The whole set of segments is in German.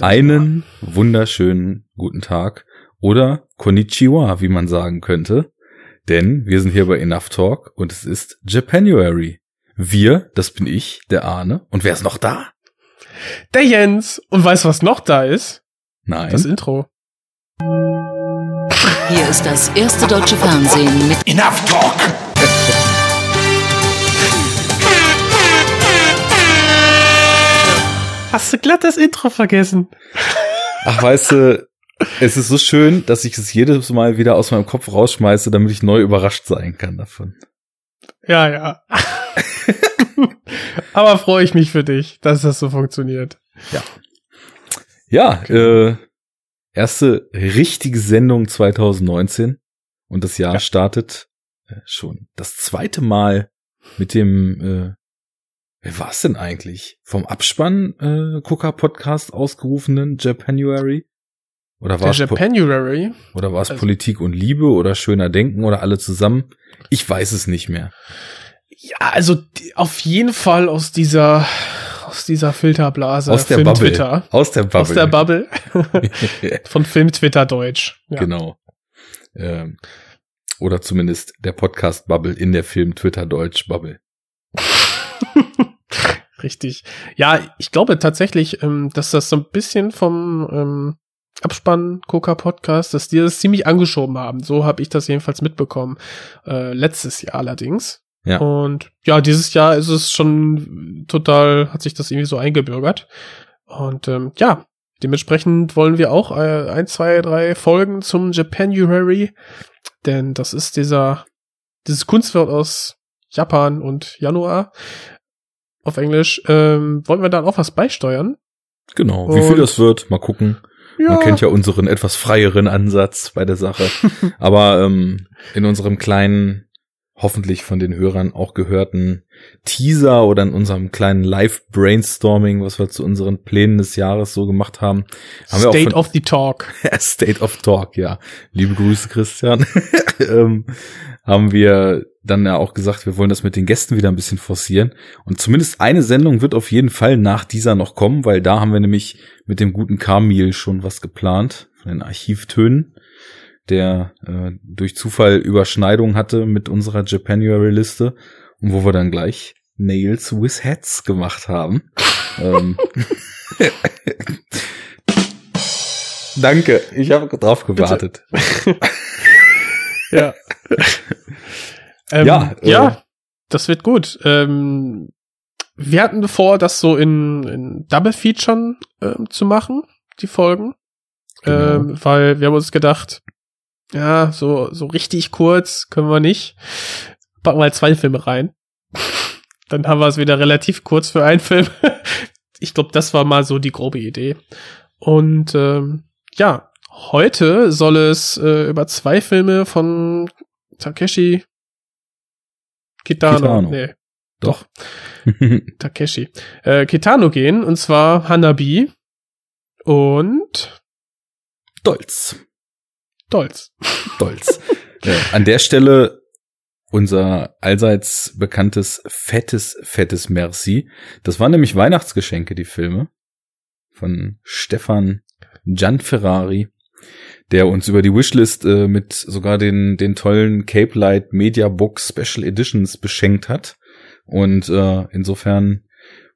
Einen wunderschönen guten Tag oder Konnichiwa, wie man sagen könnte. Denn wir sind hier bei Enough Talk und es ist Japanuary. Wir, das bin ich, der Arne. Und wer ist noch da? Der Jens. Und weißt du, was noch da ist? Nein. Das Intro. Hier ist das erste deutsche Fernsehen mit Enough Talk! Hast du glatt das Intro vergessen? Ach, weißt du, es ist so schön, dass ich es jedes Mal wieder aus meinem Kopf rausschmeiße, damit ich neu überrascht sein kann davon. Ja, ja. Aber freue ich mich für dich, dass das so funktioniert. Ja, äh, erste richtige Sendung 2019 und das Jahr Ja. startet äh, schon das zweite Mal mit dem, äh, wer war es denn eigentlich? Vom Abspann äh, Coca Podcast ausgerufenen Japanuary? Oder war es Japanuary. oder war es also- Politik und Liebe oder schöner Denken oder alle zusammen? Ich weiß es nicht mehr. Ja, also die, auf jeden Fall aus dieser aus dieser Filterblase Aus der Bubble. Twitter. Aus der Bubble. Aus der Bubble von Film Twitter Deutsch. Ja. Genau. Ähm, oder zumindest der Podcast Bubble in der Film Twitter Deutsch Bubble. Richtig. Ja, ich glaube tatsächlich, ähm, dass das so ein bisschen vom ähm, Abspann Coca Podcast, dass die das ziemlich angeschoben haben. So habe ich das jedenfalls mitbekommen. Äh, letztes Jahr allerdings. Ja. Und ja, dieses Jahr ist es schon total, hat sich das irgendwie so eingebürgert. Und ähm, ja, dementsprechend wollen wir auch äh, ein, zwei, drei Folgen zum Japanuary, denn das ist dieser dieses Kunstwort aus Japan und Januar auf Englisch. Ähm, wollen wir dann auch was beisteuern? Genau. Wie viel Und- das wird, mal gucken. Man kennt ja unseren etwas freieren Ansatz bei der Sache. Aber ähm, in unserem kleinen, hoffentlich von den Hörern auch gehörten Teaser oder in unserem kleinen Live-Brainstorming, was wir zu unseren Plänen des Jahres so gemacht haben, haben wir auch State von, of the Talk. State of Talk, ja. Liebe Grüße, Christian. ähm, haben wir dann ja auch gesagt, wir wollen das mit den Gästen wieder ein bisschen forcieren. Und zumindest eine Sendung wird auf jeden Fall nach dieser noch kommen, weil da haben wir nämlich mit dem guten Kamil schon was geplant, von den Archivtönen, der äh, durch Zufall Überschneidung hatte mit unserer Japanuary-Liste und wo wir dann gleich Nails with Heads gemacht haben. ähm, Danke, ich habe drauf gewartet. Ja. ähm, Ja, äh, ja, das wird gut. Ähm, wir hatten vor, das so in, in Double Featuren ähm, zu machen, die Folgen. Genau. Ähm, weil wir haben uns gedacht, ja, so, so richtig kurz können wir nicht. Packen wir halt zwei Filme rein. Dann haben wir es wieder relativ kurz für einen Film. ich glaube, das war mal so die grobe Idee. Und ähm, ja, heute soll es äh, über zwei Filme von Takeshi Kitano. Kitano. Nee, Doch. Takeshi. Äh, Kitano gehen, und zwar Hanabi und Dolz. Dolz. Dolz. äh, an der Stelle unser allseits bekanntes fettes, fettes Merci. Das waren nämlich Weihnachtsgeschenke, die Filme. Von Stefan Gianferrari, der uns über die Wishlist äh, mit sogar den, den tollen Cape Light Media Book Special Editions beschenkt hat. Und äh, insofern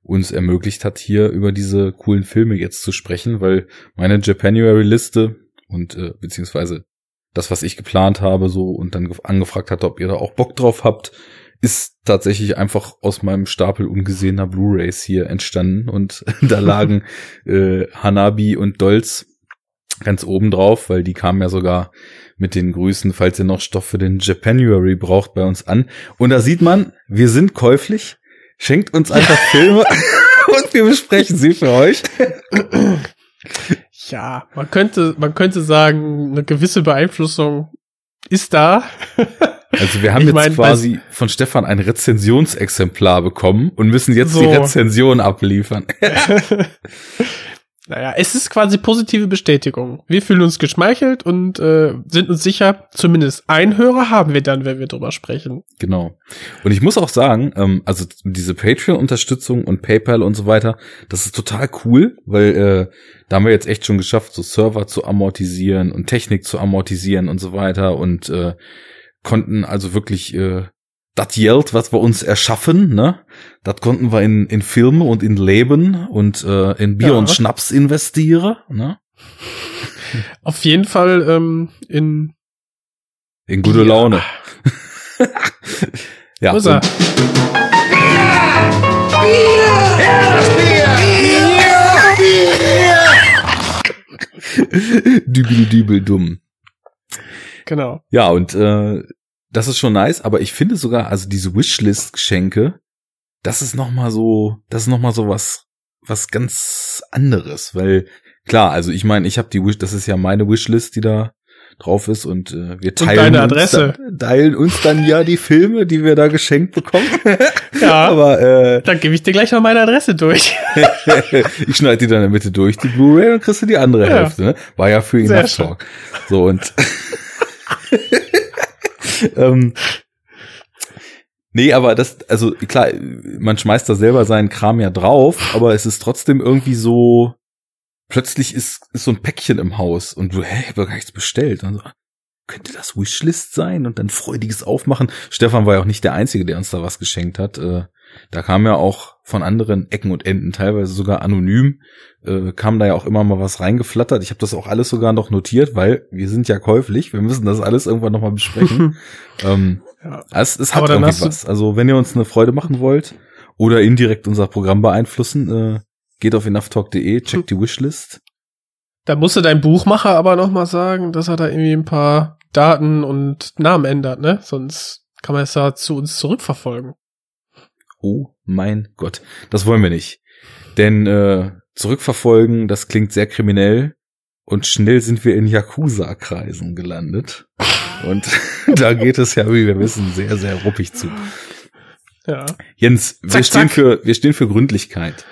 uns ermöglicht hat, hier über diese coolen Filme jetzt zu sprechen, weil meine Japanuary-Liste und äh, beziehungsweise das, was ich geplant habe, so und dann gef- angefragt hatte, ob ihr da auch Bock drauf habt, ist tatsächlich einfach aus meinem Stapel ungesehener Blu-rays hier entstanden und da lagen äh, Hanabi und Dolz ganz oben drauf, weil die kamen ja sogar mit den Grüßen, falls ihr noch Stoff für den Japanuary braucht, bei uns an. Und da sieht man, wir sind käuflich, schenkt uns einfach Filme und wir besprechen sie für euch. Ja, man könnte, man könnte sagen, eine gewisse Beeinflussung ist da. Also wir haben Ich jetzt mein, quasi von Stefan ein Rezensionsexemplar bekommen und müssen jetzt So. die Rezension abliefern. Naja, es ist quasi positive Bestätigung. Wir fühlen uns geschmeichelt und äh, sind uns sicher, zumindest ein Hörer haben wir dann, wenn wir drüber sprechen. Genau. Und ich muss auch sagen, ähm, also diese Patreon-Unterstützung und PayPal und so weiter, das ist total cool, weil äh, da haben wir jetzt echt schon geschafft, so Server zu amortisieren und Technik zu amortisieren und so weiter und äh, konnten also wirklich äh, das Geld, was wir uns erschaffen, ne, das konnten wir in, in Filme und in Leben und äh, in Bier Ja. und Schnaps investieren, ne? Auf jeden Fall ähm, in In gute Ja. Laune. ja, Wo ist er? dübel dübel dumm. Genau. Ja, und äh, das ist schon nice, aber ich finde sogar, also diese Wishlist-Geschenke, das ist noch mal so, das ist noch mal so was, was ganz anderes, weil klar, also ich meine, ich habe die Wish, das ist ja meine Wishlist, die da drauf ist und äh, wir teilen deine uns. Dann, teilen uns dann ja die Filme, die wir da geschenkt bekommen. Ja. aber äh, Dann gebe ich dir gleich mal meine Adresse durch. ich schneide die dann in der Mitte durch, die Blu-ray, und kriegst du die andere Ja. Hälfte. Ne? War ja für ihn. Talk. So und ähm, Nee, aber das, also klar, man schmeißt da selber seinen Kram ja drauf, aber es ist trotzdem irgendwie so, plötzlich ist, ist so ein Päckchen im Haus und du, hä, ich hab gar nichts bestellt. Und so, könnte das Wishlist sein? Und dann freudiges Aufmachen. Stefan war ja auch nicht der Einzige, der uns da was geschenkt hat. Äh, da kam ja auch von anderen Ecken und Enden, teilweise sogar anonym, äh, kam da ja auch immer mal was reingeflattert. Ich habe das auch alles sogar noch notiert, weil wir sind ja käuflich. Wir müssen das alles irgendwann nochmal besprechen. ähm, Ja. es, es hat irgendwie was. Also wenn ihr uns eine Freude machen wollt oder indirekt unser Programm beeinflussen, äh, geht auf enoughtalk.de, checkt die Wishlist. Da musste dein Buchmacher aber noch mal sagen, dass er da irgendwie ein paar Daten und Namen ändert, ne? Sonst kann man es da zu uns zurückverfolgen. Oh mein Gott, das wollen wir nicht. Denn äh, zurückverfolgen, das klingt sehr kriminell und schnell sind wir in Yakuza-Kreisen gelandet. Und da geht es ja, wie wir wissen, sehr, sehr ruppig zu. Ja. Jens, wir Zack, stehen zack. für, wir stehen für Gründlichkeit.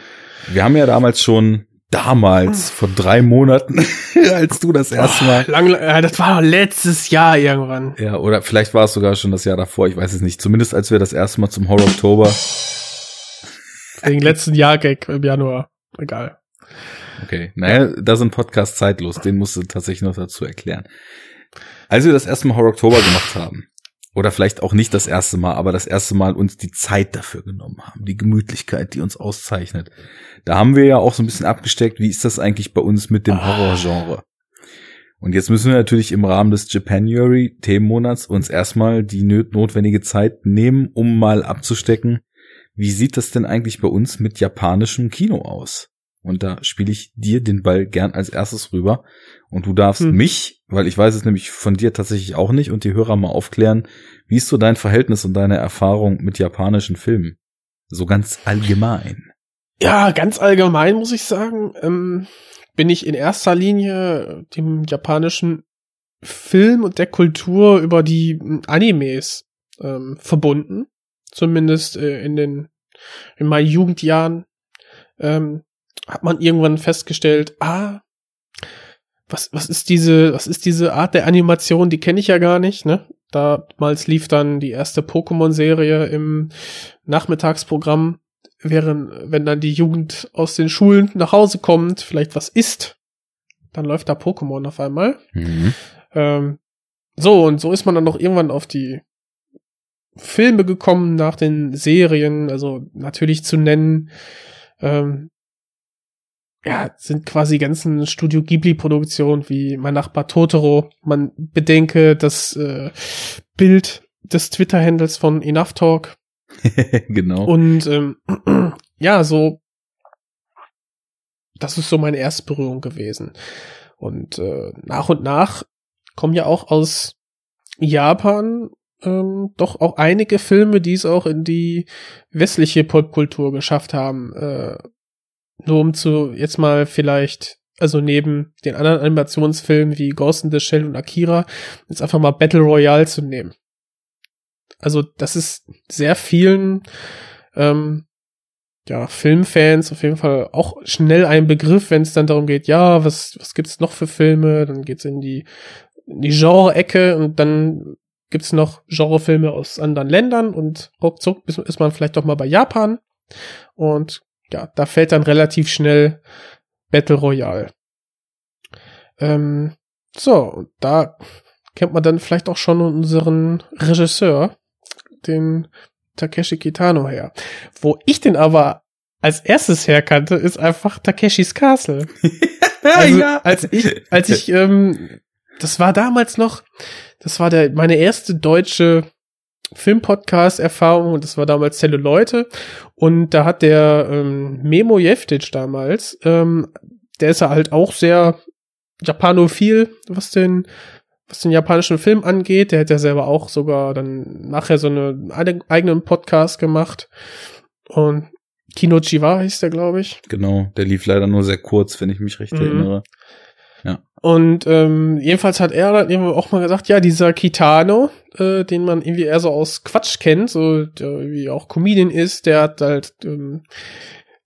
Wir haben ja damals schon, damals, vor drei Monaten, als du das erste Mal, Lang, äh, das war letztes Jahr irgendwann. ja, oder vielleicht war es sogar schon das Jahr davor, ich weiß es nicht, zumindest als wir das erste Mal zum Horror Oktober, Wegen letzten Jahr-Gag im Januar. Egal. okay, naja, da sind Podcasts zeitlos, den musst du tatsächlich noch dazu erklären. Als wir das erste Mal Horror Oktober gemacht haben, oder vielleicht auch nicht das erste Mal, aber das erste Mal uns die Zeit dafür genommen haben, die Gemütlichkeit, die uns auszeichnet. Da haben wir ja auch so ein bisschen abgesteckt, wie ist das eigentlich bei uns mit dem Horrorgenre? Und jetzt müssen wir natürlich im Rahmen des Japanuary Themenmonats uns erstmal die notwendige Zeit nehmen, um mal abzustecken, wie sieht das denn eigentlich bei uns mit japanischem Kino aus? Und da spiele ich dir den Ball gern als erstes rüber. Und du darfst Hm. mich, weil ich weiß es nämlich von dir tatsächlich auch nicht, und die Hörer mal aufklären, wie ist so dein Verhältnis und deine Erfahrung mit japanischen Filmen? So ganz allgemein. Ja, ganz allgemein muss ich sagen, ähm, bin ich in erster Linie dem japanischen Film und der Kultur über die m, Animes ähm, verbunden. Zumindest äh, in den in meinen Jugendjahren ähm, hat man irgendwann festgestellt, ah, was was ist diese was ist diese Art der Animation? Die kenne ich ja gar nicht. Ne, damals lief dann die erste Pokémon-Serie im Nachmittagsprogramm während, wenn dann die Jugend aus den Schulen nach Hause kommt, vielleicht was isst, dann läuft da Pokémon auf einmal. Mhm. Ähm, so, und so ist man dann noch irgendwann auf die Filme gekommen nach den Serien, also natürlich zu nennen, ähm, ja, sind quasi ganzen Studio Ghibli-Produktionen wie mein Nachbar Totoro. Man bedenke das äh, Bild des Twitter-Handles von Enough Talk, genau. und ähm, ja, so, das ist so meine erste Berührung gewesen. Und äh, nach und nach kommen ja auch aus Japan ähm, doch auch einige Filme, die es auch in die westliche Popkultur geschafft haben. Äh, nur um zu jetzt mal vielleicht, also neben den anderen Animationsfilmen wie Ghost in the Shell und Akira, jetzt einfach mal Battle Royale zu nehmen. Also das ist sehr vielen ähm, ja, Filmfans auf jeden Fall auch schnell ein Begriff, wenn es dann darum geht, ja, was, was gibt's noch für Filme? Dann geht's in die, in die Genre-Ecke und dann gibt's noch Genrefilme aus anderen Ländern und ruckzuck ist, ist man vielleicht doch mal bei Japan. Und ja, da fällt dann relativ schnell Battle Royale. Ähm, so, da kennt man dann vielleicht auch schon unseren Regisseur, den Takeshi Kitano her. Wo ich den aber als erstes herkannte, ist einfach Takeshis Castle. also, ja. als ich, als ich, ähm, das war damals noch, das war der, meine erste deutsche Filmpodcast-Erfahrung und das war damals Celluleute und da hat der ähm, Memo Jeftic damals, ähm, der ist ja halt auch sehr japanophil, was den was den japanischen Film angeht. Der hat ja selber auch sogar dann nachher so eine, einen eigenen Podcast gemacht. Und Kino Chiwa hieß der, glaube ich. Genau, der lief leider nur sehr kurz, wenn ich mich recht Mhm. erinnere. Und ähm, jedenfalls hat er dann eben auch mal gesagt, ja, dieser Kitano, äh, den man irgendwie eher so aus Quatsch kennt, so der irgendwie auch Comedian ist, der hat halt ähm,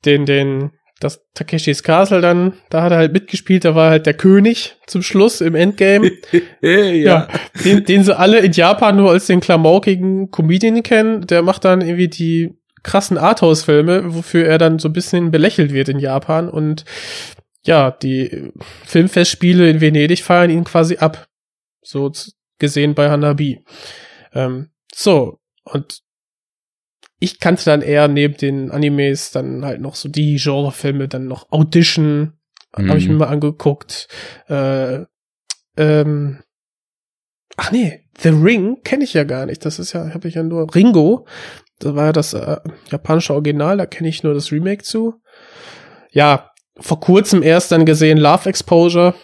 den, den, das Takeshis Castle dann, da hat er halt mitgespielt, da war halt der König zum Schluss im Endgame. Hey, Ja, den, den sie alle in Japan nur als den klamaukigen Comedian kennen. Der macht dann irgendwie die krassen Arthouse-Filme, wofür er dann so ein bisschen belächelt wird in Japan. Und ja, die Filmfestspiele in Venedig feiern ihn quasi ab. So gesehen bei Hanabi. Ähm, so, und ich kannte dann eher neben den Animes dann halt noch so die Genrefilme, dann noch Audition, habe ich Mhm. mir mal angeguckt. Äh, ähm, ach nee, The Ring kenne ich ja gar nicht. Das ist ja, habe ich ja nur Ringo. Das war ja das äh, japanische Original, da kenne ich nur das Remake zu. Ja, vor kurzem erst dann gesehen Love Exposure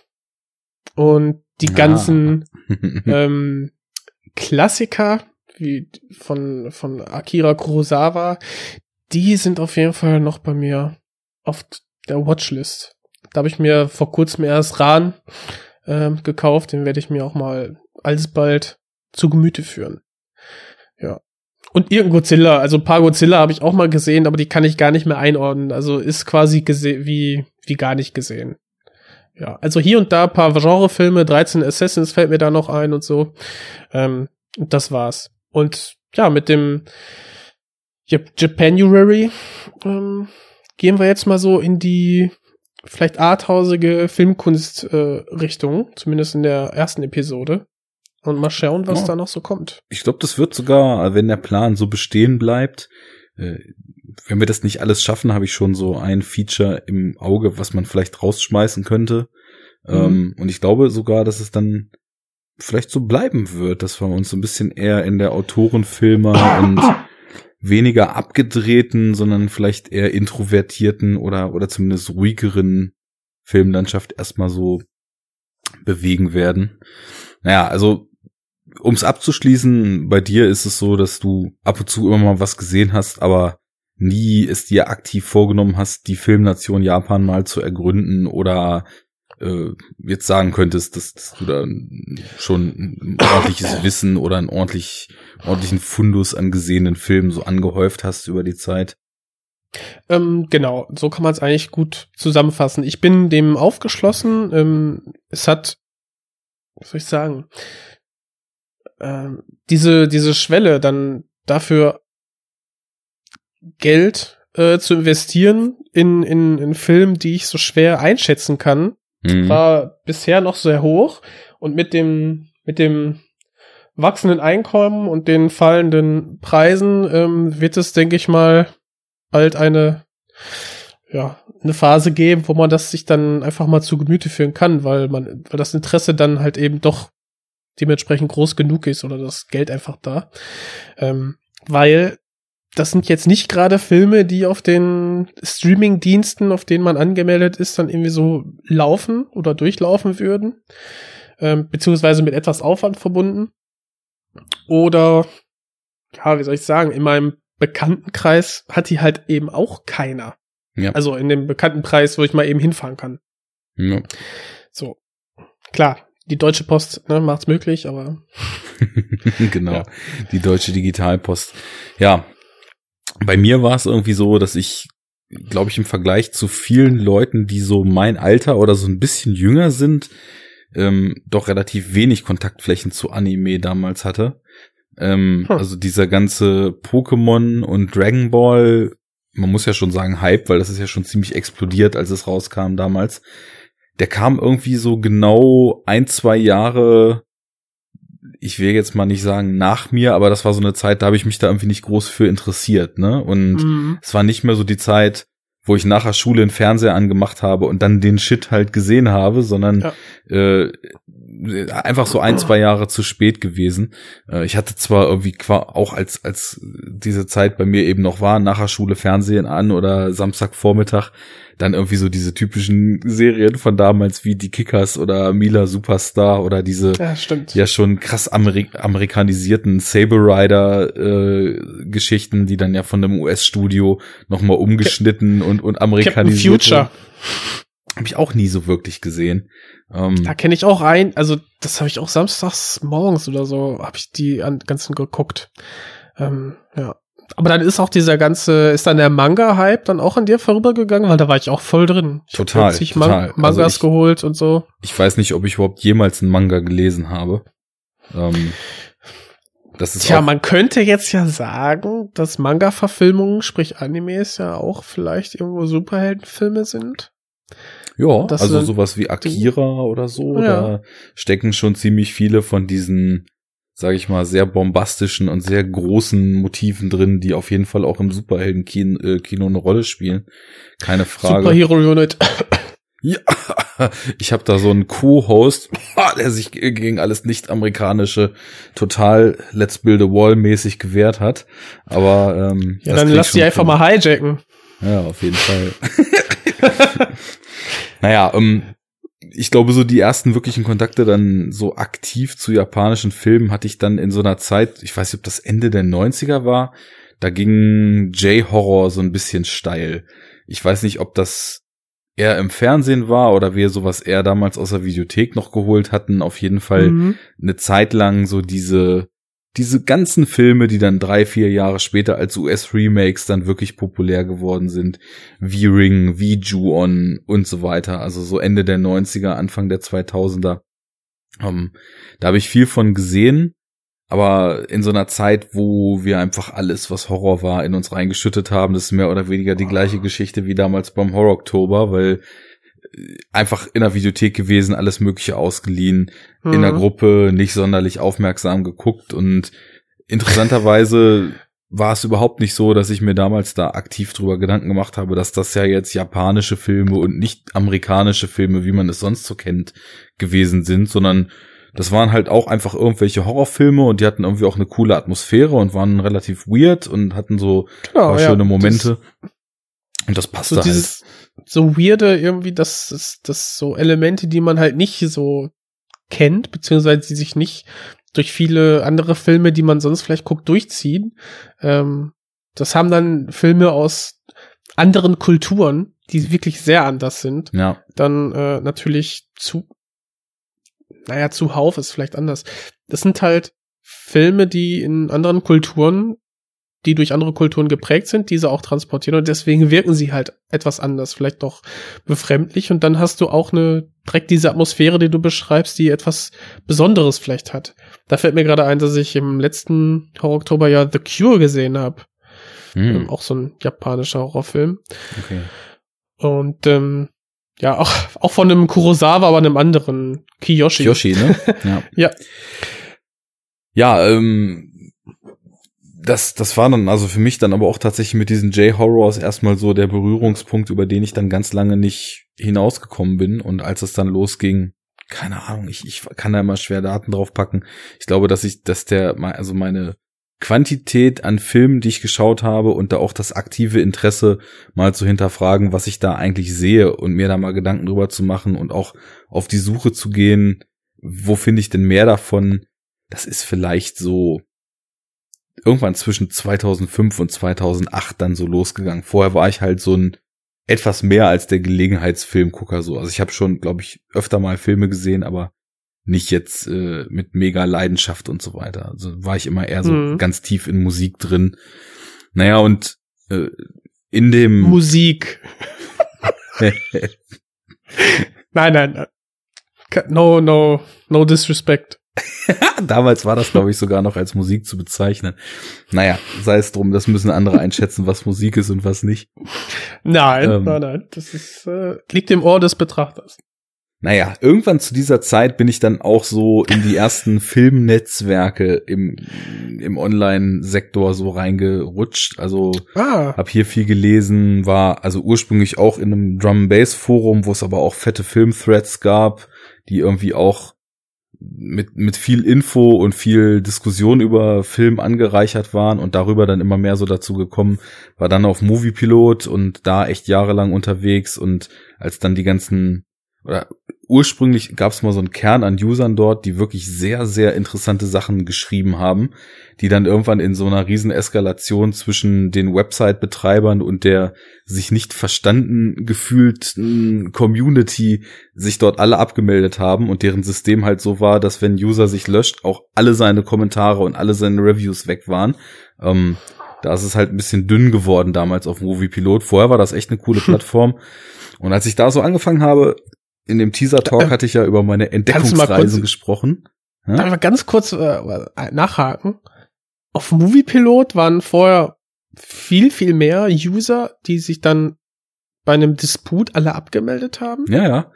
und die Ah. ganzen ähm, Klassiker wie von von Akira Kurosawa, die sind auf jeden Fall noch bei mir auf der Watchlist. Da habe ich mir vor kurzem erst Ran ähm, gekauft, den werde ich mir auch mal alsbald zu Gemüte führen. Und irgendein Godzilla, also ein paar Godzilla habe ich auch mal gesehen, aber die kann ich gar nicht mehr einordnen. Also ist quasi wie, wie gar nicht gesehen. Ja, also hier und da paar Genrefilme, 13 Assassins fällt mir da noch ein und so. Ähm, das war's. Und ja, mit dem Jap- Japanuary ähm, gehen wir jetzt mal so in die vielleicht arthausige Filmkunst-Richtung, äh, zumindest in der ersten Episode. Und mal schauen, was Oh. da noch so kommt. Ich glaube, das wird sogar, wenn der Plan so bestehen bleibt, äh, wenn wir das nicht alles schaffen, habe ich schon so ein Feature im Auge, was man vielleicht rausschmeißen könnte. Mhm. Ähm, und ich glaube sogar, dass es dann vielleicht so bleiben wird, dass wir uns so ein bisschen eher in der Autorenfilmer und weniger abgedrehten, sondern vielleicht eher introvertierten oder, oder zumindest ruhigeren Filmlandschaft erstmal so bewegen werden. Naja, also ums abzuschließen, bei dir ist es so, dass du ab und zu immer mal was gesehen hast, aber nie es dir aktiv vorgenommen hast, die Filmnation Japan mal zu ergründen oder äh, jetzt sagen könntest, dass, dass du da schon ein ordentliches Wissen oder einen ordentlich, ordentlichen Fundus an gesehenen Filmen so angehäuft hast über die Zeit. Ähm, genau, so kann man es eigentlich gut zusammenfassen. Ich bin dem aufgeschlossen. Ähm, es hat, was soll ich sagen, ähm, diese, diese Schwelle dann dafür Geld äh, zu investieren in, in, in Filme, die ich so schwer einschätzen kann, Mhm. war bisher noch sehr hoch und mit dem mit dem wachsenden Einkommen und den fallenden Preisen ähm, wird es, denke ich mal, bald eine ja eine Phase geben, wo man das sich dann einfach mal zu Gemüte führen kann, weil man weil das Interesse dann halt eben doch dementsprechend groß genug ist oder das Geld einfach da, ähm, weil das sind jetzt nicht gerade Filme, die auf den Streaming-Diensten, auf denen man angemeldet ist, dann irgendwie so laufen oder durchlaufen würden. Ähm, beziehungsweise mit etwas Aufwand verbunden. Oder, ja, wie soll ich sagen, in meinem Bekanntenkreis hat die halt eben auch keiner. Ja. Also in dem Bekanntenkreis, wo ich mal eben hinfahren kann. Ja. So. Klar, die Deutsche Post ne, macht's möglich, aber genau. Ja. Die deutsche Digitalpost. Ja. Bei mir war es irgendwie so, dass ich glaube ich, im Vergleich zu vielen Leuten, die so mein Alter oder so ein bisschen jünger sind, ähm, doch relativ wenig Kontaktflächen zu Anime damals hatte. Ähm, hm. Also dieser ganze Pokémon und Dragon Ball, man muss ja schon sagen Hype, weil das ist ja schon ziemlich explodiert, als es rauskam damals. Der kam irgendwie so genau ein, zwei Jahre, ich will jetzt mal nicht sagen nach mir, aber das war so eine Zeit, da habe ich mich da irgendwie nicht groß für interessiert, ne? Und mhm. es war nicht mehr so die Zeit, wo ich nachher Schule einen Fernseher angemacht habe und dann den Shit halt gesehen habe, sondern ja. äh, einfach so ein, zwei Jahre zu spät gewesen. Äh, ich hatte zwar irgendwie auch als, als diese Zeit bei mir eben noch war, nachher Schule Fernsehen an oder Samstagvormittag, dann irgendwie so diese typischen Serien von damals wie die Kickers oder Mila Superstar oder diese ja, ja schon krass Ameri amerikanisierten Saber Rider äh, Geschichten, die dann ja von einem US-Studio nochmal umgeschnitten und, und amerikanisiert. Future. Habe ich auch nie so wirklich gesehen. Ähm, da kenne ich auch ein, also das habe ich auch samstags morgens oder so, habe ich die ganzen geguckt. Ähm, ja. Aber dann ist auch dieser ganze, ist dann der Manga-Hype dann auch an dir vorübergegangen, weil da war ich auch voll drin. Ich total, total. Man Mangas also ich, geholt und so. Ich weiß nicht, ob ich überhaupt jemals einen Manga gelesen habe. Ähm, das ist Tja, man könnte jetzt ja sagen, dass Manga-Verfilmungen, sprich Animes, ja auch vielleicht irgendwo Superheldenfilme sind. Ja, also sowas wie Akira oder so, ja. da stecken schon ziemlich viele von diesen sage ich mal, sehr bombastischen und sehr großen Motiven drin, die auf jeden Fall auch im Superhelden-Kino äh, Kino eine Rolle spielen. Keine Frage. Superhero Unit. Ja, ich habe da so einen Co-Host, der sich gegen alles nicht-amerikanische total Let's Build a Wall mäßig gewehrt hat. Aber ähm, ja, dann lass die einfach mal hijacken. Ja, auf jeden Fall. naja, ähm, ich glaube, so die ersten wirklichen Kontakte dann so aktiv zu japanischen Filmen hatte ich dann in so einer Zeit, ich weiß nicht, ob das Ende der 90er war, da ging J-Horror so ein bisschen steil. Ich weiß nicht, ob das eher im Fernsehen war oder wir sowas eher damals aus der Videothek noch geholt hatten. Auf jeden Fall mhm. eine Zeit lang so diese diese ganzen Filme, die dann drei, vier Jahre später als US-Remakes dann wirklich populär geworden sind, wie Ring, wie Ju-On und so weiter, also so Ende der 90er, Anfang der 2000er. Um, ähm, da habe ich viel von gesehen, aber in so einer Zeit, wo wir einfach alles, was Horror war, in uns reingeschüttet haben, das ist mehr oder weniger die gleiche Geschichte wie damals beim Horror Oktober, weil einfach in der Videothek gewesen, alles Mögliche ausgeliehen, mhm. in der mhm. Gruppe nicht sonderlich aufmerksam geguckt und interessanterweise war es überhaupt nicht so, dass ich mir damals da aktiv drüber Gedanken gemacht habe, dass das ja jetzt japanische Filme und nicht amerikanische Filme, wie man es sonst so kennt, gewesen sind, sondern das waren halt auch einfach irgendwelche Horrorfilme und die hatten irgendwie auch eine coole Atmosphäre und waren relativ weird und hatten so genau, schöne ja, Momente. Das, und das passte so halt so weirde irgendwie, dass das, das so Elemente, die man halt nicht so kennt, beziehungsweise die sich nicht durch viele andere Filme, die man sonst vielleicht guckt, durchziehen. Ähm, das haben dann Filme aus anderen Kulturen, die wirklich sehr anders sind. Ja. Dann äh, natürlich zu, naja, zuhauf ist vielleicht anders. Das sind halt Filme, die in anderen Kulturen die durch andere Kulturen geprägt sind, diese auch transportieren und deswegen wirken sie halt etwas anders, vielleicht doch befremdlich und dann hast du auch eine direkt diese Atmosphäre, die du beschreibst, die etwas Besonderes vielleicht hat. Da fällt mir gerade ein, dass ich im letzten Horror Oktober ja The Cure gesehen habe. Hm. auch so ein japanischer Horrorfilm. Okay. Und ähm, ja, auch, auch von einem Kurosawa, aber einem anderen Kiyoshi. Kiyoshi, ne? Ja. ja. Ja, ähm, das, das war dann also für mich dann aber auch tatsächlich mit diesen J-Horrors erstmal so der Berührungspunkt, über den ich dann ganz lange nicht hinausgekommen bin. Und als es dann losging, keine Ahnung, ich, ich kann da immer schwer Daten drauf packen. Ich glaube, dass ich, dass der, also meine Quantität an Filmen, die ich geschaut habe und da auch das aktive Interesse mal zu hinterfragen, was ich da eigentlich sehe und mir da mal Gedanken drüber zu machen und auch auf die Suche zu gehen, wo finde ich denn mehr davon? Das ist vielleicht so irgendwann zwischen 2005 und 2008 dann so losgegangen. Vorher war ich halt so ein etwas mehr als der Gelegenheitsfilmgucker so. Also ich habe schon, glaube ich, öfter mal Filme gesehen, aber nicht jetzt äh, mit mega Leidenschaft und so weiter. Also war ich immer eher so mhm. ganz tief in Musik drin. Naja, und äh, in dem Musik. nein, nein, nein. No, no, no disrespect. Damals war das, glaube ich, sogar noch als Musik zu bezeichnen. Naja, sei es drum, das müssen andere einschätzen, was Musik ist und was nicht. Nein, ähm, nein, nein. Das ist, äh, liegt im Ohr des Betrachters. Naja, irgendwann zu dieser Zeit bin ich dann auch so in die ersten Filmnetzwerke im, im Online-Sektor so reingerutscht. Also ah. habe hier viel gelesen, war also ursprünglich auch in einem Drum-Bass-Forum, wo es aber auch fette Film-Threads gab, die irgendwie auch mit, mit viel Info und viel Diskussion über Film angereichert waren und darüber dann immer mehr so dazu gekommen, war dann auf Moviepilot und da echt jahrelang unterwegs und als dann die ganzen oder ursprünglich gab es mal so einen Kern an Usern dort, die wirklich sehr, sehr interessante Sachen geschrieben haben, die dann irgendwann in so einer riesen Eskalation zwischen den Website-Betreibern und der sich nicht verstanden gefühlten Community sich dort alle abgemeldet haben und deren System halt so war, dass wenn User sich löscht, auch alle seine Kommentare und alle seine Reviews weg waren. Ähm, da ist es halt ein bisschen dünn geworden damals auf Movie Pilot. Vorher war das echt eine coole Plattform. Und als ich da so angefangen habe, in dem Teaser-Talk hatte ich ja über meine Entdeckungsreise gesprochen. Ja? Darf ich ganz kurz äh, nachhaken? Auf Moviepilot waren vorher viel, viel mehr User, die sich dann bei einem Disput alle abgemeldet haben. Ja, ja.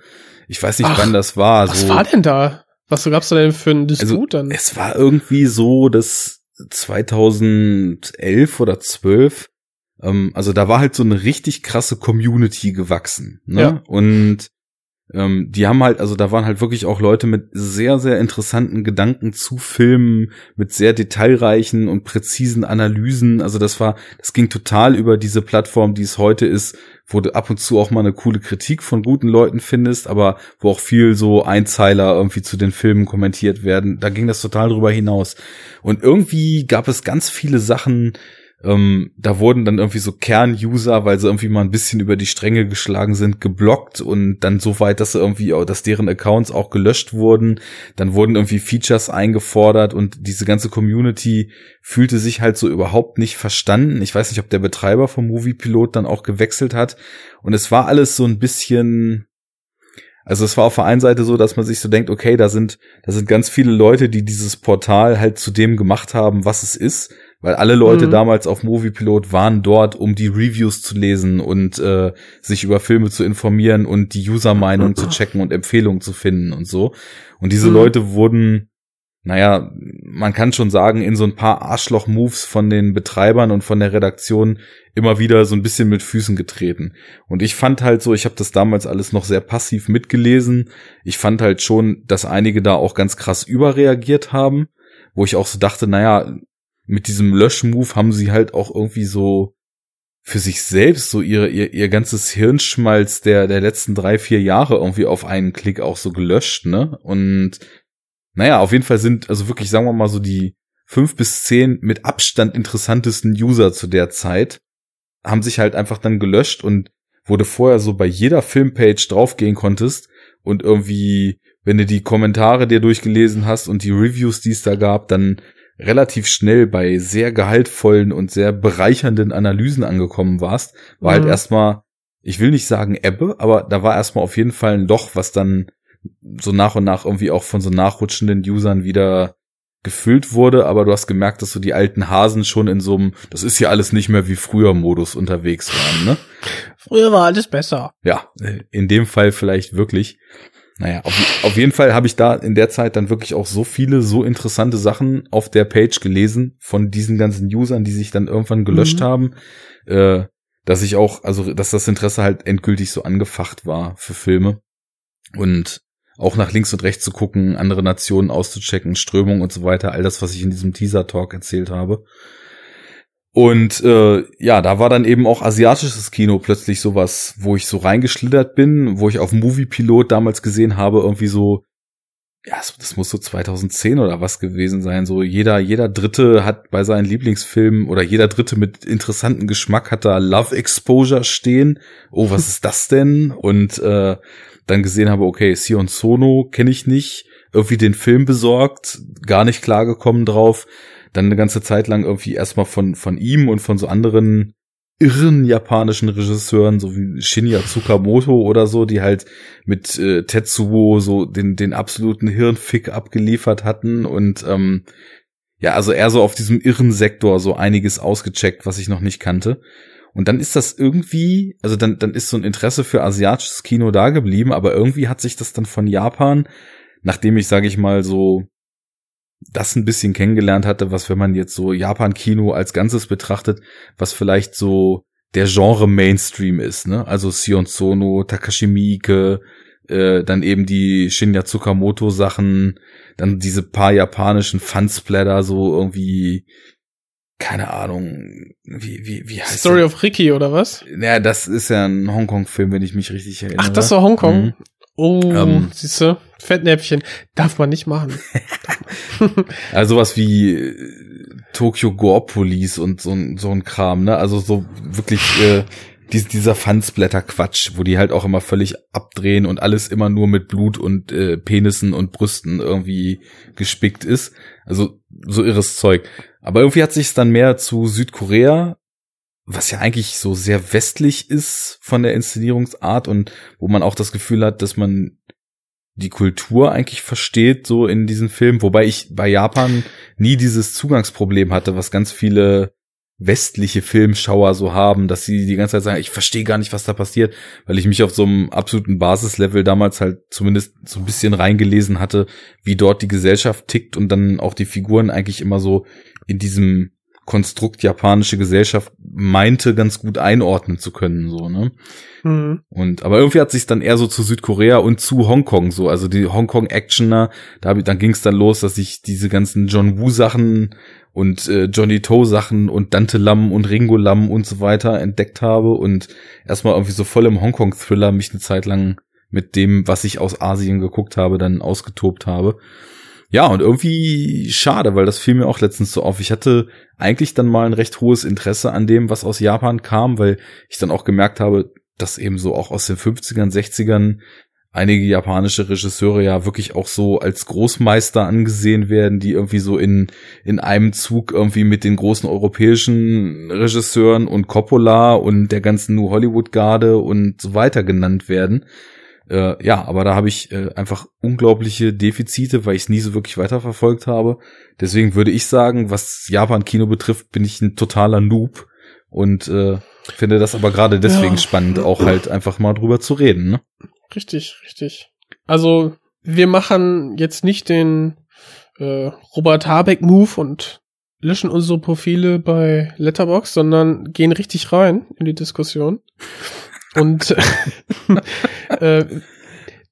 Ich weiß nicht, Ach, wann das war. Was so. war denn da? Was gab's da denn für einen also, Disput also, dann? Es war irgendwie so, dass 2011 oder 12, ähm, also da war halt so eine richtig krasse Community gewachsen. Ne? Ja. Und ähm, die haben halt, also da waren halt wirklich auch Leute mit sehr, sehr interessanten Gedanken zu Filmen, mit sehr detailreichen und präzisen Analysen. Also das war, das ging total über diese Plattform, die es heute ist, wo du ab und zu auch mal eine coole Kritik von guten Leuten findest, aber wo auch viel so Einzeiler irgendwie zu den Filmen kommentiert werden. Da ging das total drüber hinaus. Und irgendwie gab es ganz viele Sachen, ähm, da wurden dann irgendwie so Kern-User, weil sie irgendwie mal ein bisschen über die Stränge geschlagen sind, geblockt und dann so weit, dass sie irgendwie, dass deren Accounts auch gelöscht wurden. Dann wurden irgendwie Features eingefordert und diese ganze Community fühlte sich halt so überhaupt nicht verstanden. Ich weiß nicht, ob der Betreiber vom Moviepilot dann auch gewechselt hat. Und es war alles so ein bisschen, also es war auf der einen Seite so, dass man sich so denkt, okay, da sind, da sind ganz viele Leute, die dieses Portal halt zu dem gemacht haben, was es ist weil alle Leute mhm. damals auf Moviepilot waren dort, um die Reviews zu lesen und äh, sich über Filme zu informieren und die User-Meinung zu checken und Empfehlungen zu finden und so. Und diese mhm. Leute wurden, naja, man kann schon sagen, in so ein paar Arschloch-Moves von den Betreibern und von der Redaktion immer wieder so ein bisschen mit Füßen getreten. Und ich fand halt so, ich habe das damals alles noch sehr passiv mitgelesen. Ich fand halt schon, dass einige da auch ganz krass überreagiert haben wo ich auch so dachte, naja, mit diesem Löschmove haben sie halt auch irgendwie so für sich selbst so ihre, ihr, ihr ganzes Hirnschmalz der, der letzten drei, vier Jahre irgendwie auf einen Klick auch so gelöscht, ne? Und naja, auf jeden Fall sind, also wirklich, sagen wir mal so die fünf bis zehn mit Abstand interessantesten User zu der Zeit haben sich halt einfach dann gelöscht und wurde vorher so bei jeder Filmpage draufgehen konntest und irgendwie, wenn du die Kommentare dir durchgelesen hast und die Reviews, die es da gab, dann relativ schnell bei sehr gehaltvollen und sehr bereichernden Analysen angekommen warst, war halt mhm. halt erstmal, ich will nicht sagen Ebbe, aber da war erstmal auf jeden Fall ein Loch, was dann so nach und nach irgendwie auch von so nachrutschenden Usern wieder gefüllt wurde, aber du hast gemerkt, dass so die alten Hasen schon in so einem, das ist ja alles nicht mehr wie früher Modus unterwegs waren, ne? Früher war alles besser. Ja, in dem Fall vielleicht wirklich. Naja, auf, auf jeden Fall habe ich da in der Zeit dann wirklich auch so viele, so interessante Sachen auf der Page gelesen von diesen ganzen Usern, die sich dann irgendwann gelöscht mhm. haben, äh, dass ich auch, also dass das Interesse halt endgültig so angefacht war für Filme und auch nach links und rechts zu gucken, andere Nationen auszuchecken, Strömung und so weiter, all das, was ich in diesem Teaser-Talk erzählt habe. Und äh, ja, da war dann eben auch asiatisches Kino plötzlich sowas, wo ich so reingeschlittert bin, wo ich auf Moviepilot damals gesehen habe, irgendwie so, ja, das muss so 2010 oder was gewesen sein. So jeder, jeder Dritte hat bei seinen Lieblingsfilmen oder jeder Dritte mit interessanten Geschmack hat da Love Exposure stehen. Oh, was ist das denn? Und äh, dann gesehen habe, okay, Sion Sono kenne ich nicht. Irgendwie den Film besorgt, gar nicht klargekommen drauf dann eine ganze Zeit lang irgendwie erstmal von, von ihm und von so anderen irren japanischen Regisseuren, so wie Shinya Tsukamoto oder so, die halt mit äh, Tetsuo so den, den absoluten Hirnfick abgeliefert hatten und ähm, ja, also eher so auf diesem irren Sektor so einiges ausgecheckt, was ich noch nicht kannte. Und dann ist das irgendwie, also dann, dann ist so ein Interesse für asiatisches Kino da geblieben, aber irgendwie hat sich das dann von Japan, nachdem ich, sage ich mal, so das ein bisschen kennengelernt hatte, was wenn man jetzt so Japan-Kino als Ganzes betrachtet, was vielleicht so der Genre Mainstream ist, ne? Also Sion Sono, Takashi Miike, äh, dann eben die Shinya Tsukamoto Sachen, dann diese paar japanischen Fansplatter, so irgendwie, keine Ahnung, wie, wie, wie heißt Story das? of Ricky oder was? Ja, das ist ja ein Hongkong-Film, wenn ich mich richtig erinnere. Ach, das war Hongkong? Mhm. Oh, ähm, siehst du, Fettnäpfchen, darf man nicht machen. also was wie äh, Tokyo Gore Police und so, so ein Kram, ne? Also so wirklich äh, dies, dieser Fansblätter-Quatsch, wo die halt auch immer völlig abdrehen und alles immer nur mit Blut und äh, Penissen und Brüsten irgendwie gespickt ist. Also so irres Zeug. Aber irgendwie hat sich dann mehr zu Südkorea, was ja eigentlich so sehr westlich ist von der Inszenierungsart und wo man auch das Gefühl hat, dass man die Kultur eigentlich versteht, so in diesen Filmen, wobei ich bei Japan nie dieses Zugangsproblem hatte, was ganz viele westliche Filmschauer so haben, dass sie die ganze Zeit sagen, ich verstehe gar nicht, was da passiert, weil ich mich auf so einem absoluten Basislevel damals halt zumindest so ein bisschen reingelesen hatte, wie dort die Gesellschaft tickt und dann auch die Figuren eigentlich immer so in diesem Konstrukt japanische Gesellschaft meinte, ganz gut einordnen zu können, so, ne? Mhm. Und, aber irgendwie hat sich dann eher so zu Südkorea und zu Hongkong so, also die Hongkong-Actioner, da, dann ging es dann los, dass ich diese ganzen John Woo-Sachen und äh, Johnny Toe Sachen und Dante Lam und Ringo Lam und so weiter entdeckt habe und erstmal irgendwie so voll im Hongkong Thriller mich eine Zeit lang mit dem, was ich aus Asien geguckt habe, dann ausgetobt habe. Ja, und irgendwie schade, weil das fiel mir auch letztens so auf. Ich hatte eigentlich dann mal ein recht hohes Interesse an dem, was aus Japan kam, weil ich dann auch gemerkt habe, dass eben so auch aus den 50ern, 60ern einige japanische Regisseure ja wirklich auch so als Großmeister angesehen werden, die irgendwie so in, in einem Zug irgendwie mit den großen europäischen Regisseuren und Coppola und der ganzen New Hollywood Garde und so weiter genannt werden. Äh, ja, aber da habe ich äh, einfach unglaubliche Defizite, weil ich es nie so wirklich weiterverfolgt habe. Deswegen würde ich sagen, was Japan-Kino betrifft, bin ich ein totaler Noob und äh, finde das aber gerade deswegen ja. spannend, auch halt einfach mal drüber zu reden. Ne? Richtig, richtig. Also wir machen jetzt nicht den äh, Robert Habeck Move und löschen unsere Profile bei Letterbox, sondern gehen richtig rein in die Diskussion. Und äh,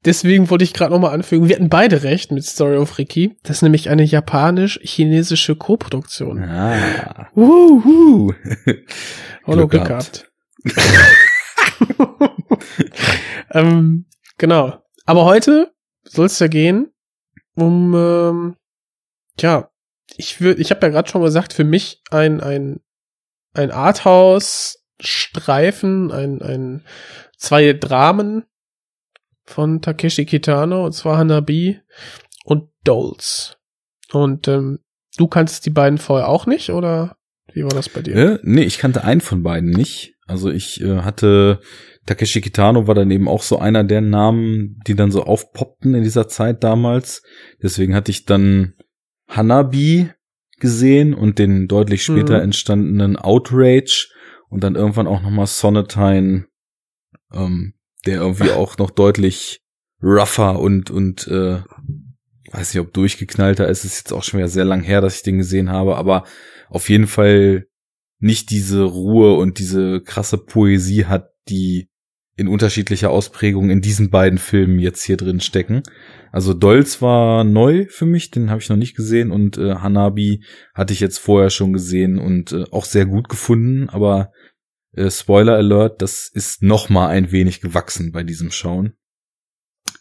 deswegen wollte ich gerade nochmal anfügen, wir hatten beide recht mit Story of Ricky. Das ist nämlich eine japanisch-chinesische Koproduktion. Ah. Wuhu. Glück gehabt. ähm, genau. Aber heute soll es ja gehen um, ähm, ja, ich würde, ich habe ja gerade schon gesagt, für mich ein ein ein Arthouse-Streifen, ein ein zwei Dramen von Takeshi Kitano und zwar Hanabi und Dolls. Und ähm, du kannst die beiden vorher auch nicht oder wie war das bei dir? Äh, nee, ich kannte einen von beiden nicht. Also ich äh, hatte Takeshi Kitano war dann eben auch so einer der Namen, die dann so aufpoppten in dieser Zeit damals. Deswegen hatte ich dann Hanabi gesehen und den deutlich später mhm. entstandenen Outrage und dann irgendwann auch nochmal Sonatine, ähm, der irgendwie auch noch deutlich rougher und und äh, weiß nicht, ob durchgeknallter ist. Es ist jetzt auch schon wieder sehr lang her, dass ich den gesehen habe, aber auf jeden Fall nicht diese Ruhe und diese krasse Poesie hat, die in unterschiedlicher Ausprägung in diesen beiden Filmen jetzt hier drin stecken. Also Dolz war neu für mich, den habe ich noch nicht gesehen und äh, Hanabi hatte ich jetzt vorher schon gesehen und äh, auch sehr gut gefunden, aber äh, Spoiler Alert, das ist noch mal ein wenig gewachsen bei diesem Schauen.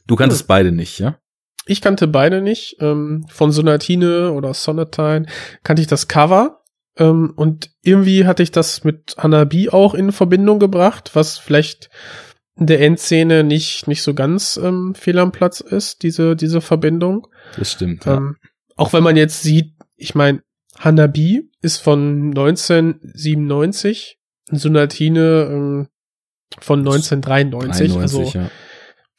Du kanntest hm. beide nicht, ja? Ich kannte beide nicht. Ähm, von Sonatine oder Sonatine kannte ich das Cover. Ähm, und irgendwie hatte ich das mit Hanabi auch in Verbindung gebracht, was vielleicht der Endszene nicht, nicht so ganz ähm, fehl am Platz ist, diese, diese Verbindung. Das stimmt. Ja. Ähm, auch wenn man jetzt sieht, ich meine, Hanabi ist von 1997, Sonatine ähm, von 1993. 93, also ja.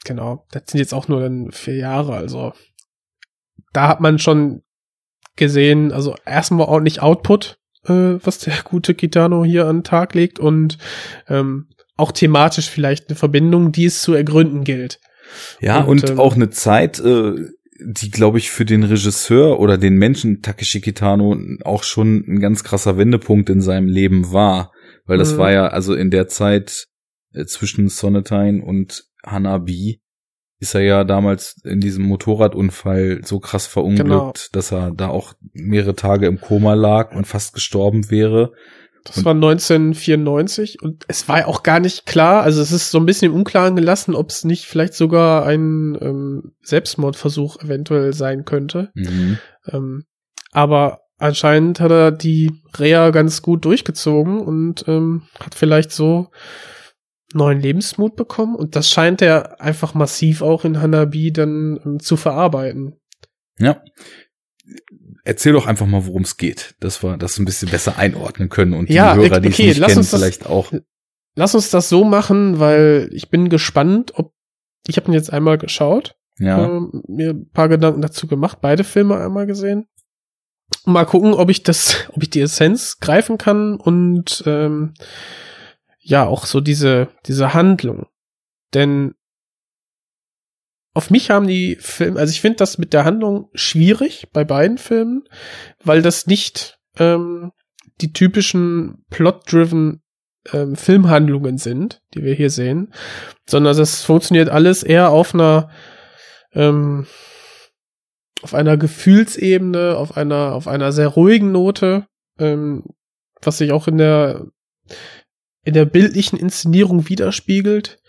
genau, das sind jetzt auch nur dann vier Jahre. Also da hat man schon gesehen, also erstmal ordentlich Output, äh, was der gute Kitano hier an den Tag legt und ähm, auch thematisch vielleicht eine Verbindung, die es zu ergründen gilt. Ja, und, Und, ähm, auch eine Zeit, äh, die, glaube ich, für den Regisseur oder den Menschen Takeshi Kitano auch schon ein ganz krasser Wendepunkt in seinem Leben war. Weil das Mhm. war ja, also in der Zeit äh, zwischen Sonatine und Hanabi ist er ja damals in diesem Motorradunfall so krass verunglückt, Genau. dass er da auch mehrere Tage im Koma lag und fast gestorben wäre. Das war 1994 und es war ja auch gar nicht klar, also es ist so ein bisschen im Unklaren gelassen, ob es nicht vielleicht sogar ein ähm, Selbstmordversuch eventuell sein könnte. Mhm. Ähm, aber anscheinend hat er die Reha ganz gut durchgezogen und ähm, hat vielleicht so neuen Lebensmut bekommen und das scheint er einfach massiv auch in Hanabi dann ähm, zu verarbeiten. Ja. Erzähl doch einfach mal, worum es geht, dass wir das ein bisschen besser einordnen können und Ja, die Hörer, die okay, es nicht lass kennen, uns das- vielleicht auch. Lass uns das so machen, weil ich bin gespannt, ob ich habe ihn jetzt einmal geschaut Ja. ähm, mir ein paar Gedanken dazu gemacht, beide Filme einmal gesehen. Mal gucken, ob ich das, ob ich die Essenz greifen kann und ähm, ja, auch so diese, diese Handlung. Denn auf mich haben die Filme, also ich finde das mit der Handlung schwierig bei beiden Filmen, weil das nicht ähm, die typischen plot-driven ähm, Filmhandlungen sind, die wir hier sehen, sondern das funktioniert alles eher auf einer ähm, auf einer Gefühlsebene, auf einer auf einer sehr ruhigen Note, ähm, was sich auch in der in der bildlichen Inszenierung widerspiegelt,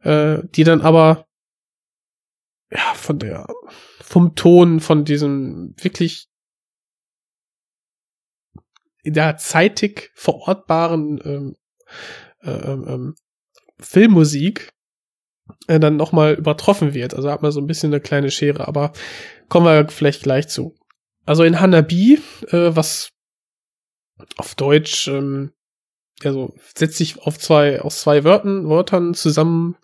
äh, die dann aber ja von der vom Ton von diesem wirklich der zeitig verortbaren ähm, äh, ähm, ähm, Filmmusik äh, dann nochmal übertroffen wird. Also hat man so ein bisschen eine kleine Schere, aber kommen wir vielleicht gleich zu. Also in Hanabi, äh, was auf Deutsch, ähm, also setzt sich auf zwei, aus zwei Wörtern, Wörtern zusammen,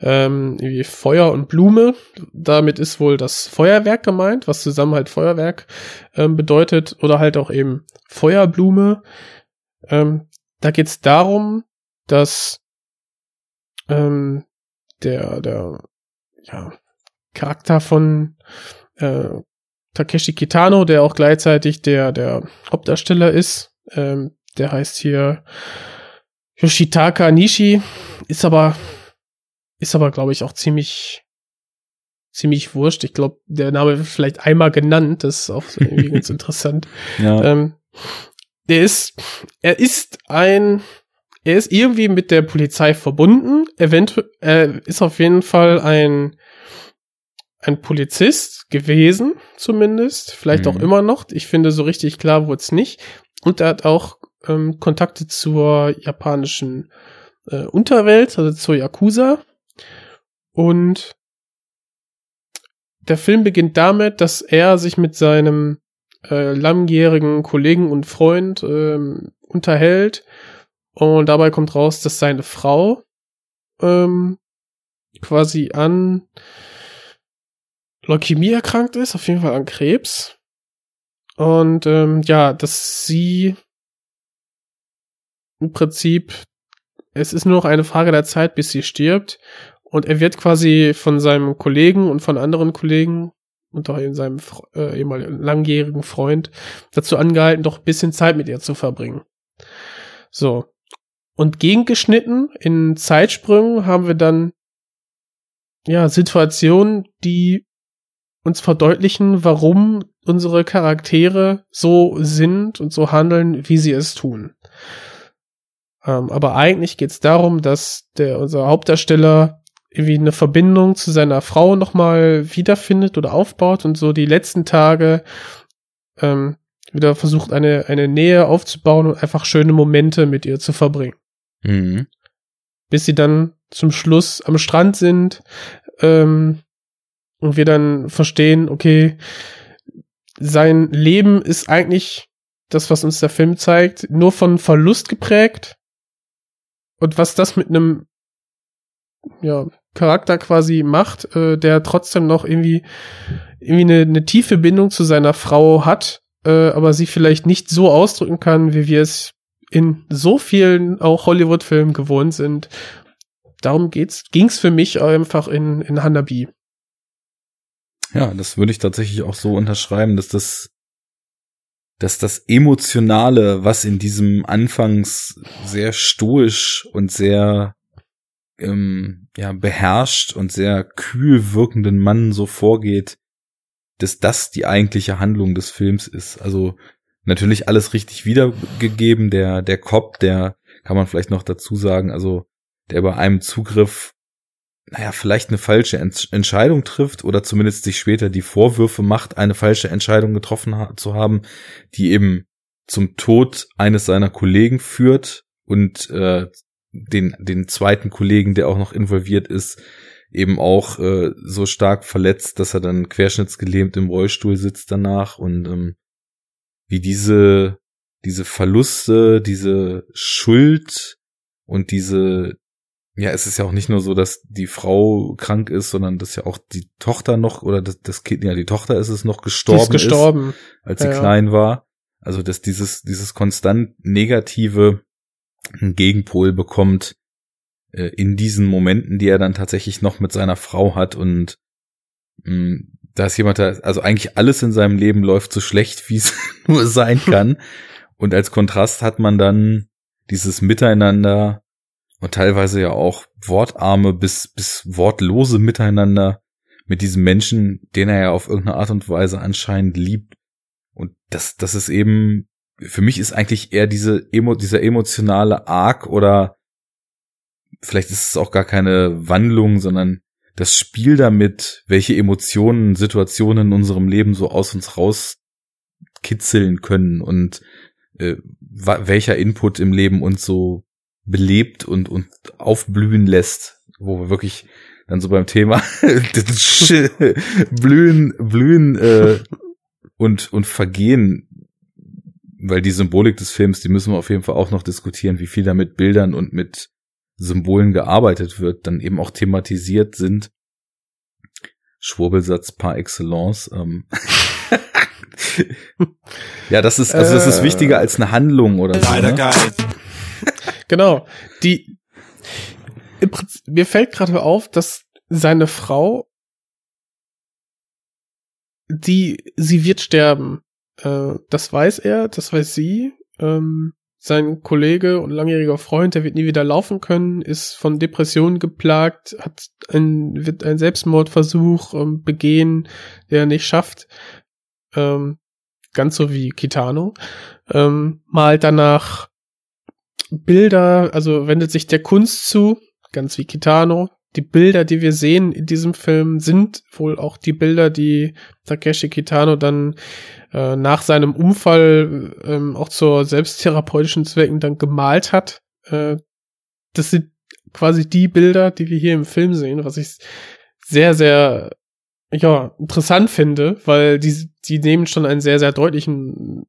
ähm, wie Feuer und Blume. Damit ist wohl das Feuerwerk gemeint, was zusammen halt Feuerwerk ähm, bedeutet, oder halt auch eben Feuerblume. Ähm, da geht es darum, dass ähm, der, der ja, Charakter von äh, Takeshi Kitano, der auch gleichzeitig der, der Hauptdarsteller ist, ähm, der heißt hier Yoshitaka Nishi, ist aber, ist aber, glaube ich, auch ziemlich, ziemlich wurscht. Ich glaube, der Name wird vielleicht einmal genannt, das ist auch irgendwie ganz interessant. Ja. Ähm, der ist, er ist ein, er ist irgendwie mit der Polizei verbunden. Eventuell, er ist auf jeden Fall ein, ein Polizist gewesen, zumindest. Vielleicht auch Mhm. immer noch. Ich finde, so richtig klar wurde es nicht. Und er hat auch ähm, Kontakte zur japanischen äh, Unterwelt, also zur Yakuza. Und der Film beginnt damit, dass er sich mit seinem äh, langjährigen Kollegen und Freund ähm, unterhält. Und dabei kommt raus, dass seine Frau ähm, quasi an Leukämie erkrankt ist, auf jeden Fall an Krebs. Und ähm, ja, dass sie im Prinzip, es ist nur noch eine Frage der Zeit, bis sie stirbt. Und er wird quasi von seinem Kollegen und von anderen Kollegen und auch in seinem äh, ehemaligen langjährigen Freund dazu angehalten, doch ein bisschen Zeit mit ihr zu verbringen. So. Und gegengeschnitten in Zeitsprüngen haben wir dann ja Situationen, die uns verdeutlichen, warum unsere Charaktere so sind und so handeln, wie sie es tun. Ähm, aber eigentlich geht es darum, dass der unser Hauptdarsteller irgendwie eine Verbindung zu seiner Frau nochmal wiederfindet oder aufbaut und so die letzten Tage ähm, wieder versucht, eine, eine Nähe aufzubauen und einfach schöne Momente mit ihr zu verbringen. Mhm. Bis sie dann zum Schluss am Strand sind ähm, und wir dann verstehen, okay, sein Leben ist eigentlich das, was uns der Film zeigt, nur von Verlust geprägt und was das mit einem ja, Charakter quasi macht, äh, der trotzdem noch irgendwie, irgendwie eine, eine tiefe Bindung zu seiner Frau hat, äh, aber sie vielleicht nicht so ausdrücken kann, wie wir es in so vielen auch Hollywood-Filmen gewohnt sind. Darum geht's, ging's für mich einfach in, in Hanabi. Ja, das würde ich tatsächlich auch so unterschreiben, dass das, dass das Emotionale, was in diesem anfangs sehr stoisch und sehr ähm, ja, beherrscht und sehr kühl wirkenden Mann so vorgeht, dass das die eigentliche Handlung des Films ist. Also natürlich alles richtig wiedergegeben. Der, der Cop, der kann man vielleicht noch dazu sagen, also der bei einem Zugriff, naja, vielleicht eine falsche Ent Entscheidung trifft oder zumindest sich später die Vorwürfe macht, eine falsche Entscheidung getroffen ha zu haben, die eben zum Tod eines seiner Kollegen führt und äh, den, den zweiten Kollegen, der auch noch involviert ist, eben auch äh, so stark verletzt, dass er dann querschnittsgelähmt im Rollstuhl sitzt danach und ähm, wie diese diese Verluste, diese Schuld und diese ja, es ist ja auch nicht nur so, dass die Frau krank ist, sondern dass ja auch die Tochter noch oder das, das Kind, ja, die Tochter ist es noch gestorben, ist gestorben. Ist, als sie ja, klein war. Also, dass dieses, dieses konstant negative einen Gegenpol bekommt äh, in diesen Momenten, die er dann tatsächlich noch mit seiner Frau hat und mh, mm, da ist jemand, der, also eigentlich alles in seinem Leben läuft so schlecht, wie es nur sein kann. Und als Kontrast hat man dann dieses Miteinander und teilweise ja auch wortarme bis, bis wortlose Miteinander mit diesem Menschen, den er ja auf irgendeine Art und Weise anscheinend liebt. Und das, das ist eben für mich ist eigentlich eher diese emo, dieser emotionale Arc oder vielleicht ist es auch gar keine Wandlung, sondern das Spiel damit, welche Emotionen, Situationen in unserem Leben so aus uns raus kitzeln können und äh, welcher Input im Leben uns so belebt und, und aufblühen lässt, wo wir wirklich dann so beim Thema blühen, blühen äh, und, und vergehen weil die Symbolik des Films, die müssen wir auf jeden Fall auch noch diskutieren, wie viel da mit Bildern und mit Symbolen gearbeitet wird, dann eben auch thematisiert sind. Schwurbelsatz par excellence. Ähm. ja, das ist, also das ist äh. wichtiger als eine Handlung oder so. Ne? genau. Die, mir fällt gerade auf, dass seine Frau, die, sie wird sterben. Äh, das weiß er, das weiß sie. Ähm, sein Kollege und langjähriger Freund, der wird nie wieder laufen können, ist von Depressionen geplagt, hat ein, wird einen Selbstmordversuch ähm, begehen, der er nicht schafft. Ähm, ganz so wie Kitano. Ähm, malt danach Bilder, also wendet sich der Kunst zu, ganz wie Kitano, die Bilder, die wir sehen in diesem Film, sind wohl auch die Bilder, die Takeshi Kitano dann äh, nach seinem Unfall ähm, auch zur selbsttherapeutischen Zwecken dann gemalt hat. Äh, das sind quasi die Bilder, die wir hier im Film sehen, was ich sehr, sehr ja, interessant finde, weil die, die nehmen schon einen sehr, sehr deutlichen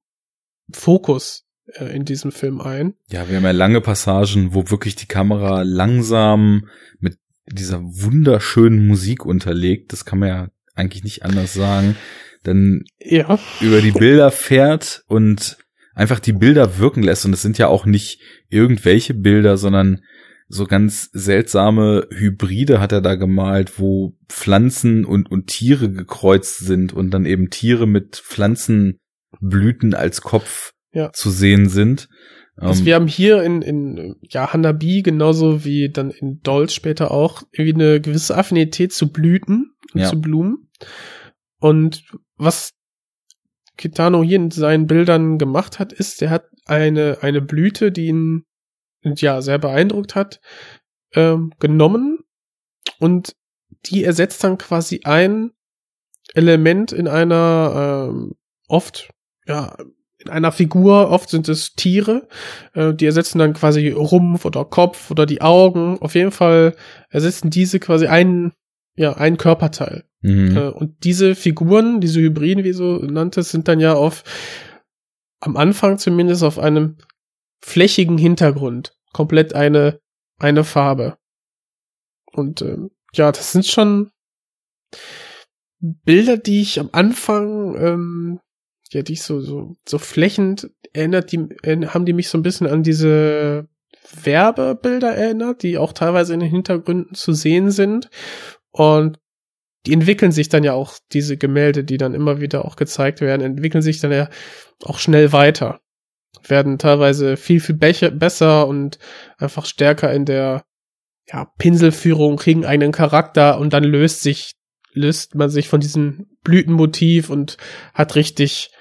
Fokus äh, in diesem Film ein. Ja, wir haben ja lange Passagen, wo wirklich die Kamera langsam mit dieser wunderschönen Musik unterlegt. Das kann man ja eigentlich nicht anders sagen. Dann ja. über die Bilder fährt und einfach die Bilder wirken lässt. Und es sind ja auch nicht irgendwelche Bilder, sondern so ganz seltsame Hybride hat er da gemalt, wo Pflanzen und, und Tiere gekreuzt sind und dann eben Tiere mit Pflanzenblüten als Kopf ja. zu sehen sind. Also wir haben hier in, in ja, Hanabi genauso wie dann in Dolls später auch irgendwie eine gewisse Affinität zu Blüten und ja. zu Blumen. Und was Kitano hier in seinen Bildern gemacht hat, ist, er hat eine, eine Blüte, die ihn ja sehr beeindruckt hat, ähm, genommen und die ersetzt dann quasi ein Element in einer ähm, oft ja in einer Figur, oft sind es Tiere, äh, die ersetzen dann quasi Rumpf oder Kopf oder die Augen. Auf jeden Fall ersetzen diese quasi einen, ja, einen Körperteil. Mhm. Äh, und diese Figuren, diese Hybriden, wie so nanntest, sind dann ja auf, am Anfang zumindest auf einem flächigen Hintergrund. Komplett eine eine Farbe. Und ähm, ja, das sind schon Bilder, die ich am Anfang, ähm, ja, die ich so, so, so flächend erinnert, die, äh, haben die mich so ein bisschen an diese Werbebilder erinnert, die auch teilweise in den Hintergründen zu sehen sind. Und die entwickeln sich dann ja auch, diese Gemälde, die dann immer wieder auch gezeigt werden, entwickeln sich dann ja auch schnell weiter. Werden teilweise viel, viel besser und einfach stärker in der ja, Pinselführung, kriegen einen Charakter und dann löst sich, löst man sich von diesem Blütenmotiv und hat richtig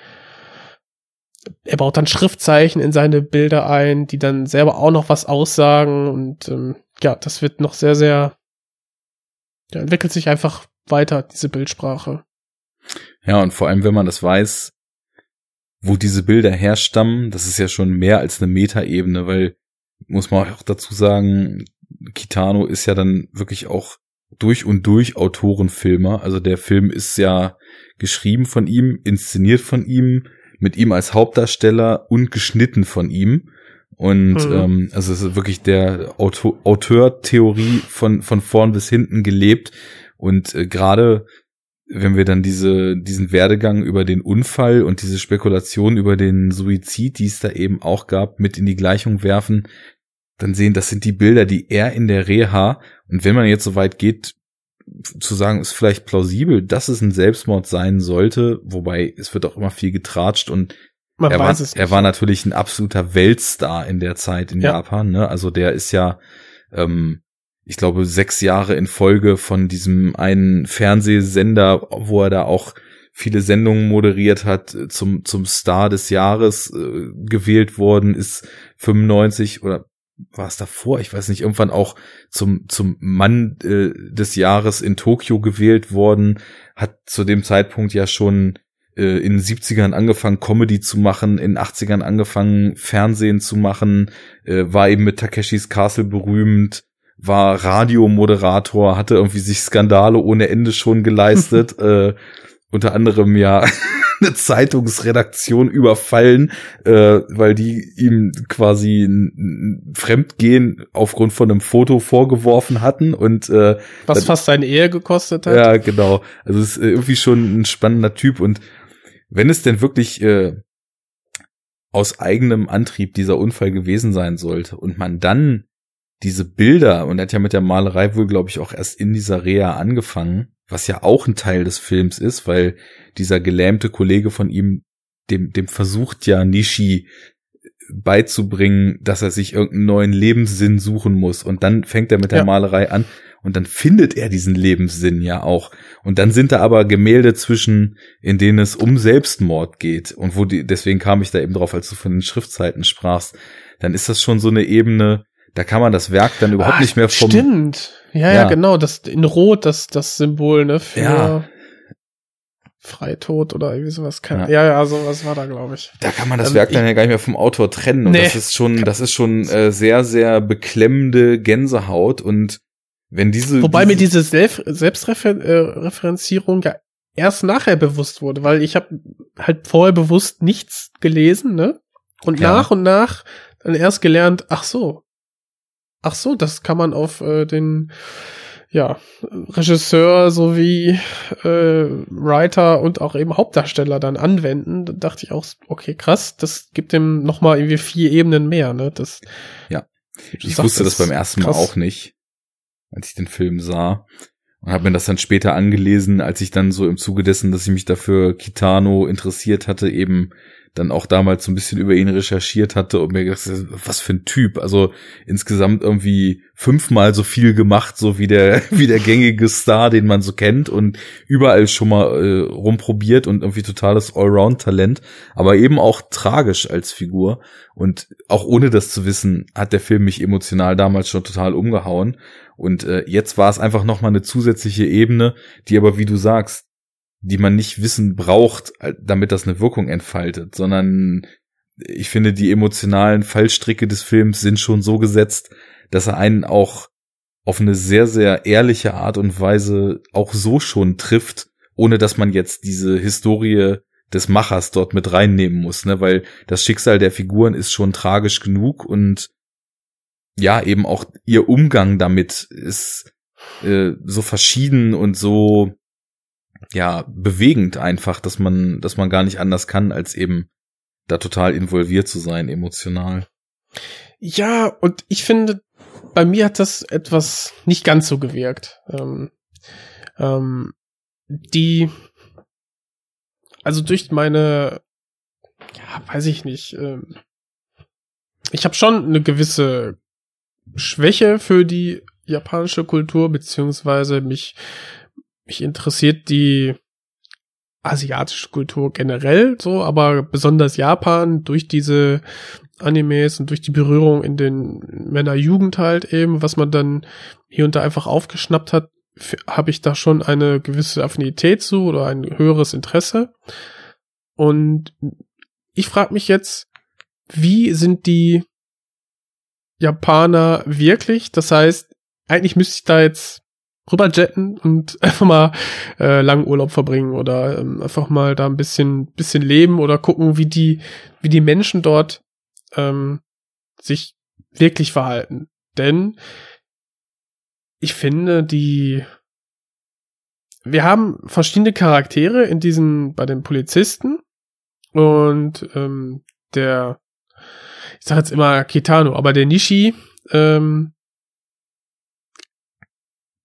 er baut dann Schriftzeichen in seine Bilder ein, die dann selber auch noch was aussagen und ähm, ja, das wird noch sehr, sehr, ja, entwickelt sich einfach weiter, diese Bildsprache. Ja, und vor allem, wenn man das weiß, wo diese Bilder herstammen, das ist ja schon mehr als eine Metaebene, weil, muss man auch dazu sagen, Kitano ist ja dann wirklich auch durch und durch Autorenfilmer. Also der Film ist ja geschrieben von ihm, inszeniert von ihm, mit ihm als Hauptdarsteller und geschnitten von ihm. Und mhm. ähm, also es ist wirklich der Autor Auteur-Theorie von, von vorn bis hinten gelebt. Und äh, gerade wenn wir dann diese, diesen Werdegang über den Unfall und diese Spekulation über den Suizid, die es da eben auch gab, mit in die Gleichung werfen, dann sehen, das sind die Bilder, die er in der Reha, und wenn man jetzt so weit geht, zu sagen, ist vielleicht plausibel, dass es ein Selbstmord sein sollte, wobei es wird auch immer viel getratscht und Man er, war, er war natürlich ein absoluter Weltstar in der Zeit in ja. Japan, ne? Also der ist ja, ähm, ich glaube, sechs Jahre in Folge von diesem einen Fernsehsender, wo er da auch viele Sendungen moderiert hat, zum, zum Star des Jahres äh, gewählt worden ist, 95 oder war es davor, ich weiß nicht, irgendwann auch zum, zum Mann äh, des Jahres in Tokio gewählt worden, hat zu dem Zeitpunkt ja schon äh, in den 70ern angefangen, Comedy zu machen, in den 80ern angefangen, Fernsehen zu machen, äh, war eben mit Takeshis Castle berühmt, war Radiomoderator, hatte irgendwie sich Skandale ohne Ende schon geleistet, äh, unter anderem ja eine Zeitungsredaktion überfallen, äh, weil die ihm quasi ein Fremdgehen aufgrund von einem Foto vorgeworfen hatten und äh, was fast seine Ehe gekostet hat. Ja, genau. Also es ist irgendwie schon ein spannender Typ und wenn es denn wirklich äh, aus eigenem Antrieb dieser Unfall gewesen sein sollte und man dann diese Bilder, und er hat ja mit der Malerei wohl, glaube ich, auch erst in dieser Reha angefangen, was ja auch ein Teil des Films ist, weil dieser gelähmte Kollege von ihm, dem, dem versucht ja Nishi beizubringen, dass er sich irgendeinen neuen Lebenssinn suchen muss. Und dann fängt er mit der ja. Malerei an und dann findet er diesen Lebenssinn ja auch. Und dann sind da aber Gemälde zwischen, in denen es um Selbstmord geht. Und wo die, deswegen kam ich da eben drauf, als du von den Schriftzeiten sprachst. Dann ist das schon so eine Ebene, da kann man das Werk dann überhaupt Ach, nicht mehr vom. Stimmt. Ja, ja, ja, genau. Das in Rot, das, das Symbol, ne? Für ja. Freitod oder irgendwie sowas. Kann, ja. ja, ja, sowas war da, glaube ich. Da kann man das ähm, Werk dann ja gar nicht mehr vom Autor trennen. Und nee. das ist schon, das ist schon äh, sehr, sehr beklemmende Gänsehaut. Und wenn diese. Wobei diese mir diese Selbst Selbstreferenzierung ja erst nachher bewusst wurde, weil ich habe halt vorher bewusst nichts gelesen, ne? Und ja. nach und nach dann erst gelernt, ach so, Ach so, das kann man auf äh, den ja, Regisseur sowie äh, Writer und auch eben Hauptdarsteller dann anwenden. Da dachte ich auch, okay, krass, das gibt dem nochmal irgendwie vier Ebenen mehr, ne? Das, ja. Ich wusste das beim ersten krass. Mal auch nicht, als ich den Film sah. Und habe mir das dann später angelesen, als ich dann so im Zuge dessen, dass ich mich dafür Kitano interessiert hatte, eben dann auch damals so ein bisschen über ihn recherchiert hatte und mir gedacht, was für ein Typ. Also insgesamt irgendwie fünfmal so viel gemacht, so wie der, wie der gängige Star, den man so kennt und überall schon mal äh, rumprobiert und irgendwie totales Allround-Talent, aber eben auch tragisch als Figur. Und auch ohne das zu wissen, hat der Film mich emotional damals schon total umgehauen. Und äh, jetzt war es einfach nochmal eine zusätzliche Ebene, die aber, wie du sagst, die man nicht wissen braucht, äh, damit das eine Wirkung entfaltet, sondern ich finde, die emotionalen Fallstricke des Films sind schon so gesetzt, dass er einen auch auf eine sehr, sehr ehrliche Art und Weise auch so schon trifft, ohne dass man jetzt diese Historie des Machers dort mit reinnehmen muss, ne, weil das Schicksal der Figuren ist schon tragisch genug und ja, eben auch ihr Umgang damit ist äh, so verschieden und so ja bewegend einfach, dass man, dass man gar nicht anders kann, als eben da total involviert zu sein, emotional. Ja, und ich finde, bei mir hat das etwas nicht ganz so gewirkt. Ähm, ähm, die, also durch meine, ja, weiß ich nicht, ähm, ich habe schon eine gewisse Schwäche für die japanische Kultur, beziehungsweise mich, mich interessiert die asiatische Kultur generell so, aber besonders Japan durch diese Animes und durch die Berührung in den meiner Jugend halt eben, was man dann hier und da einfach aufgeschnappt hat, habe ich da schon eine gewisse Affinität zu oder ein höheres Interesse. Und ich frage mich jetzt, wie sind die Japaner wirklich? Das heißt, eigentlich müsste ich da jetzt rüberjetten und einfach mal äh, langen Urlaub verbringen oder ähm, einfach mal da ein bisschen bisschen leben oder gucken, wie die wie die Menschen dort ähm, sich wirklich verhalten. Denn ich finde, die wir haben verschiedene Charaktere in diesen bei den Polizisten und ähm, der ich sage jetzt immer Kitano, aber der Nishi ähm,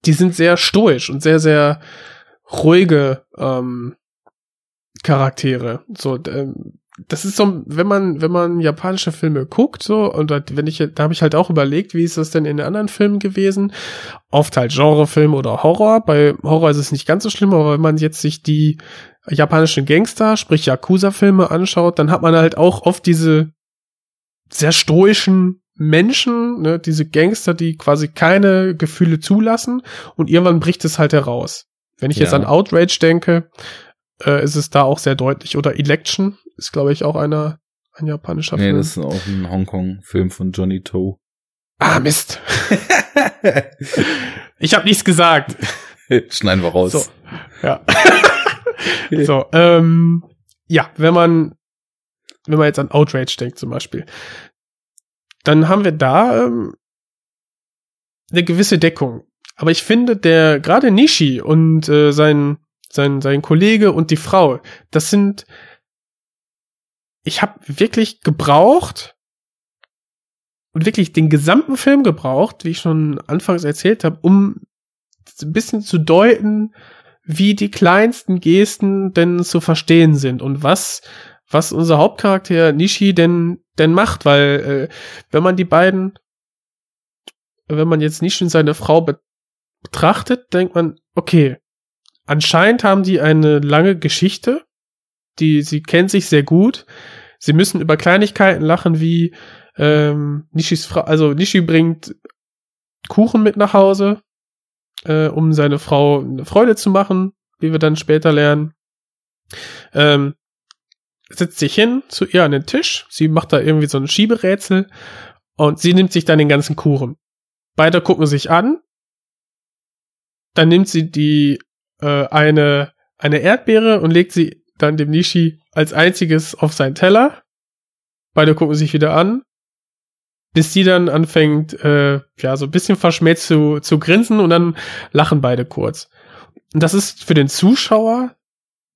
die sind sehr stoisch und sehr, sehr ruhige ähm, Charaktere. So, ähm, das ist so, wenn man, wenn man japanische Filme guckt, so, und wenn ich, da habe ich halt auch überlegt, wie ist das denn in den anderen Filmen gewesen? Oft halt Genrefilm oder Horror. Bei Horror ist es nicht ganz so schlimm, aber wenn man jetzt sich die japanischen Gangster, sprich Yakuza-Filme anschaut, dann hat man halt auch oft diese sehr stoischen Menschen, ne, diese Gangster, die quasi keine Gefühle zulassen und irgendwann bricht es halt heraus. Wenn ich ja. jetzt an Outrage denke, äh, ist es da auch sehr deutlich. Oder Election ist, glaube ich, auch einer, ein japanischer nee, Film. Nee, das ist auch ein Hongkong-Film von Johnny Toe. Ah, Mist. ich habe nichts gesagt. Schneiden wir raus. So, ja. so, ähm, ja, wenn man, wenn man jetzt an Outrage denkt zum Beispiel, dann haben wir da ähm, eine gewisse Deckung. Aber ich finde, der gerade Nishi und äh, sein, sein, sein Kollege und die Frau, das sind. Ich habe wirklich gebraucht und wirklich den gesamten Film gebraucht, wie ich schon anfangs erzählt habe, um ein bisschen zu deuten, wie die kleinsten Gesten denn zu verstehen sind und was was unser Hauptcharakter Nishi denn denn macht, weil äh, wenn man die beiden, wenn man jetzt Nishi und seine Frau be betrachtet, denkt man, okay, anscheinend haben die eine lange Geschichte, die sie kennen sich sehr gut. Sie müssen über Kleinigkeiten lachen, wie ähm, Nishis Frau, also Nishi bringt Kuchen mit nach Hause, äh, um seine Frau eine Freude zu machen, wie wir dann später lernen. Ähm, setzt sich hin zu ihr an den Tisch. Sie macht da irgendwie so ein Schieberätsel und sie nimmt sich dann den ganzen Kuchen. Beide gucken sich an. Dann nimmt sie die äh, eine eine Erdbeere und legt sie dann dem Nishi als einziges auf seinen Teller. Beide gucken sich wieder an, bis sie dann anfängt, äh, ja, so ein bisschen verschmäht zu, zu grinsen und dann lachen beide kurz. Und das ist für den Zuschauer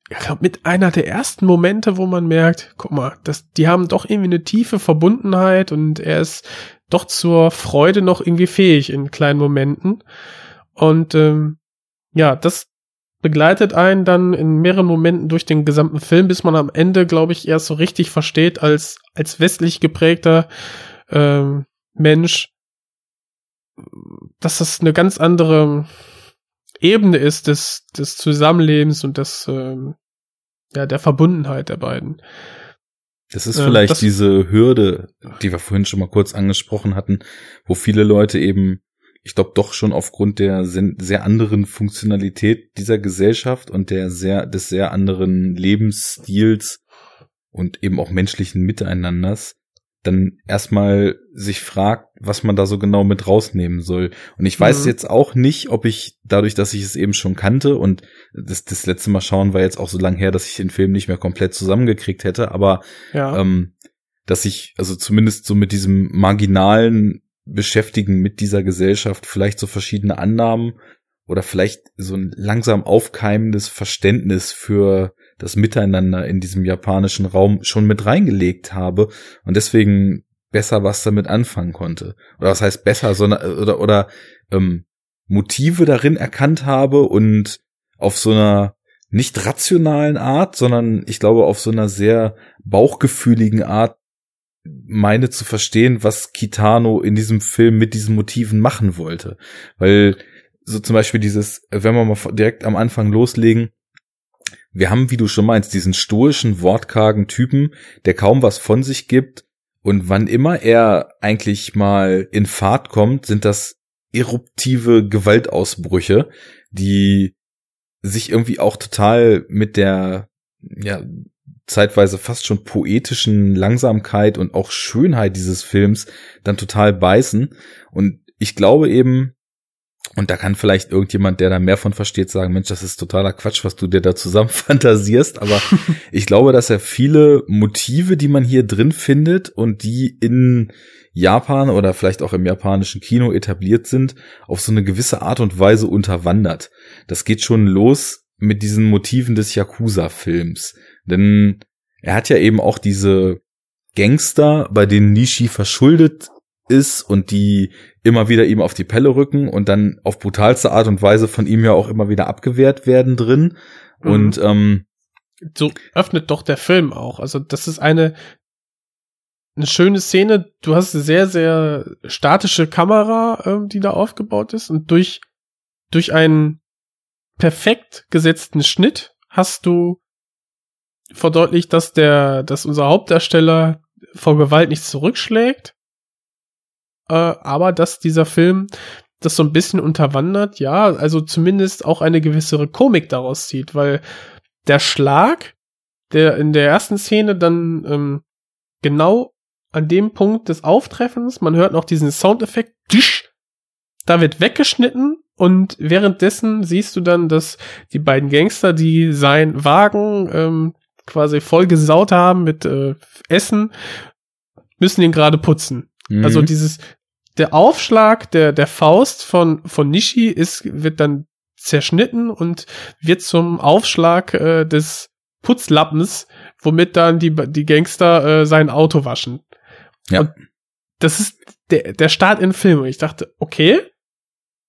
ich glaube, mit einer der ersten Momente, wo man merkt, guck mal, das, die haben doch irgendwie eine tiefe Verbundenheit und er ist doch zur Freude noch irgendwie fähig in kleinen Momenten. Und ähm, ja, das begleitet einen dann in mehreren Momenten durch den gesamten Film, bis man am Ende, glaube ich, erst so richtig versteht, als, als westlich geprägter ähm, Mensch, dass das eine ganz andere Ebene ist des, des Zusammenlebens und des, ähm, ja, der Verbundenheit der beiden. Das ist vielleicht das, diese Hürde, die wir vorhin schon mal kurz angesprochen hatten, wo viele Leute eben, ich glaube doch schon aufgrund der sehr anderen Funktionalität dieser Gesellschaft und der sehr, des sehr anderen Lebensstils und eben auch menschlichen Miteinanders dann erstmal sich fragt, was man da so genau mit rausnehmen soll. Und ich weiß mhm. jetzt auch nicht, ob ich dadurch, dass ich es eben schon kannte und das, das letzte Mal schauen war jetzt auch so lang her, dass ich den Film nicht mehr komplett zusammengekriegt hätte, aber ja. ähm, dass ich also zumindest so mit diesem marginalen beschäftigen mit dieser Gesellschaft, vielleicht so verschiedene Annahmen oder vielleicht so ein langsam aufkeimendes Verständnis für das Miteinander in diesem japanischen Raum schon mit reingelegt habe und deswegen besser was damit anfangen konnte. Oder was heißt besser, sondern oder oder ähm, Motive darin erkannt habe und auf so einer nicht rationalen Art, sondern ich glaube auf so einer sehr bauchgefühligen Art meine zu verstehen, was Kitano in diesem Film mit diesen Motiven machen wollte. Weil so zum Beispiel dieses, wenn wir mal direkt am Anfang loslegen, wir haben, wie du schon meinst, diesen stoischen, wortkargen Typen, der kaum was von sich gibt. Und wann immer er eigentlich mal in Fahrt kommt, sind das eruptive Gewaltausbrüche, die sich irgendwie auch total mit der, ja, zeitweise fast schon poetischen Langsamkeit und auch Schönheit dieses Films dann total beißen. Und ich glaube eben, und da kann vielleicht irgendjemand, der da mehr von versteht, sagen, Mensch, das ist totaler Quatsch, was du dir da zusammen fantasierst. Aber ich glaube, dass er viele Motive, die man hier drin findet und die in Japan oder vielleicht auch im japanischen Kino etabliert sind, auf so eine gewisse Art und Weise unterwandert. Das geht schon los mit diesen Motiven des Yakuza-Films. Denn er hat ja eben auch diese Gangster, bei denen Nishi verschuldet ist und die immer wieder ihm auf die Pelle rücken und dann auf brutalste Art und Weise von ihm ja auch immer wieder abgewehrt werden drin. Mhm. Und ähm, so öffnet doch der Film auch. Also das ist eine eine schöne Szene. Du hast eine sehr sehr statische Kamera, ähm, die da aufgebaut ist und durch durch einen perfekt gesetzten Schnitt hast du verdeutlicht, dass der, dass unser Hauptdarsteller vor Gewalt nicht zurückschlägt, äh, aber dass dieser Film das so ein bisschen unterwandert, ja, also zumindest auch eine gewissere Komik daraus zieht, weil der Schlag, der in der ersten Szene dann ähm, genau an dem Punkt des Auftreffens, man hört noch diesen Soundeffekt, da wird weggeschnitten und währenddessen siehst du dann, dass die beiden Gangster, die sein Wagen ähm, quasi voll gesaut haben mit äh, Essen, müssen ihn gerade putzen. Mhm. Also dieses, der Aufschlag der, der Faust von, von Nishi ist, wird dann zerschnitten und wird zum Aufschlag äh, des Putzlappens, womit dann die, die Gangster äh, sein Auto waschen. Ja. Und das ist der, der Start in den Film. Und ich dachte, okay,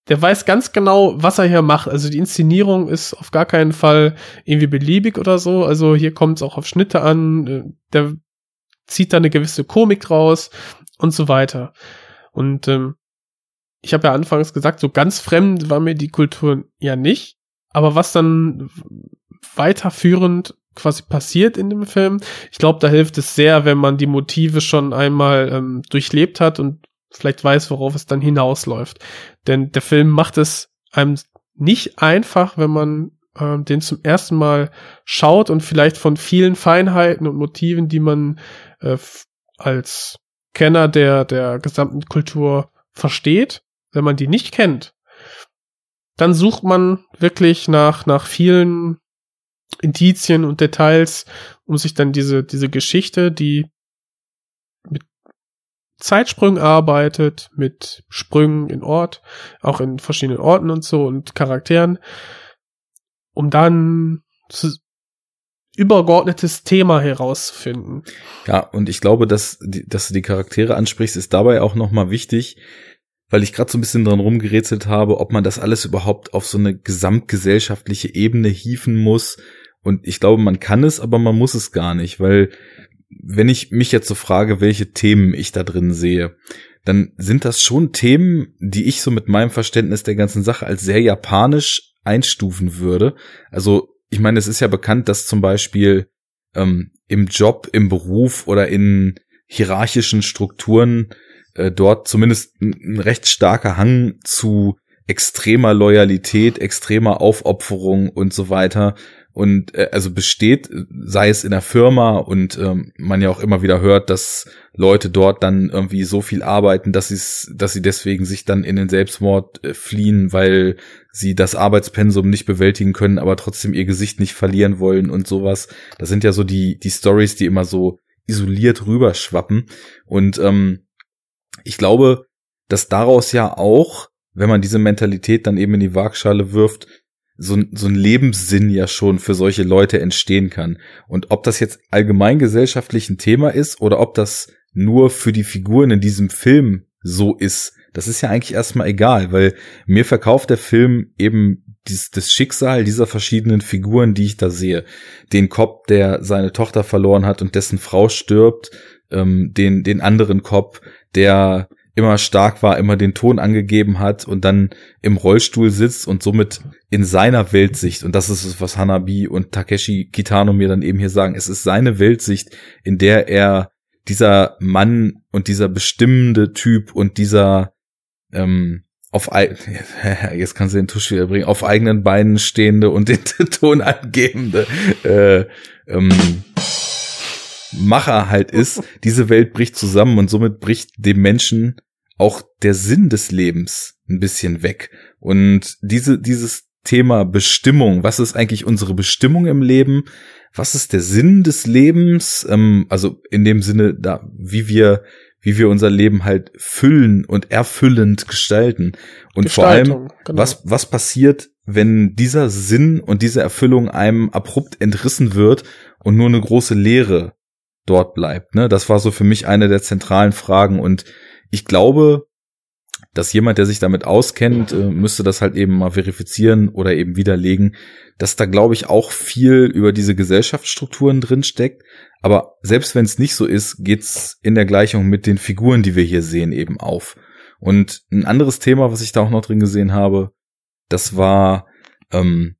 der weiß ganz genau, was er hier macht. Also die Inszenierung ist auf gar keinen Fall irgendwie beliebig oder so. Also hier kommt es auch auf Schnitte an. Äh, der zieht da eine gewisse Komik raus und so weiter. Und ähm, ich habe ja anfangs gesagt, so ganz fremd war mir die Kultur ja nicht. Aber was dann weiterführend quasi passiert in dem Film, ich glaube, da hilft es sehr, wenn man die Motive schon einmal ähm, durchlebt hat und vielleicht weiß, worauf es dann hinausläuft. Denn der Film macht es einem nicht einfach, wenn man ähm, den zum ersten Mal schaut und vielleicht von vielen Feinheiten und Motiven, die man äh, als Kenner der, der gesamten Kultur versteht, wenn man die nicht kennt, dann sucht man wirklich nach, nach vielen Indizien und Details, um sich dann diese, diese Geschichte, die mit Zeitsprüngen arbeitet, mit Sprüngen in Ort, auch in verschiedenen Orten und so und Charakteren, um dann zu, übergeordnetes Thema herauszufinden. Ja, und ich glaube, dass, dass du die Charaktere ansprichst, ist dabei auch nochmal wichtig, weil ich gerade so ein bisschen dran rumgerätselt habe, ob man das alles überhaupt auf so eine gesamtgesellschaftliche Ebene hieven muss. Und ich glaube, man kann es, aber man muss es gar nicht, weil wenn ich mich jetzt so frage, welche Themen ich da drin sehe, dann sind das schon Themen, die ich so mit meinem Verständnis der ganzen Sache als sehr japanisch einstufen würde. Also ich meine, es ist ja bekannt, dass zum Beispiel ähm, im Job, im Beruf oder in hierarchischen Strukturen äh, dort zumindest ein, ein recht starker Hang zu extremer Loyalität, extremer Aufopferung und so weiter und äh, also besteht, sei es in der Firma und ähm, man ja auch immer wieder hört, dass Leute dort dann irgendwie so viel arbeiten, dass sie dass sie deswegen sich dann in den Selbstmord äh, fliehen, weil sie das Arbeitspensum nicht bewältigen können, aber trotzdem ihr Gesicht nicht verlieren wollen und sowas. Das sind ja so die die Stories, die immer so isoliert rüberschwappen und ähm, ich glaube, dass daraus ja auch, wenn man diese Mentalität dann eben in die Waagschale wirft, so, so ein Lebenssinn ja schon für solche Leute entstehen kann. Und ob das jetzt allgemein gesellschaftlich ein Thema ist oder ob das nur für die Figuren in diesem Film so ist, das ist ja eigentlich erstmal egal, weil mir verkauft der Film eben dies, das Schicksal dieser verschiedenen Figuren, die ich da sehe. Den Cop, der seine Tochter verloren hat und dessen Frau stirbt, ähm, den, den anderen Cop, der immer stark war, immer den Ton angegeben hat und dann im Rollstuhl sitzt und somit in seiner Weltsicht, und das ist es, was Hanabi und Takeshi Kitano mir dann eben hier sagen, es ist seine Weltsicht, in der er dieser Mann und dieser bestimmende Typ und dieser ähm, auf jetzt kannst du den Tusch wieder bringen, auf eigenen Beinen stehende und den Ton angebende äh, ähm, Macher halt ist, diese Welt bricht zusammen und somit bricht dem Menschen auch der Sinn des Lebens ein bisschen weg. Und diese, dieses Thema Bestimmung, was ist eigentlich unsere Bestimmung im Leben? Was ist der Sinn des Lebens? Ähm, also in dem Sinne, da, wie wir wie wir unser Leben halt füllen und erfüllend gestalten. Und vor allem, genau. was, was passiert, wenn dieser Sinn und diese Erfüllung einem abrupt entrissen wird und nur eine große Leere dort bleibt. Ne? Das war so für mich eine der zentralen Fragen. Und ich glaube, dass jemand, der sich damit auskennt, äh, müsste das halt eben mal verifizieren oder eben widerlegen, dass da, glaube ich, auch viel über diese Gesellschaftsstrukturen drin steckt. Aber selbst wenn es nicht so ist, geht's in der Gleichung mit den Figuren, die wir hier sehen, eben auf. Und ein anderes Thema, was ich da auch noch drin gesehen habe, das war ähm,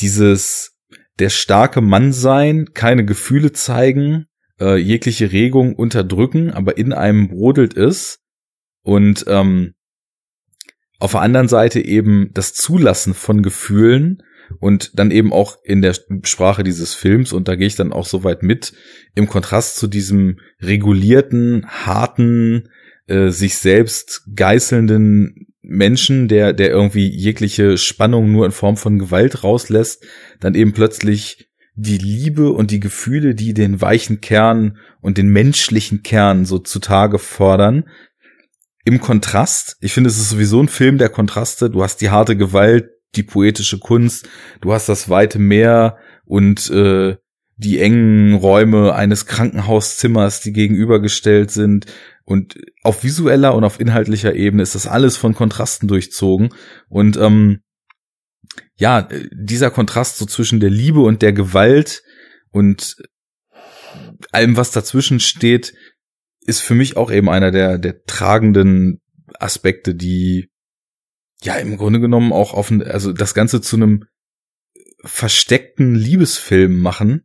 dieses der starke Mann sein, keine Gefühle zeigen, äh, jegliche Regung unterdrücken, aber in einem brodelt es. Und ähm, auf der anderen Seite eben das Zulassen von Gefühlen und dann eben auch in der Sprache dieses Films, und da gehe ich dann auch so weit mit, im Kontrast zu diesem regulierten, harten, äh, sich selbst geißelnden Menschen, der, der irgendwie jegliche Spannung nur in Form von Gewalt rauslässt, dann eben plötzlich die Liebe und die Gefühle, die den weichen Kern und den menschlichen Kern so zutage fordern. Im Kontrast, ich finde, es ist sowieso ein Film der Kontraste. Du hast die harte Gewalt, die poetische Kunst, du hast das weite Meer und äh, die engen Räume eines Krankenhauszimmers, die gegenübergestellt sind. Und auf visueller und auf inhaltlicher Ebene ist das alles von Kontrasten durchzogen. Und ähm, ja, dieser Kontrast so zwischen der Liebe und der Gewalt und allem, was dazwischen steht, ist für mich auch eben einer der, der tragenden Aspekte, die ja im Grunde genommen auch auf, also das Ganze zu einem versteckten Liebesfilm machen,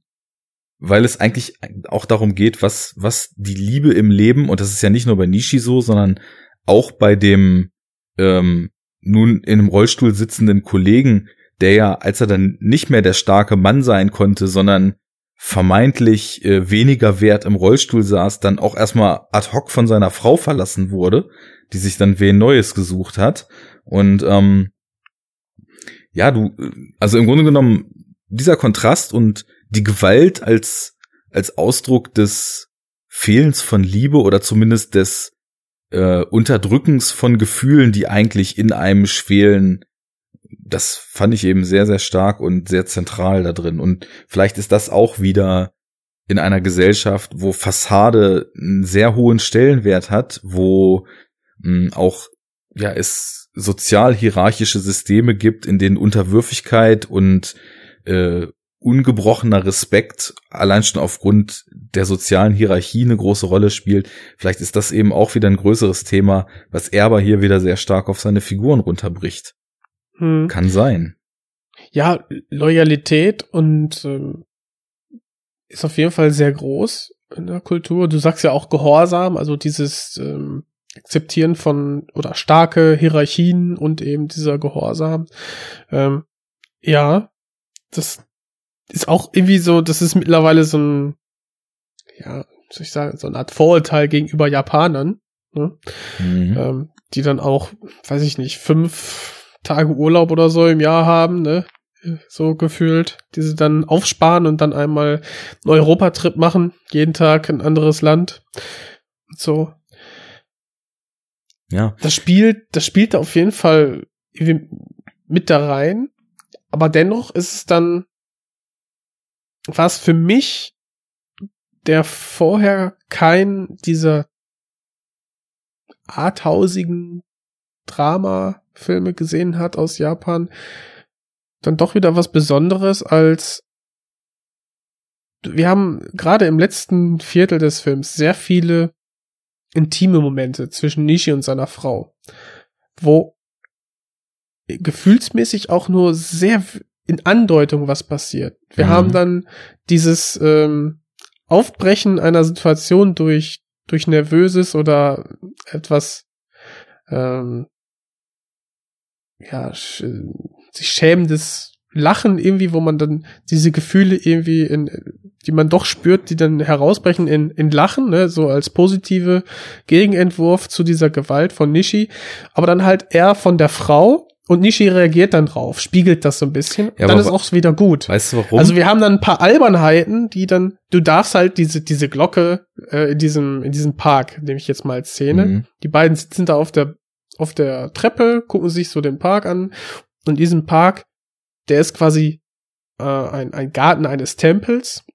weil es eigentlich auch darum geht, was, was die Liebe im Leben, und das ist ja nicht nur bei Nishi so, sondern auch bei dem ähm, nun in einem Rollstuhl sitzenden Kollegen, der ja, als er dann nicht mehr der starke Mann sein konnte, sondern vermeintlich äh, weniger wert im Rollstuhl saß, dann auch erstmal ad hoc von seiner Frau verlassen wurde, die sich dann wen Neues gesucht hat. Und ähm, ja, du, also im Grunde genommen, dieser Kontrast und die Gewalt als, als Ausdruck des Fehlens von Liebe oder zumindest des äh, Unterdrückens von Gefühlen, die eigentlich in einem schwelen, das fand ich eben sehr, sehr stark und sehr zentral da drin. Und vielleicht ist das auch wieder in einer Gesellschaft, wo Fassade einen sehr hohen Stellenwert hat, wo mh, auch ja es sozial hierarchische Systeme gibt, in denen Unterwürfigkeit und äh, ungebrochener Respekt allein schon aufgrund der sozialen Hierarchie eine große Rolle spielt. Vielleicht ist das eben auch wieder ein größeres Thema, was er aber hier wieder sehr stark auf seine Figuren runterbricht. Hm. Kann sein. Ja, Loyalität und ähm, ist auf jeden Fall sehr groß in der Kultur. Du sagst ja auch Gehorsam, also dieses ähm, Akzeptieren von oder starke Hierarchien und eben dieser Gehorsam. Ähm, ja, das ist auch irgendwie so, das ist mittlerweile so ein, ja, soll ich sagen, so eine Art Vorurteil gegenüber Japanern, ne? Mhm. Ähm, die dann auch, weiß ich nicht, fünf Tage Urlaub oder so im Jahr haben, ne? So gefühlt, die sie dann aufsparen und dann einmal einen Europatrip machen, jeden Tag ein anderes Land. So. Ja. Das spielt, das spielt da auf jeden Fall mit da rein. Aber dennoch ist es dann, was für mich, der vorher kein dieser arthausigen Drama-Filme gesehen hat aus Japan, dann doch wieder was Besonderes als wir haben gerade im letzten Viertel des Films sehr viele intime Momente zwischen Nishi und seiner Frau, wo gefühlsmäßig auch nur sehr in Andeutung was passiert. Wir Mhm. haben dann dieses ähm, Aufbrechen einer Situation durch durch nervöses oder etwas ähm, ja sch sich schämendes Lachen irgendwie, wo man dann diese Gefühle irgendwie in, die man doch spürt, die dann herausbrechen in, in Lachen, ne, so als positive Gegenentwurf zu dieser Gewalt von Nishi, aber dann halt eher von der Frau und Nishi reagiert dann drauf, spiegelt das so ein bisschen, Ja, dann ist auch wieder gut. Weißt du warum? Also wir haben dann ein paar Albernheiten, die dann, du darfst halt diese, diese Glocke äh, in diesem, in diesem Park, nehme ich jetzt mal als Szene. Mhm. Die beiden sitzen da auf der, auf der Treppe, gucken sich so den Park an. Und in diesem Park, der ist quasi äh, ein, ein Garten eines Tempels.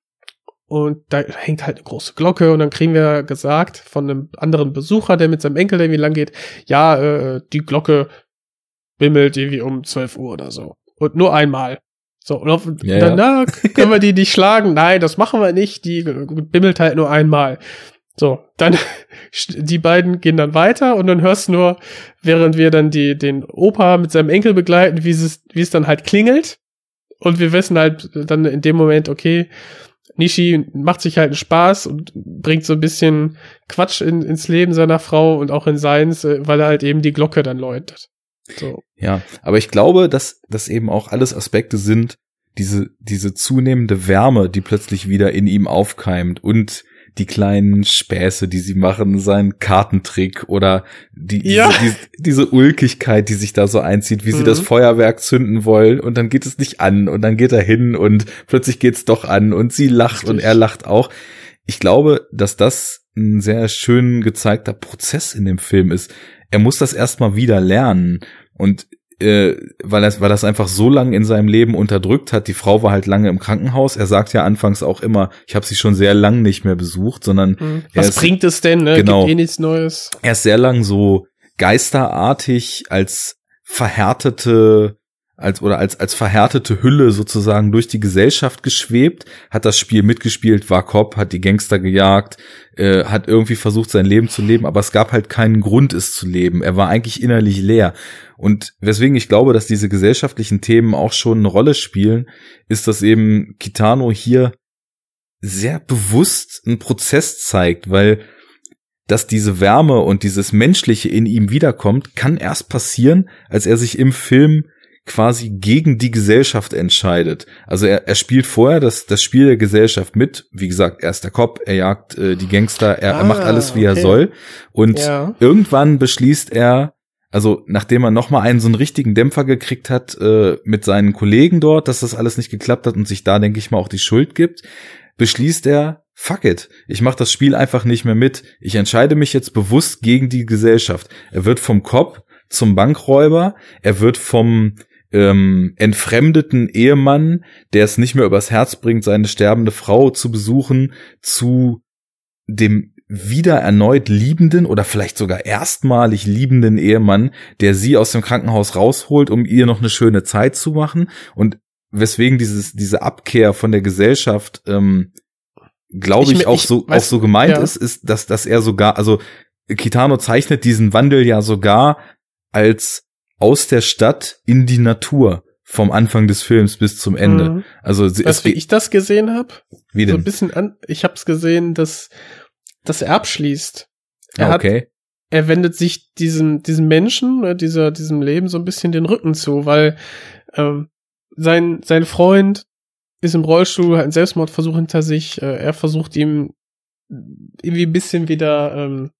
Und da hängt halt eine große Glocke und dann kriegen wir gesagt von einem anderen Besucher, der mit seinem Enkel irgendwie lang geht, ja, äh, die Glocke bimmelt irgendwie um 12 Uhr oder so. Und nur einmal. So, und auf, Ja, dann, ja. können wir die nicht schlagen? Nein, das machen wir nicht. Die bimmelt halt nur einmal. So, dann, die beiden gehen dann weiter und dann hörst du nur, während wir dann die, den Opa mit seinem Enkel begleiten, wie es, wie es dann halt klingelt. Und wir wissen halt dann in dem Moment, okay, Nishi macht sich halt einen Spaß und bringt so ein bisschen Quatsch in, ins Leben seiner Frau und auch in seins, äh, weil er halt eben die Glocke dann läutet. So. Ja, aber ich glaube, dass das eben auch alles Aspekte sind, diese, diese zunehmende Wärme, die plötzlich wieder in ihm aufkeimt und die kleinen Späße, die sie machen, sein Kartentrick oder die, Ja. diese, diese, diese Ulkigkeit, die sich da so einzieht, wie sie Mhm. das Feuerwerk zünden wollen und dann geht es nicht an und dann geht er hin und plötzlich geht's doch an und sie lacht und Richtig. er lacht auch. Ich glaube, dass das ein sehr schön gezeigter Prozess in dem Film ist. Er muss das erstmal wieder lernen und äh, weil er weil das einfach so lange in seinem Leben unterdrückt hat. Die Frau war halt lange im Krankenhaus. Er sagt ja anfangs auch immer, ich habe sie schon sehr lang nicht mehr besucht, sondern Mhm. Was ist- bringt es denn, ne? Genau. Gibt eh nichts Neues. er ist sehr lang so geisterartig als verhärtete als oder als als verhärtete Hülle sozusagen durch die Gesellschaft geschwebt, hat das Spiel mitgespielt, war Cop, hat die Gangster gejagt, äh, hat irgendwie versucht sein Leben zu leben, aber es gab halt keinen Grund es zu leben. Er war eigentlich innerlich leer. Und weswegen ich glaube, dass diese gesellschaftlichen Themen auch schon eine Rolle spielen, ist, dass eben Kitano hier sehr bewusst einen Prozess zeigt, weil dass diese Wärme und dieses Menschliche in ihm wiederkommt, kann erst passieren, als er sich im Film quasi gegen die Gesellschaft entscheidet. Also er, er spielt vorher das, das Spiel der Gesellschaft mit. Wie gesagt, er ist der Cop, er jagt äh, die Gangster, er, er Ah, macht alles, wie er okay. soll. Und Ja. irgendwann beschließt er, also nachdem er nochmal einen so einen richtigen Dämpfer gekriegt hat äh, mit seinen Kollegen dort, dass das alles nicht geklappt hat und sich da, denke ich mal, auch die Schuld gibt, beschließt er, fuck it, ich mach das Spiel einfach nicht mehr mit. Ich entscheide mich jetzt bewusst gegen die Gesellschaft. Er wird vom Cop zum Bankräuber, er wird vom ähm, entfremdeten Ehemann, der es nicht mehr übers Herz bringt, seine sterbende Frau zu besuchen, zu dem wieder erneut liebenden oder vielleicht sogar erstmalig liebenden Ehemann, der sie aus dem Krankenhaus rausholt, um ihr noch eine schöne Zeit zu machen und weswegen dieses diese Abkehr von der Gesellschaft ähm, glaube Ich ich, auch ich so weiß- auch so gemeint ja. ist, ist, dass dass er sogar also Kitano zeichnet diesen Wandel ja sogar als aus der Stadt in die Natur vom Anfang des Films bis zum Ende. Mhm. Also Weißt wie ich das gesehen habe? wie So ein denn? bisschen an, ich habe es gesehen, dass, dass er abschließt. Er Ah, hat, okay. er wendet sich diesem, diesem Menschen, äh, dieser, diesem Leben so ein bisschen den Rücken zu, weil ähm, sein, sein Freund ist im Rollstuhl, hat einen Selbstmordversuch hinter sich. Äh, er versucht ihm irgendwie ein bisschen wieder ähm,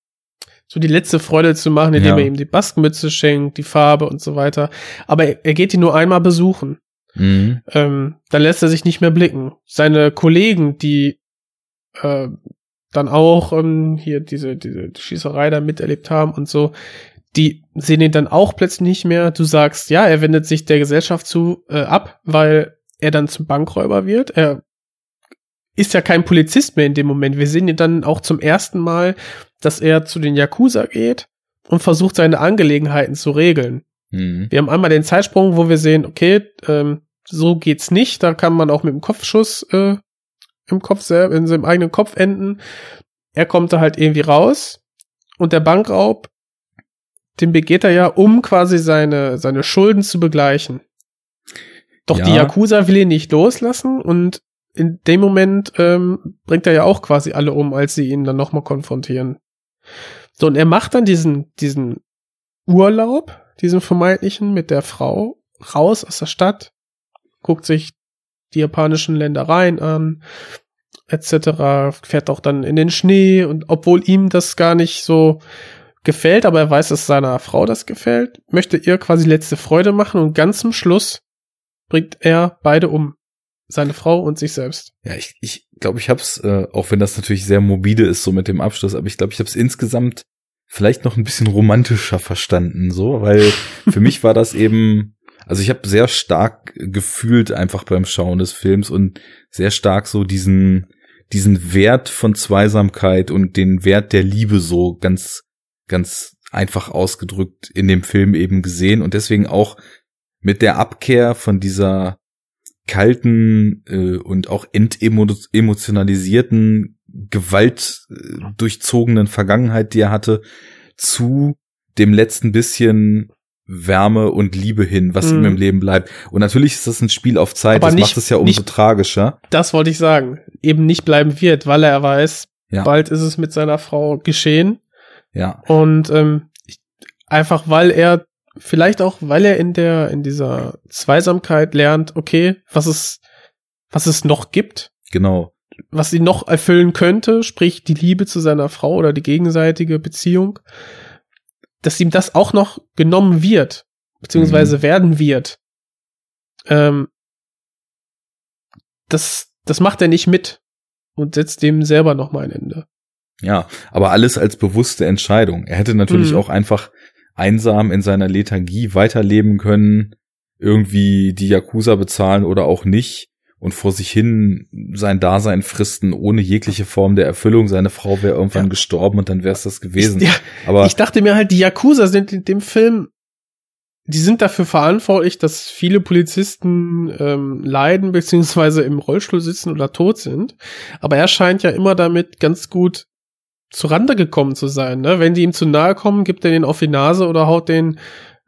so die letzte Freude zu machen, indem Ja. er ihm die Baskenmütze schenkt, die Farbe und so weiter. Aber er, er geht ihn nur einmal besuchen Mhm. ähm, dann lässt er sich nicht mehr blicken. Seine Kollegen, die äh, dann auch ähm, hier diese, diese Schießerei da miterlebt haben und so, die sehen ihn dann auch plötzlich nicht mehr. Du sagst, ja, er wendet sich der Gesellschaft zu äh, ab, weil er dann zum Bankräuber wird. Er ist ja kein Polizist mehr in dem Moment. Wir sehen ihn dann auch zum ersten Mal, dass er zu den Yakuza geht und versucht, seine Angelegenheiten zu regeln. Mhm. Wir haben einmal den Zeitsprung, wo wir sehen, okay, ähm, so geht's nicht. Da kann man auch mit dem Kopfschuss äh, im Kopf selber, in seinem eigenen Kopf enden. Er kommt da halt irgendwie raus und der Bankraub, den begeht er ja, um quasi seine, seine Schulden zu begleichen. Doch Ja. die Yakuza will ihn nicht loslassen und in dem Moment ähm, bringt er ja auch quasi alle um, als sie ihn dann nochmal konfrontieren. So, und er macht dann diesen, diesen Urlaub, diesen vermeintlichen, mit der Frau raus aus der Stadt, guckt sich die japanischen Ländereien an, etc., fährt auch dann in den Schnee und obwohl ihm das gar nicht so gefällt, aber er weiß, dass seiner Frau das gefällt, möchte ihr quasi letzte Freude machen und ganz zum Schluss bringt er beide um. Seine Frau und sich selbst. Ja, ich ich, glaube, ich hab's, äh, auch wenn das natürlich sehr morbide ist, so mit dem Abschluss, aber ich glaube, ich hab's insgesamt vielleicht noch ein bisschen romantischer verstanden, so, weil für mich war das eben, also ich habe sehr stark gefühlt einfach beim Schauen des Films und sehr stark so diesen, diesen Wert von Zweisamkeit und den Wert der Liebe so ganz, ganz einfach ausgedrückt in dem Film eben gesehen und deswegen auch mit der Abkehr von dieser kalten äh, und auch entemotionalisierten, gewaltdurchzogenen Vergangenheit, die er hatte, zu dem letzten bisschen Wärme und Liebe hin, was Mhm. ihm im Leben bleibt. Und natürlich ist das ein Spiel auf Zeit, Aber das nicht- macht es ja umso nicht- tragischer. Das wollte ich sagen. Eben nicht bleiben wird, weil er weiß, Ja. bald ist es mit seiner Frau geschehen. Ja, Und ähm, ich, einfach weil er, vielleicht auch, weil er in der, in dieser Zweisamkeit lernt, okay, was es, was es noch gibt, genau. was ihn noch erfüllen könnte, sprich die Liebe zu seiner Frau oder die gegenseitige Beziehung, dass ihm das auch noch genommen wird, beziehungsweise werden wird. Ähm, das, das macht er nicht mit und setzt dem selber noch mal ein Ende. Ja, aber alles als bewusste Entscheidung. Er hätte natürlich Mhm. auch einfach einsam in seiner Lethargie weiterleben können, irgendwie die Yakuza bezahlen oder auch nicht und vor sich hin sein Dasein fristen ohne jegliche Form der Erfüllung. Seine Frau wäre irgendwann Ja. gestorben und dann wäre es das gewesen. Ich, ja, aber ich dachte mir halt, die Yakuza sind in dem Film, die sind dafür verantwortlich, dass viele Polizisten ähm, leiden, beziehungsweise im Rollstuhl sitzen oder tot sind. Aber er scheint ja immer damit ganz gut zurande gekommen zu sein. Ne? Wenn die ihm zu nahe kommen, gibt er den auf die Nase oder haut den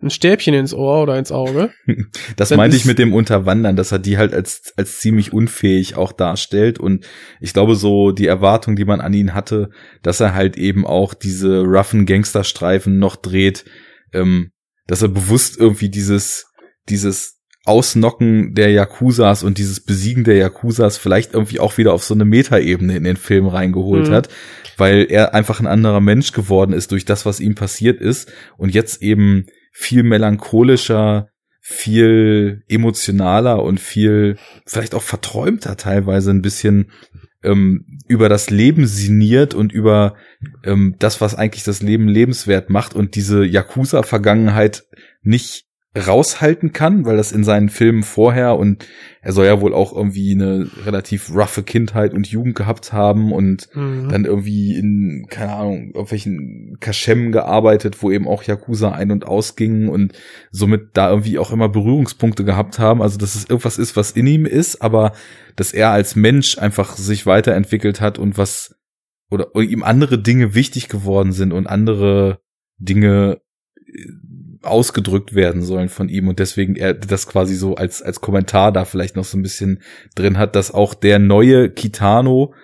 ein Stäbchen ins Ohr oder ins Auge. Das Dann meinte ich mit dem Unterwandern, dass er die halt als, als ziemlich unfähig auch darstellt. Und ich glaube, so die Erwartung, die man an ihn hatte, dass er halt eben auch diese roughen Gangsterstreifen noch dreht, ähm, dass er bewusst irgendwie dieses, dieses Ausnocken der Yakuzas und dieses Besiegen der Yakuzas vielleicht irgendwie auch wieder auf so eine Metaebene in den Film reingeholt Mhm. hat, weil er einfach ein anderer Mensch geworden ist durch das, was ihm passiert ist und jetzt eben viel melancholischer, viel emotionaler und viel vielleicht auch verträumter teilweise ein bisschen ähm, über das Leben sinniert und über ähm, das, was eigentlich das Leben lebenswert macht und diese Yakuza-Vergangenheit nicht raushalten kann, weil das in seinen Filmen vorher und er soll ja wohl auch irgendwie eine relativ roughe Kindheit und Jugend gehabt haben und Mhm. dann irgendwie in, keine Ahnung, irgendwelchen Kaschem gearbeitet, wo eben auch Yakuza ein- und ausgingen und somit da irgendwie auch immer Berührungspunkte gehabt haben. Also, dass es irgendwas ist, was in ihm ist, aber dass er als Mensch einfach sich weiterentwickelt hat und was, oder ihm andere Dinge wichtig geworden sind und andere Dinge äh, ausgedrückt werden sollen von ihm und deswegen er das quasi so als als Kommentar da vielleicht noch so ein bisschen drin hat, dass auch der neue Kitano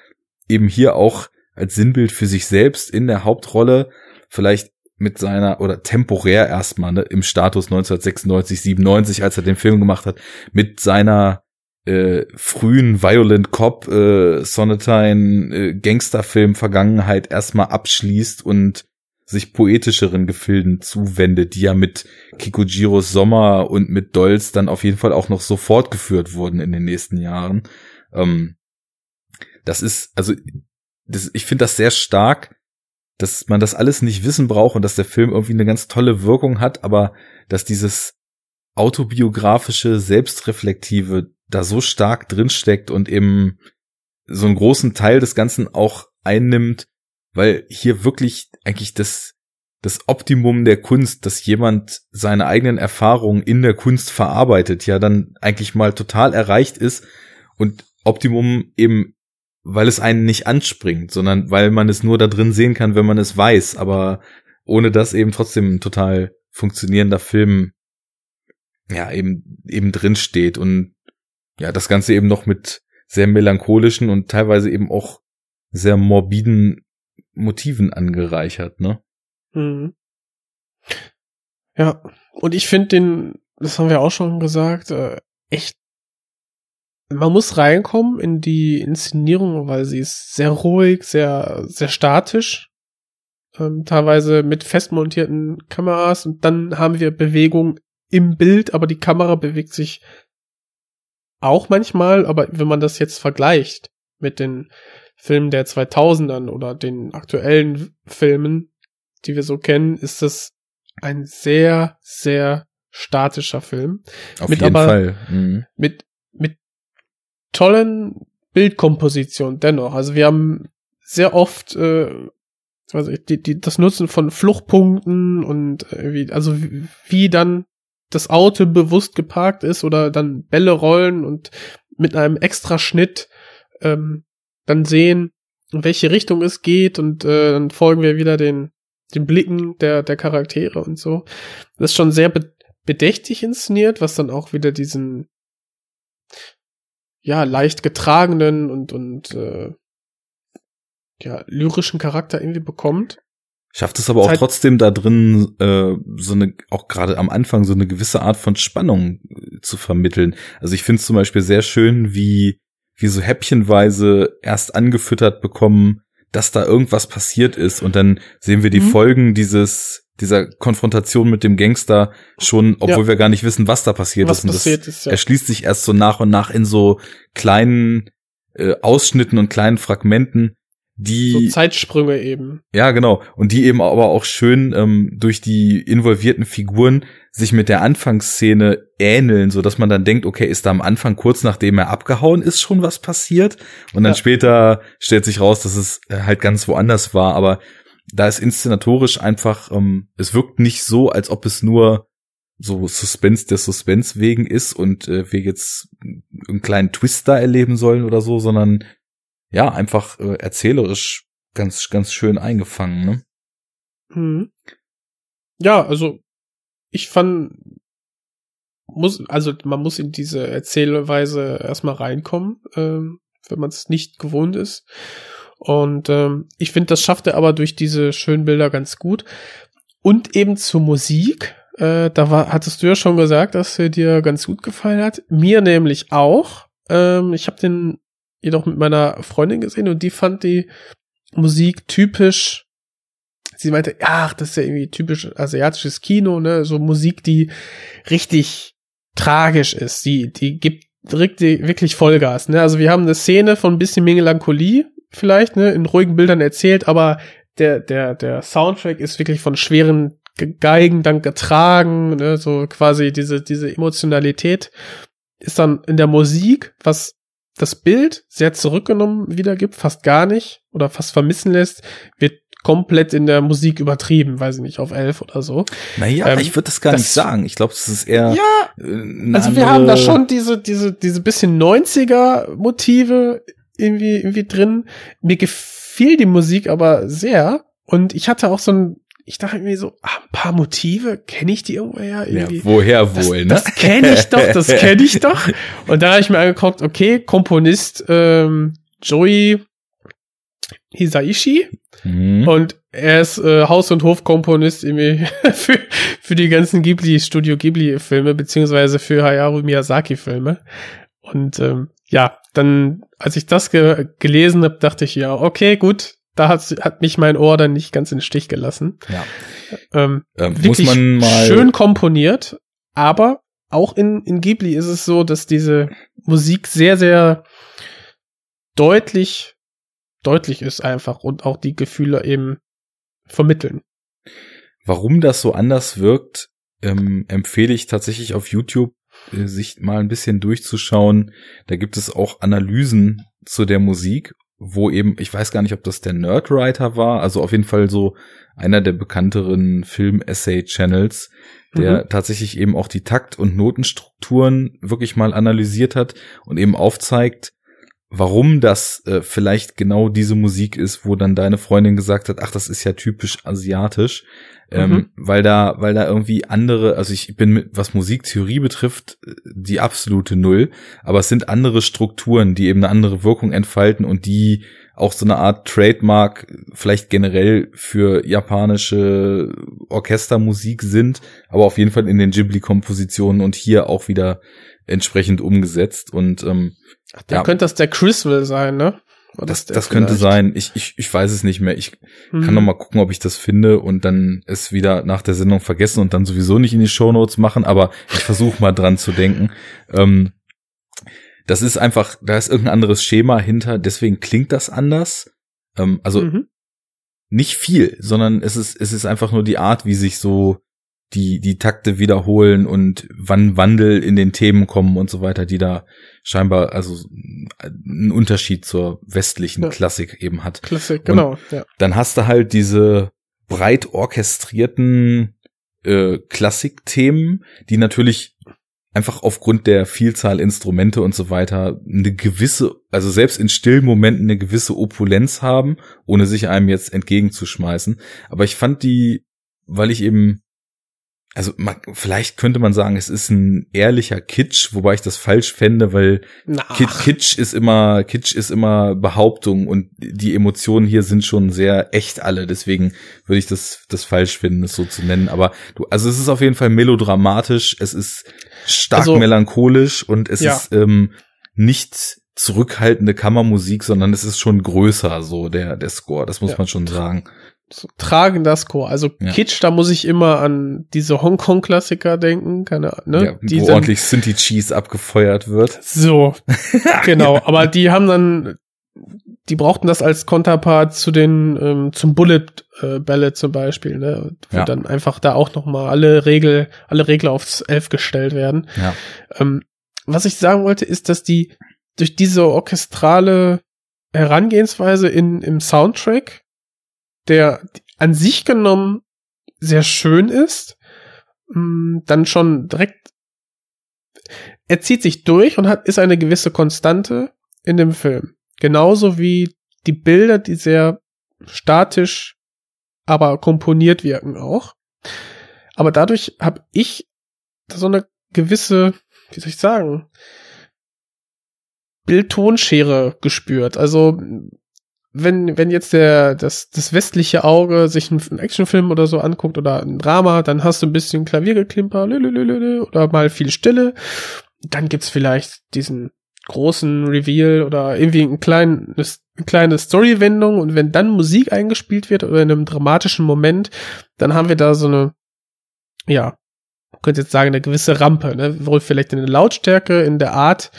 eben hier auch als Sinnbild für sich selbst in der Hauptrolle vielleicht mit seiner oder temporär erstmal ne, im Status 1996 97 als er den Film gemacht hat mit seiner äh, frühen Violent Cop äh, Sonatine äh, Gangsterfilm Vergangenheit erstmal abschließt und sich poetischeren Gefilden zuwendet, die ja mit Kikujiros Sommer und mit Dolls dann auf jeden Fall auch noch so fortgeführt wurden in den nächsten Jahren. Ähm, das ist, also, das, ich finde das sehr stark, dass man das alles nicht wissen braucht und dass der Film irgendwie eine ganz tolle Wirkung hat, aber dass dieses autobiografische, selbstreflektive da so stark drinsteckt und eben so einen großen Teil des Ganzen auch einnimmt, weil hier wirklich eigentlich das, das Optimum der Kunst, dass jemand seine eigenen Erfahrungen in der Kunst verarbeitet, ja dann eigentlich mal total erreicht ist und Optimum eben, weil es einen nicht anspringt, sondern weil man es nur da drin sehen kann, wenn man es weiß, aber ohne das eben trotzdem ein total funktionierender Film ja eben eben drin steht und ja das Ganze eben noch mit sehr melancholischen und teilweise eben auch sehr morbiden Motiven angereichert, ne? Mhm. Ja, und ich finde den, das haben wir auch schon gesagt, äh, echt, man muss reinkommen in die Inszenierung, weil sie ist sehr ruhig, sehr, sehr statisch, ähm, teilweise mit festmontierten Kameras und dann haben wir Bewegung im Bild, aber die Kamera bewegt sich auch manchmal, aber wenn man das jetzt vergleicht mit den Filmen der 2000ern oder den aktuellen Filmen, die wir so kennen, ist das ein sehr, sehr statischer Film. Auf mit jeden aber, Fall. Mhm. Mit, mit tollen Bildkompositionen dennoch. Also wir haben sehr oft, äh, also die, die, das Nutzen von Fluchtpunkten und äh, wie, also wie, wie dann das Auto bewusst geparkt ist oder dann Bälle rollen und mit einem extra Schnitt ähm, dann sehen, in welche Richtung es geht und äh, dann folgen wir wieder den, den Blicken der, der Charaktere und so. Das ist schon sehr be bedächtig inszeniert, was dann auch wieder diesen ja, leicht getragenen und, und äh, ja, lyrischen Charakter irgendwie bekommt. Schafft es aber auch Zeit- trotzdem da drin, äh, so eine, auch gerade am Anfang, so eine gewisse Art von Spannung äh, zu vermitteln. Also ich finde es zum Beispiel sehr schön, wie, wie so häppchenweise erst angefüttert bekommen, dass da irgendwas passiert ist und dann sehen wir die Mhm. Folgen dieses, dieser Konfrontation mit dem Gangster schon, obwohl wir gar nicht wissen, was da passiert was ist. Und das passiert ist, ja. erschließt sich erst so nach und nach in so kleinen äh, Ausschnitten und kleinen Fragmenten, die So Zeitsprünge eben. ja, genau. Und die eben aber auch schön ähm, durch die involvierten Figuren sich mit der Anfangsszene ähneln, so dass man dann denkt, okay, ist da am Anfang kurz nachdem er abgehauen ist schon was passiert? Und dann Ja. später stellt sich raus, dass es äh, halt ganz woanders war. Aber da ist inszenatorisch einfach, ähm, es wirkt nicht so, als ob es nur so Suspense der Suspense wegen ist und äh, wir jetzt einen kleinen Twist da erleben sollen oder so, sondern ja, einfach äh, erzählerisch ganz, ganz schön eingefangen, ne? Mhm. Ja, also ich fand, muss, also man muss in diese Erzählweise erstmal reinkommen, ähm, wenn man es nicht gewohnt ist. Und ähm, ich finde, das schafft er aber durch diese schönen Bilder ganz gut. Und eben zur Musik. Äh, da war, hattest du ja schon gesagt, dass er dir ganz gut gefallen hat. Mir nämlich auch. Ähm, ich habe den jedoch mit meiner Freundin gesehen und die fand die Musik typisch. Sie meinte, ach, das ist ja irgendwie typisch asiatisches Kino, ne, so Musik, die richtig tragisch ist, die, die gibt wirklich Vollgas, ne, also wir haben eine Szene von ein bisschen Melancholie, vielleicht, ne, in ruhigen Bildern erzählt, aber der, der, der Soundtrack ist wirklich von schweren Ge- Geigen dann getragen, ne, so quasi diese, diese Emotionalität ist dann in der Musik, was das Bild sehr zurückgenommen wiedergibt, fast gar nicht oder fast vermissen lässt, wird komplett in der Musik übertrieben, weiß ich nicht, auf elf oder so. Naja, Ähm, ich würde das gar das- nicht sagen. Ich glaube, es ist eher. Ja, äh, also wir haben da schon diese, diese, diese bisschen 90er Motive irgendwie, irgendwie drin. Mir gefiel die Musik aber sehr und ich hatte auch so ein, ich dachte irgendwie so, ah, ein paar Motive, kenne ich die irgendwoher Ja, irgendwie? woher das, wohl, ne? das kenne ich doch, das kenne ich doch. Und da habe ich mir angeguckt, okay, Komponist ähm, Joey Hisaishi Mhm. und er ist äh, Haus- und Hofkomponist irgendwie für, für die ganzen Ghibli, Studio Ghibli-Filme, beziehungsweise für Hayao Miyazaki-Filme. Und ähm, ja, dann, als ich das ge gelesen habe, dachte ich, ja, okay, gut, da hat, hat mich mein Ohr dann nicht ganz in den Stich gelassen. Ja. Ähm, Ähm, muss wirklich man mal. schön komponiert, aber auch in, in Ghibli ist es so, dass diese Musik sehr, sehr deutlich, deutlich ist einfach und auch die Gefühle eben vermitteln. Warum das so anders wirkt, ähm, empfehle ich tatsächlich auf YouTube äh, sich mal ein bisschen durchzuschauen. Da gibt es auch Analysen zu der Musik, wo eben, ich weiß gar nicht, ob das der Nerdwriter war, also auf jeden Fall so einer der bekannteren Film-Essay-Channels, der mhm. tatsächlich eben auch die Takt- und Notenstrukturen wirklich mal analysiert hat und eben aufzeigt, warum das äh, vielleicht genau diese Musik ist, wo dann deine Freundin gesagt hat, ach, das ist ja typisch asiatisch, ähm, mhm. weil da, weil da irgendwie andere, also ich bin mit, was Musiktheorie betrifft, die absolute Null, aber es sind andere Strukturen, die eben eine andere Wirkung entfalten und die auch so eine Art Trademark vielleicht generell für japanische Orchestermusik sind, aber auf jeden Fall in den Ghibli-Kompositionen und hier auch wieder entsprechend umgesetzt und ähm, Ach, der ja. könnte das der Criswell sein, ne? Das, das, das könnte sein. Ich, ich, ich weiß es nicht mehr. Ich mhm. kann noch mal gucken, ob ich das finde und dann es wieder nach der Sendung vergessen und dann sowieso nicht in die Shownotes machen, aber ich versuche mal dran zu denken. Ähm, das ist einfach, da ist irgendein anderes Schema hinter, deswegen klingt das anders. Ähm, also mhm. nicht viel, sondern es ist, es ist einfach nur die Art, wie sich so die, die Takte wiederholen und wann Wandel in den Themen kommen und so weiter, die da scheinbar also einen Unterschied zur westlichen ja. Klassik eben hat. Klassik, genau. Ja. Dann hast du halt diese breit orchestrierten äh, Klassikthemen, die natürlich einfach aufgrund der Vielzahl Instrumente und so weiter eine gewisse, also selbst in stillen Momenten eine gewisse Opulenz haben, ohne sich einem jetzt entgegenzuschmeißen. Aber ich fand die, weil ich eben also man, vielleicht könnte man sagen, es ist ein ehrlicher Kitsch, wobei ich das falsch fände, weil Ach. Kitsch ist immer Kitsch ist immer Behauptung und die Emotionen hier sind schon sehr echt alle. Deswegen würde ich das das falsch finden, es so zu nennen. Aber du, also es ist auf jeden Fall melodramatisch, es ist stark also, melancholisch und es ja. ist ähm, nicht zurückhaltende Kammermusik, sondern es ist schon größer, so der der Score. Das muss ja. man schon sagen so tragender Score. Also ja. Kitsch, da muss ich immer an diese Hongkong-Klassiker denken, keine Ahnung, ne? Ja, die wo dann, ordentlich Sinti Cheese abgefeuert wird. So, genau. Aber die haben dann, die brauchten das als Konterpart zu den, ähm, zum Bullet äh, Ballad zum Beispiel, ne? Wo ja. dann einfach da auch noch mal alle Regel, alle Regler aufs Elf gestellt werden. Ja. Ähm, was ich sagen wollte, ist, dass die durch diese orchestrale Herangehensweise in, im Soundtrack der an sich genommen sehr schön ist, mm, dann schon direkt, er zieht sich durch und hat, ist eine gewisse Konstante in dem Film. Genauso wie die Bilder, die sehr statisch, aber komponiert wirken auch. Aber dadurch habe ich so eine gewisse, wie soll ich sagen, Bildtonschere gespürt. Also wenn, wenn jetzt der, das, das westliche Auge sich einen, Actionfilm oder so anguckt oder ein Drama, dann hast du ein bisschen Klaviergeklimper oder mal viel Stille. Dann gibt's vielleicht diesen großen Reveal oder irgendwie ein kleines, eine kleine Storywendung und wenn dann Musik eingespielt wird oder in einem dramatischen Moment, dann haben wir da so eine, ja, man könnte jetzt sagen, eine gewisse Rampe, ne? Wohl vielleicht in der Lautstärke, in der Art,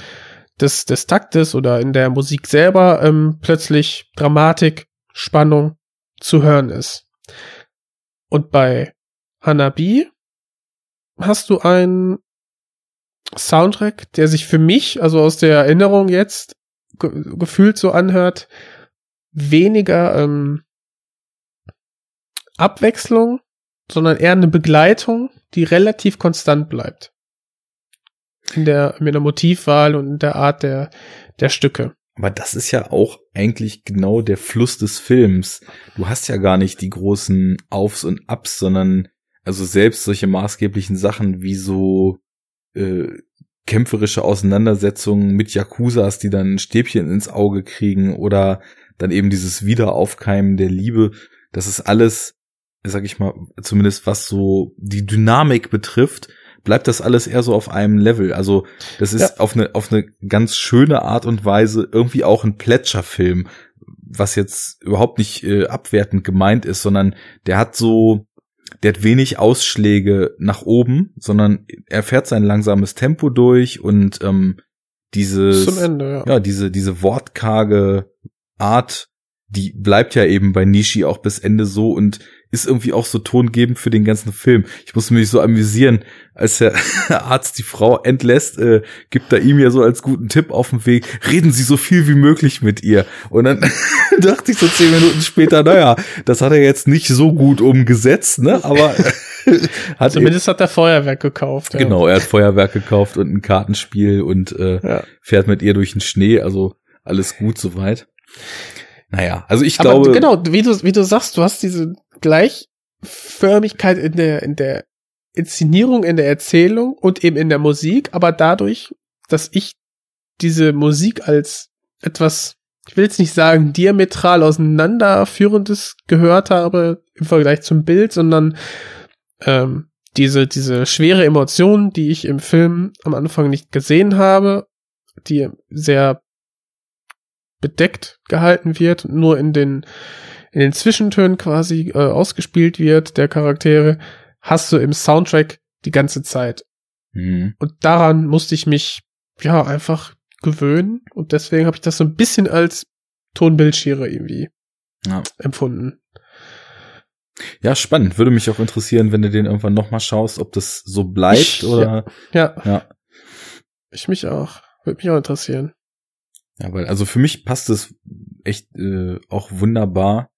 des, des Taktes oder in der Musik selber ähm, plötzlich Dramatik, Spannung zu hören ist. Und bei Hanabi hast du einen Soundtrack, der sich für mich, also aus der Erinnerung jetzt, ge gefühlt so anhört, weniger ähm, Abwechslung, sondern eher eine Begleitung, die relativ konstant bleibt in der, mit der Motivwahl und in der Art der, der Stücke. Aber das ist ja auch eigentlich genau der Fluss des Films. Du hast ja gar nicht die großen Aufs und Abs, sondern also selbst solche maßgeblichen Sachen wie so äh, kämpferische Auseinandersetzungen mit Yakuzas, die dann ein Stäbchen ins Auge kriegen oder dann eben dieses Wiederaufkeimen der Liebe. Das ist alles, sag ich mal, zumindest was so die Dynamik betrifft, bleibt das alles eher so auf einem Level. Also das ist ja. auf eine auf eine ganz schöne Art und Weise irgendwie auch ein Plätscherfilm, was jetzt überhaupt nicht äh, abwertend gemeint ist, sondern der hat so der hat wenig Ausschläge nach oben, sondern er fährt sein langsames Tempo durch und ähm, dieses Ende, ja. ja diese diese wortkarge Art, die bleibt ja eben bei Nishi auch bis Ende so und ist irgendwie auch so tongebend für den ganzen Film. Ich musste mich so amüsieren, als der Arzt die Frau entlässt, äh, gibt er ihm ja so als guten Tipp auf dem Weg, reden Sie so viel wie möglich mit ihr. Und dann dachte ich so zehn Minuten später, naja, das hat er jetzt nicht so gut umgesetzt, ne? Aber hat zumindest hat er Feuerwerk gekauft. Ja. Genau, er hat Feuerwerk gekauft und ein Kartenspiel und äh, ja. fährt mit ihr durch den Schnee. Also alles gut soweit. Naja, also ich Aber glaube. Genau, wie du, wie du sagst, du hast diese Gleichförmigkeit in der, in der Inszenierung, in der Erzählung und eben in der Musik, aber dadurch, dass ich diese Musik als etwas, ich will jetzt nicht sagen, diametral auseinanderführendes gehört habe im Vergleich zum Bild, sondern ähm, diese, diese schwere Emotion, die ich im Film am Anfang nicht gesehen habe, die sehr bedeckt gehalten wird, nur in den, in den Zwischentönen quasi äh, ausgespielt wird, der Charaktere, hast du im Soundtrack die ganze Zeit. Mhm. Und daran musste ich mich ja einfach gewöhnen und deswegen habe ich das so ein bisschen als Tonbildschere irgendwie ja. empfunden. Ja, spannend. Würde mich auch interessieren, wenn du den irgendwann nochmal schaust, ob das so bleibt ich, oder. Ja, ja. ja. Ich mich auch. Würde mich auch interessieren. Ja, weil, also für mich passt es echt äh, auch wunderbar,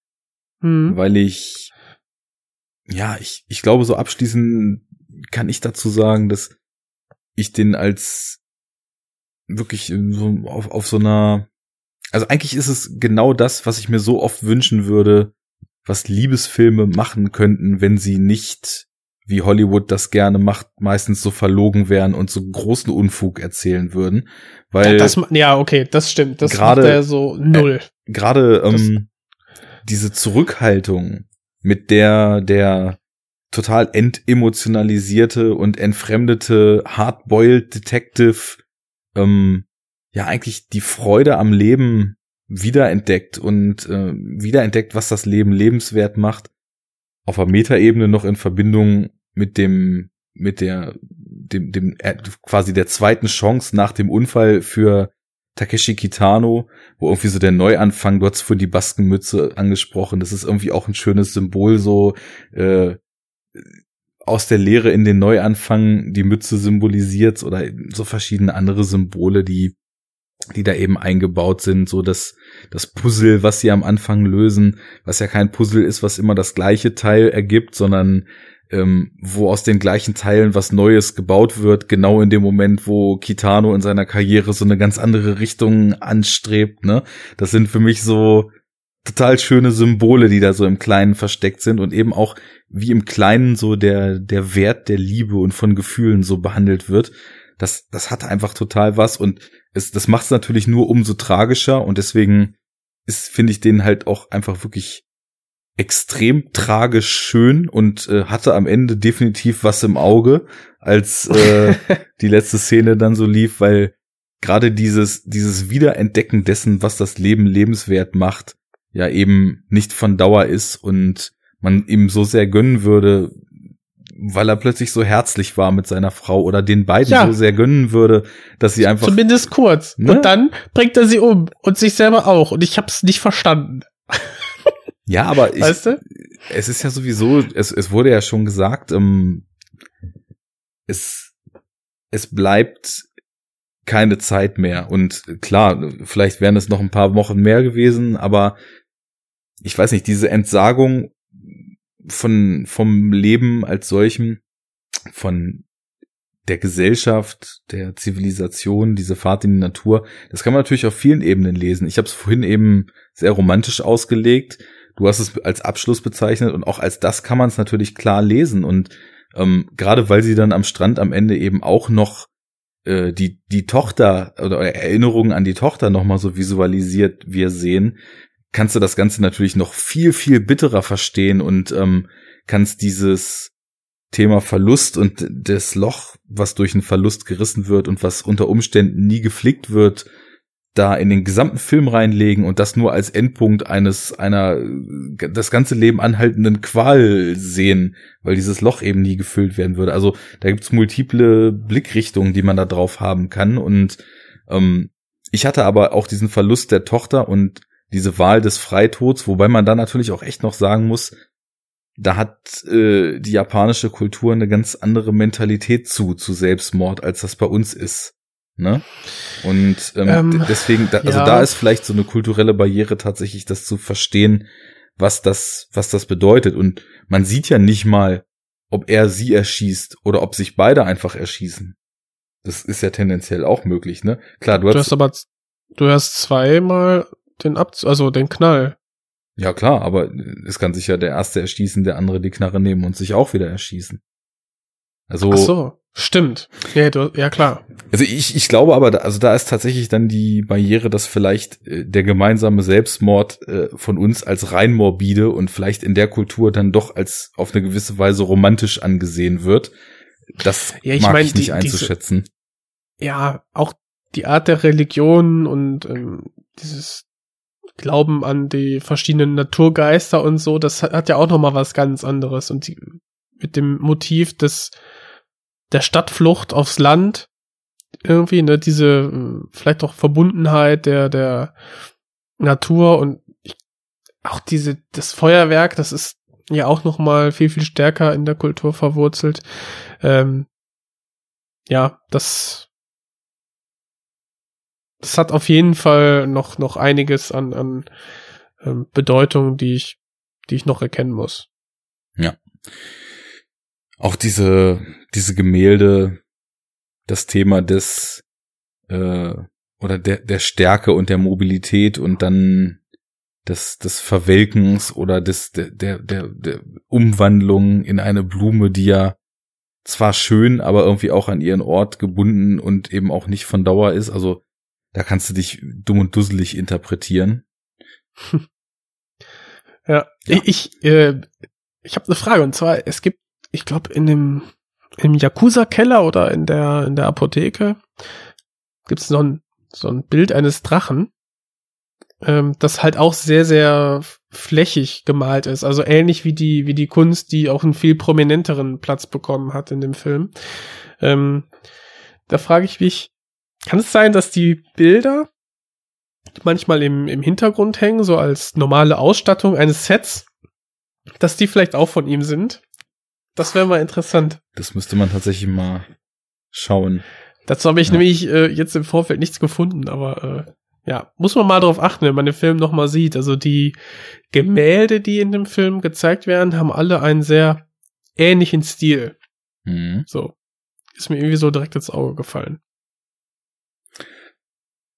hm. weil ich, ja, ich, ich glaube, so abschließend kann ich dazu sagen, dass ich den als wirklich so auf, auf so einer, also eigentlich ist es genau das, was ich mir so oft wünschen würde, was Liebesfilme machen könnten, wenn sie nicht wie Hollywood das gerne macht, meistens so verlogen wären und so großen Unfug erzählen würden. Weil ja, das, ja okay, das stimmt. Das grade, macht er so null. Äh, gerade ähm, diese Zurückhaltung, mit der der total entemotionalisierte und entfremdete Hardboiled Detective ähm, ja eigentlich die Freude am Leben wiederentdeckt und äh, wiederentdeckt, was das Leben lebenswert macht auf der Metaebene noch in Verbindung mit dem, mit der, dem, dem, äh, quasi der zweiten Chance nach dem Unfall für Takeshi Kitano, wo irgendwie so der Neuanfang, du hast vorhin die Baskenmütze angesprochen, das ist irgendwie auch ein schönes Symbol, so äh, aus der Lehre in den Neuanfang die Mütze symbolisiert oder so verschiedene andere Symbole, die die da eben eingebaut sind, so dass das Puzzle, was sie am Anfang lösen, was ja kein Puzzle ist, was immer das gleiche Teil ergibt, sondern ähm, wo aus den gleichen Teilen was Neues gebaut wird, genau in dem Moment, wo Kitano in seiner Karriere so eine ganz andere Richtung anstrebt, ne? Das sind für mich so total schöne Symbole, die da so im Kleinen versteckt sind und eben auch wie im Kleinen so der, der Wert der Liebe und von Gefühlen so behandelt wird. Das, das hat einfach total was und es, das macht es natürlich nur umso tragischer und deswegen ist, finde ich den halt auch einfach wirklich extrem tragisch schön und äh, hatte am Ende definitiv was im Auge, als äh, die letzte Szene dann so lief, weil gerade dieses, dieses Wiederentdecken dessen, was das Leben lebenswert macht, ja eben nicht von Dauer ist und man ihm so sehr gönnen würde, weil er plötzlich so herzlich war mit seiner Frau oder den beiden ja. so sehr gönnen würde, dass sie einfach. Zumindest kurz. Ne? Und dann bringt er sie um und sich selber auch. Und ich hab's nicht verstanden. Ja, aber ich, weißt du? es ist ja sowieso, es, es wurde ja schon gesagt, ähm, es, es bleibt keine Zeit mehr. Und klar, vielleicht wären es noch ein paar Wochen mehr gewesen, aber ich weiß nicht, diese Entsagung von, vom Leben als solchem, von der Gesellschaft, der Zivilisation, diese Fahrt in die Natur, das kann man natürlich auf vielen Ebenen lesen. Ich habe es vorhin eben sehr romantisch ausgelegt. Du hast es als Abschluss bezeichnet und auch als das kann man es natürlich klar lesen. Und ähm, gerade weil sie dann am Strand am Ende eben auch noch äh, die die Tochter oder Erinnerungen an die Tochter nochmal so visualisiert wir sehen, kannst du das Ganze natürlich noch viel, viel bitterer verstehen und ähm, kannst dieses Thema Verlust und das Loch, was durch einen Verlust gerissen wird und was unter Umständen nie geflickt wird, da in den gesamten Film reinlegen und das nur als Endpunkt eines einer das ganze Leben anhaltenden Qual sehen, weil dieses Loch eben nie gefüllt werden würde. Also da gibt's multiple Blickrichtungen, die man da drauf haben kann und ähm, ich hatte aber auch diesen Verlust der Tochter und diese Wahl des Freitods, wobei man dann natürlich auch echt noch sagen muss, da hat äh, die japanische Kultur eine ganz andere Mentalität zu, zu Selbstmord, als das bei uns ist. Ne? Und ähm, Ähm, deswegen, da, also ja. da ist vielleicht so eine kulturelle Barriere tatsächlich, das zu verstehen, was das, was das bedeutet. Und man sieht ja nicht mal, ob er sie erschießt oder ob sich beide einfach erschießen. Das ist ja tendenziell auch möglich, ne? Klar, du Du hast, hast aber, du hast zweimal den Abzug, also den Knall. ja klar, aber es kann sich ja der erste erschießen, der andere die Knarre nehmen und sich auch wieder erschießen. Also, Ach so, stimmt. Ja, du, ja klar. also ich, ich glaube aber, da, also da ist tatsächlich dann die Barriere, dass vielleicht äh, der gemeinsame Selbstmord äh, von uns als rein morbide und vielleicht in der Kultur dann doch als auf eine gewisse Weise romantisch angesehen wird. Das Ja, ich mag mein, ich nicht die- diese- einzuschätzen. Ja, auch die Art der Religion und ähm, dieses Glauben an die verschiedenen Naturgeister und so, das hat, ja auch noch mal was ganz anderes. Und die, mit dem Motiv des der Stadtflucht aufs Land irgendwie, ne, diese äh, vielleicht auch Verbundenheit der der Natur und ich, auch diese das Feuerwerk, das ist ja auch noch mal viel viel stärker in der Kultur verwurzelt. Ähm, ja, das das hat auf jeden Fall noch noch einiges an an ähm, Bedeutung, die ich die ich noch erkennen muss. Auch diese, diese Gemälde, das Thema des äh, oder der, der Stärke und der Mobilität und dann des, des Verwelkens oder des, der, der, der, der Umwandlung in eine Blume, die ja zwar schön, aber irgendwie auch an ihren Ort gebunden und eben auch nicht von Dauer ist. Also da kannst du dich dumm und dusselig interpretieren. Ja, Ja. ich ich, äh, ich habe eine Frage und zwar es gibt, ich glaube in dem im Yakuza Keller oder in der in der Apotheke gibt's so ein so ein Bild eines Drachen, ähm, das halt auch sehr sehr flächig gemalt ist, also ähnlich wie die wie die Kunst, die auch einen viel prominenteren Platz bekommen hat in dem Film. Ähm, da frage ich mich, kann es sein, dass die Bilder manchmal im, im Hintergrund hängen, so als normale Ausstattung eines Sets, dass die vielleicht auch von ihm sind. Das wäre mal interessant. Das müsste man tatsächlich mal schauen. Dazu habe ich Ja. nämlich äh, jetzt im Vorfeld nichts gefunden, aber äh, ja, muss man mal drauf achten, wenn man den Film nochmal sieht. Also die Gemälde, die in dem Film gezeigt werden, haben alle einen sehr ähnlichen Stil. Mhm. So. Ist mir irgendwie so direkt ins Auge gefallen.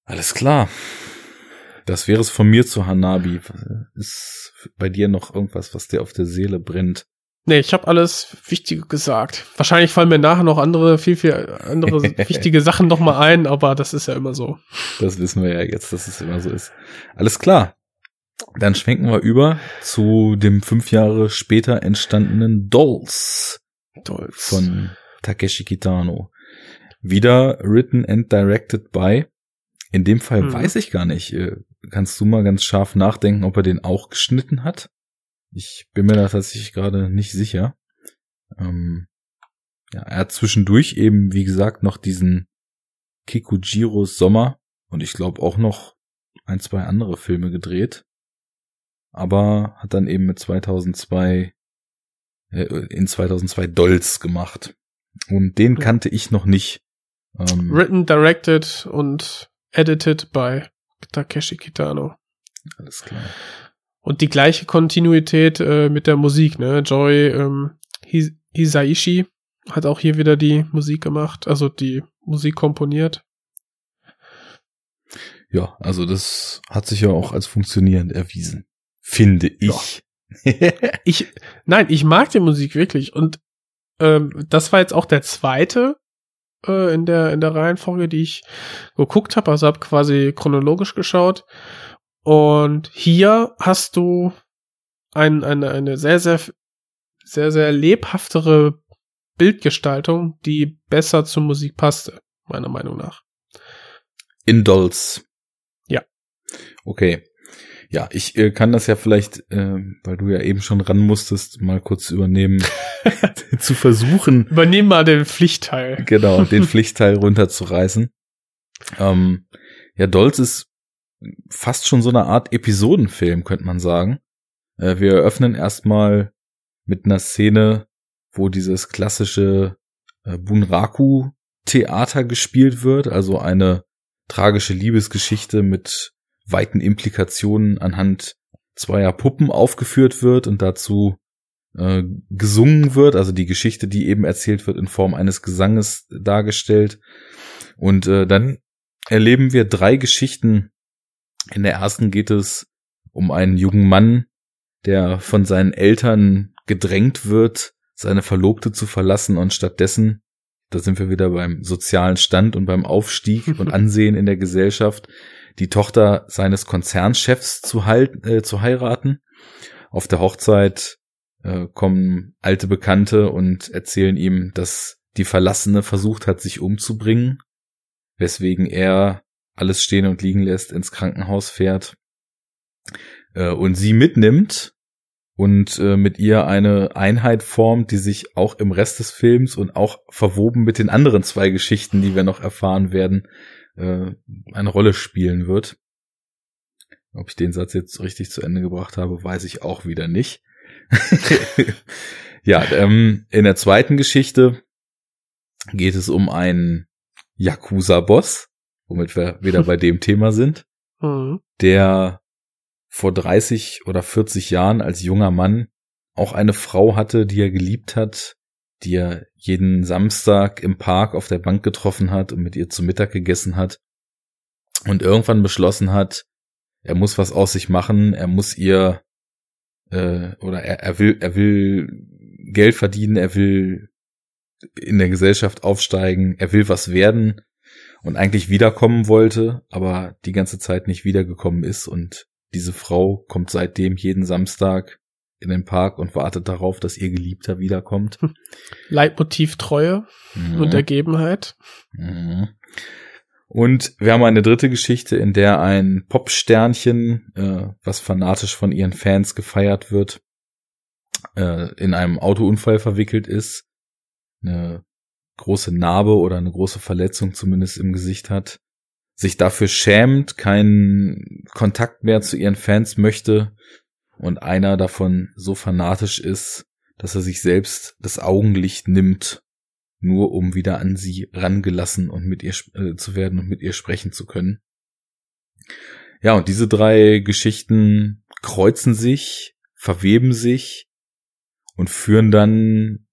Alles klar. Das wäre es von mir zu Hanabi. Ist bei dir noch irgendwas, was dir auf der Seele brennt? Nee, ich habe alles Wichtige gesagt. Wahrscheinlich fallen mir nachher noch andere, viel, viel andere wichtige Sachen nochmal ein, aber das ist ja immer so. Das wissen wir ja jetzt, dass es immer so ist. Alles klar. Dann schwenken wir über zu dem fünf Jahre später entstandenen Dolls Toll. von Takeshi Kitano. Wieder written and directed by. In dem Fall Mhm. weiß ich gar nicht. Äh, Kannst du mal ganz scharf nachdenken, ob er den auch geschnitten hat? Ich bin mir da tatsächlich gerade nicht sicher. Ähm, ja, er hat zwischendurch eben, wie gesagt, noch diesen Kikujiros Sommer und ich glaube auch noch ein, zwei andere Filme gedreht. Aber hat dann eben mit 2002 äh, in 2002 Dolls gemacht. Und den kannte ich noch nicht. Ähm, Written, directed und edited by Takeshi Kitano. alles klar. Und die gleiche Kontinuität äh, mit der Musik, ne? Joy ähm, His Hisaishi hat auch hier wieder die Musik gemacht, also die Musik komponiert. Ja, also das hat sich ja auch als funktionierend erwiesen. Finde ich. Ich, nein, ich mag die Musik wirklich und ähm, das war jetzt auch der zweite äh, in der in der Reihenfolge, die ich geguckt habe, also habe quasi chronologisch geschaut und hier hast du ein, eine eine sehr sehr sehr sehr lebhaftere Bildgestaltung, die besser zur Musik passte, meiner Meinung nach. In Dolls. Ja. Okay. Ja, ich äh, kann das ja vielleicht, äh, weil du ja eben schon ran musstest, mal kurz übernehmen, zu versuchen, Übernehmen mal den Pflichtteil. genau, den Pflichtteil runterzureißen. Ähm, ja, Dolls ist fast schon so eine Art Episodenfilm, könnte man sagen. Äh, wir eröffnen erstmal mit einer Szene, wo dieses klassische äh, Bunraku-Theater gespielt wird, also eine tragische Liebesgeschichte mit weiten Implikationen anhand zweier Puppen aufgeführt wird und dazu äh, gesungen wird, also die Geschichte, die eben erzählt wird, in Form eines Gesanges dargestellt. Und äh, dann erleben wir drei Geschichten. In der ersten geht es um einen jungen Mann, der von seinen Eltern gedrängt wird, seine Verlobte zu verlassen und stattdessen, da sind wir wieder beim sozialen Stand und beim Aufstieg und Ansehen in der Gesellschaft, die Tochter seines Konzernchefs zu, halt, äh, zu heiraten. Auf der Hochzeit äh, kommen alte Bekannte und erzählen ihm, dass die Verlassene versucht hat, sich umzubringen, weswegen er alles stehen und liegen lässt, ins Krankenhaus fährt äh, und sie mitnimmt und äh, mit ihr eine Einheit formt, die sich auch im Rest des Films und auch verwoben mit den anderen zwei Geschichten, die wir noch erfahren werden, äh, eine Rolle spielen wird. Ob ich den Satz jetzt richtig zu Ende gebracht habe, weiß ich auch wieder nicht. ja, ähm, in der zweiten Geschichte geht es um einen Yakuza-Boss, womit wir wieder bei dem Thema sind, mhm. der vor 30 oder 40 Jahren als junger Mann auch eine Frau hatte, die er geliebt hat, die er jeden Samstag im Park auf der Bank getroffen hat und mit ihr zu Mittag gegessen hat und irgendwann beschlossen hat, er muss was aus sich machen, er muss ihr äh, oder er, er will er will Geld verdienen, er will in der Gesellschaft aufsteigen, er will was werden und eigentlich wiederkommen wollte, aber die ganze Zeit nicht wiedergekommen ist und diese Frau kommt seitdem jeden Samstag in den Park und wartet darauf, dass ihr Geliebter wiederkommt. Leitmotiv Treue mhm. und Ergebenheit. Mhm. Und wir haben eine dritte Geschichte, in der ein Popsternchen, äh, was fanatisch von ihren Fans gefeiert wird, äh, in einem Autounfall verwickelt ist, eine große Narbe oder eine große Verletzung zumindest im Gesicht hat, sich dafür schämt, keinen Kontakt mehr zu ihren Fans möchte und einer davon so fanatisch ist, dass er sich selbst das Augenlicht nimmt nur um wieder an sie rangelassen und mit ihr äh, zu werden und mit ihr sprechen zu können. Ja, und diese drei Geschichten kreuzen sich, verweben sich und führen dann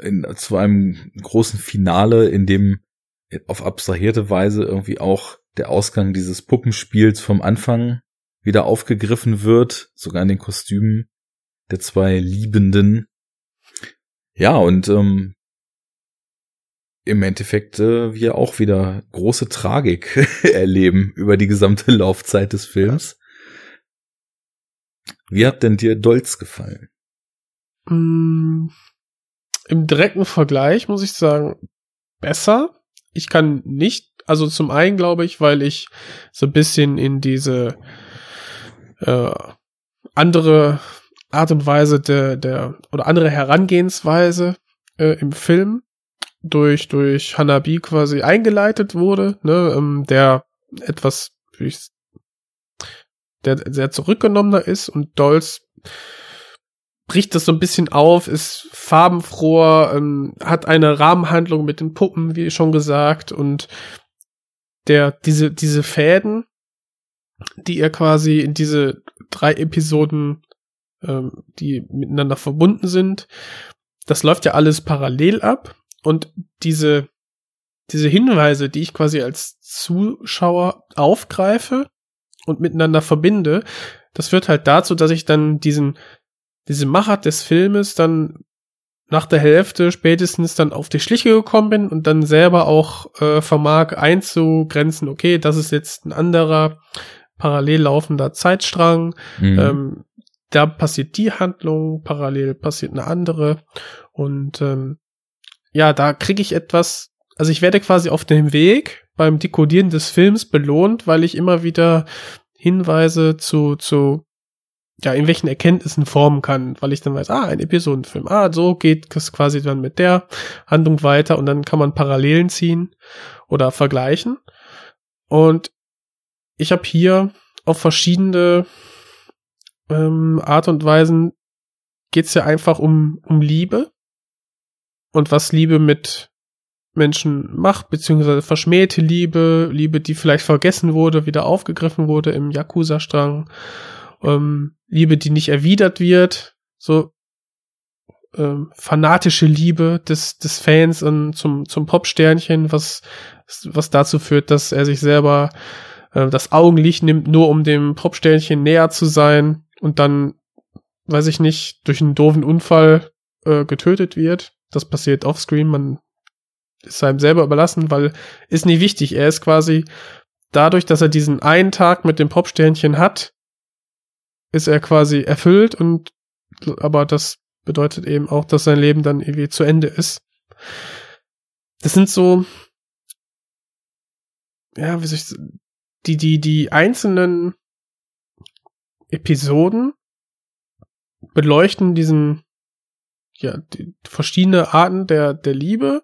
in, zu einem großen Finale, in dem auf abstrahierte Weise irgendwie auch der Ausgang dieses Puppenspiels vom Anfang wieder aufgegriffen wird, sogar in den Kostümen der zwei Liebenden. Ja, und ähm, im Endeffekt äh, wir auch wieder große Tragik erleben über die gesamte Laufzeit des Films. Wie hat denn dir Dolz gefallen? Mm, Im direkten Vergleich muss ich sagen, besser. Ich kann nicht, also zum einen glaube ich, weil ich so ein bisschen in diese äh, andere Art und Weise der, der oder andere Herangehensweise äh, im Film durch, durch Hanabi quasi eingeleitet wurde, ne, ähm, der etwas, der sehr zurückgenommener ist und Dolls bricht das so ein bisschen auf, ist farbenfroher, ähm, hat eine Rahmenhandlung mit den Puppen, wie schon gesagt, und der, diese, diese Fäden, die er quasi in diese drei Episoden, ähm, die miteinander verbunden sind, das läuft ja alles parallel ab und diese, diese Hinweise, die ich quasi als Zuschauer aufgreife und miteinander verbinde, das führt halt dazu, dass ich dann diesen, diese Machart des Filmes dann nach der Hälfte spätestens dann auf die Schliche gekommen bin und dann selber auch äh, vermag einzugrenzen, okay, das ist jetzt ein anderer parallel laufender Zeitstrang, mhm. ähm, da passiert die Handlung, parallel passiert eine andere und ähm, ja, da kriege ich etwas, also ich werde quasi auf dem Weg beim Dekodieren des Films belohnt, weil ich immer wieder Hinweise zu, zu, ja, in welchen Erkenntnissen formen kann, weil ich dann weiß, ah, ein Episodenfilm, ah, so geht es quasi dann mit der Handlung weiter und dann kann man Parallelen ziehen oder vergleichen. Und ich habe hier auf verschiedene ähm, Art und Weisen geht's ja einfach um, um Liebe und was Liebe mit Menschen macht, beziehungsweise verschmähte Liebe, Liebe, die vielleicht vergessen wurde, wieder aufgegriffen wurde im Yakuza-Strang, ähm, Liebe, die nicht erwidert wird, so ähm, fanatische Liebe des, des Fans und zum, zum Popsternchen, was, was dazu führt, dass er sich selber äh, das Augenlicht nimmt, nur um dem Popsternchen näher zu sein und dann, weiß ich nicht, durch einen doofen Unfall äh, getötet wird. Das passiert offscreen, man ist einem selber überlassen, weil ist nie wichtig. Er ist quasi dadurch, dass er diesen einen Tag mit dem Popsternchen hat, ist er quasi erfüllt und aber das bedeutet eben auch, dass sein Leben dann irgendwie zu Ende ist. Das sind so, ja, wie soll ich, die, die, die einzelnen Episoden beleuchten diesen, ja, die verschiedene Arten der, der Liebe.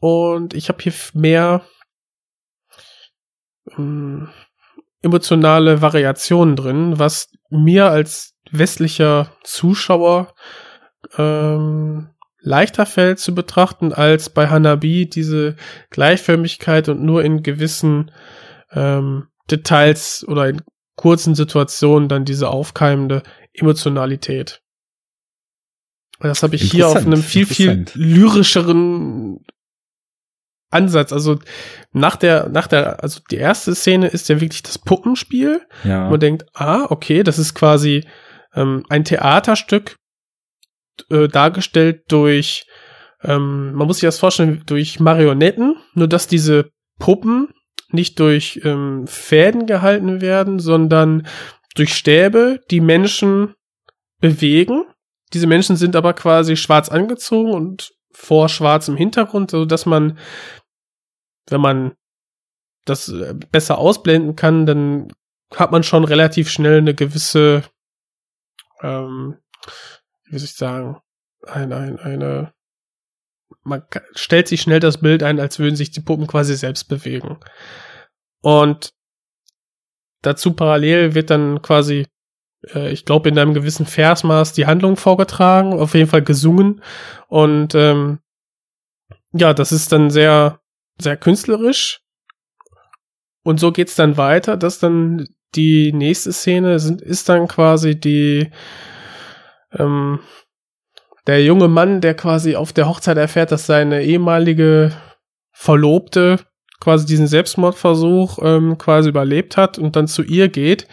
Und ich habe hier mehr ähm, emotionale Variationen drin, was mir als westlicher Zuschauer ähm, leichter fällt zu betrachten als bei Hanabi diese Gleichförmigkeit und nur in gewissen ähm, Details oder in kurzen Situationen dann diese aufkeimende Emotionalität. Das habe ich hier auf einem viel, viel lyrischeren Ansatz. Also nach der, nach der, also die erste Szene ist ja wirklich das Puppenspiel. Ja. Man denkt, ah, okay, das ist quasi ähm, ein Theaterstück äh, dargestellt durch, ähm, man muss sich das vorstellen, durch Marionetten, nur dass diese Puppen nicht durch ähm, Fäden gehalten werden, sondern durch Stäbe, die Menschen bewegen. Diese Menschen sind aber quasi schwarz angezogen und vor schwarzem Hintergrund, so dass man, wenn man das äh, besser ausblenden kann, dann hat man schon relativ schnell eine gewisse ähm, wie soll ich sagen, ein, ein, eine, man stellt sich schnell das Bild ein, als würden sich die Puppen quasi selbst bewegen. Und dazu parallel wird dann quasi, äh, ich glaube, in einem gewissen Versmaß die Handlung vorgetragen, auf jeden Fall gesungen. Und ähm, ja, das ist dann sehr, sehr künstlerisch. Und so geht's dann weiter, dass dann die nächste Szene sind, ist dann quasi die, ähm, der junge Mann, der quasi auf der Hochzeit erfährt, dass seine ehemalige Verlobte quasi diesen Selbstmordversuch ähm, quasi überlebt hat und dann zu ihr geht.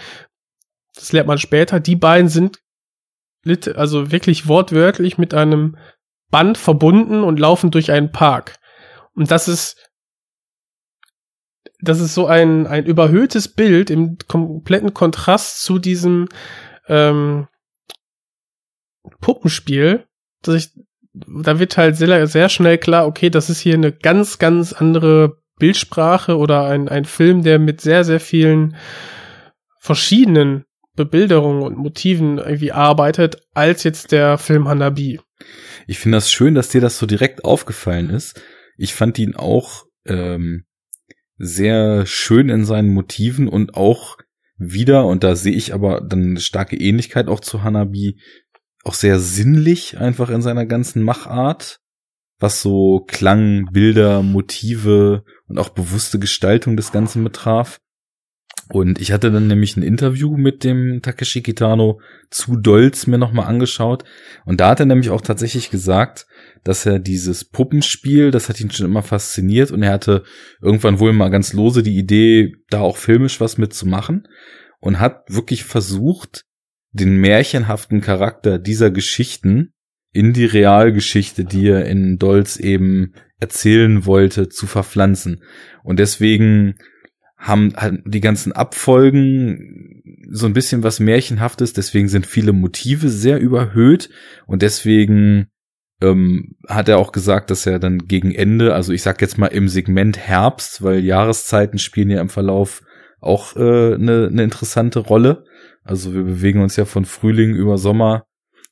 Das lernt man später. Die beiden sind also wirklich wortwörtlich mit einem Band verbunden und laufen durch einen Park. Und das ist das ist so ein, ein überhöhtes Bild im kompletten Kontrast zu diesem ähm, Puppenspiel, dass ich, da wird halt sehr, sehr schnell klar, okay, das ist hier eine ganz, ganz andere Bildsprache oder ein, ein Film, der mit sehr, sehr vielen verschiedenen Bebilderungen und Motiven irgendwie arbeitet, als jetzt der Film Hanabi. Ich finde das schön, dass dir das so direkt aufgefallen ist. Ich fand ihn auch ähm, sehr schön in seinen Motiven und auch wieder, und da sehe ich aber dann eine starke Ähnlichkeit auch zu Hanabi, auch sehr sinnlich einfach in seiner ganzen Machart, was so Klang, Bilder, Motive und auch bewusste Gestaltung des Ganzen betraf. Und ich hatte dann nämlich ein Interview mit dem Takeshi Kitano zu Dolz mir nochmal angeschaut. Und da hat er nämlich auch tatsächlich gesagt, dass er dieses Puppenspiel, das hat ihn schon immer fasziniert und er hatte irgendwann wohl mal ganz lose die Idee, da auch filmisch was mitzumachen und hat wirklich versucht, den märchenhaften Charakter dieser Geschichten in die Realgeschichte, die er in Dolz eben erzählen wollte, zu verpflanzen. Und deswegen haben halt die ganzen Abfolgen so ein bisschen was Märchenhaftes, deswegen sind viele Motive sehr überhöht und deswegen ähm, hat er auch gesagt, dass er dann gegen Ende, also ich sag jetzt mal im Segment Herbst, weil Jahreszeiten spielen ja im Verlauf auch äh, eine, eine interessante Rolle, also wir bewegen uns ja von Frühling über Sommer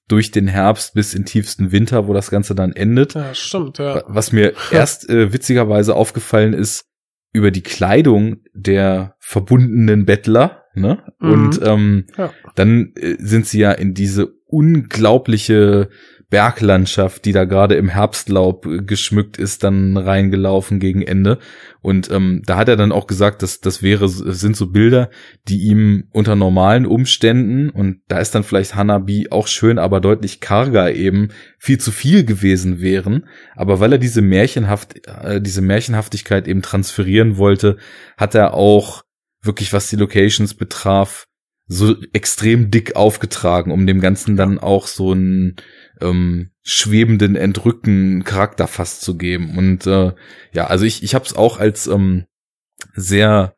durch den Herbst bis in tiefsten Winter, wo das Ganze dann endet. Ja, stimmt, ja. Was mir erst äh, witzigerweise aufgefallen ist, über die Kleidung der verbundenen Bettler, ne? Mhm. Und ähm, Ja. dann äh, sind sie ja in diese unglaubliche Berglandschaft, die da gerade im Herbstlaub äh, geschmückt ist, dann reingelaufen gegen Ende. Und ähm, da hat er dann auch gesagt, dass das wäre, sind so Bilder, die ihm unter normalen Umständen, und da ist dann vielleicht Hanabi auch schön, aber deutlich karger eben, viel zu viel gewesen wären. Aber weil er diese Märchenhaft, äh, diese Märchenhaftigkeit eben transferieren wollte, hat er auch wirklich, was die Locations betraf, so extrem dick aufgetragen, um dem Ganzen dann auch so einen ähm, schwebenden, entrückten Charakter fast zu geben. Und äh, ja, also ich, ich habe es auch als ähm, sehr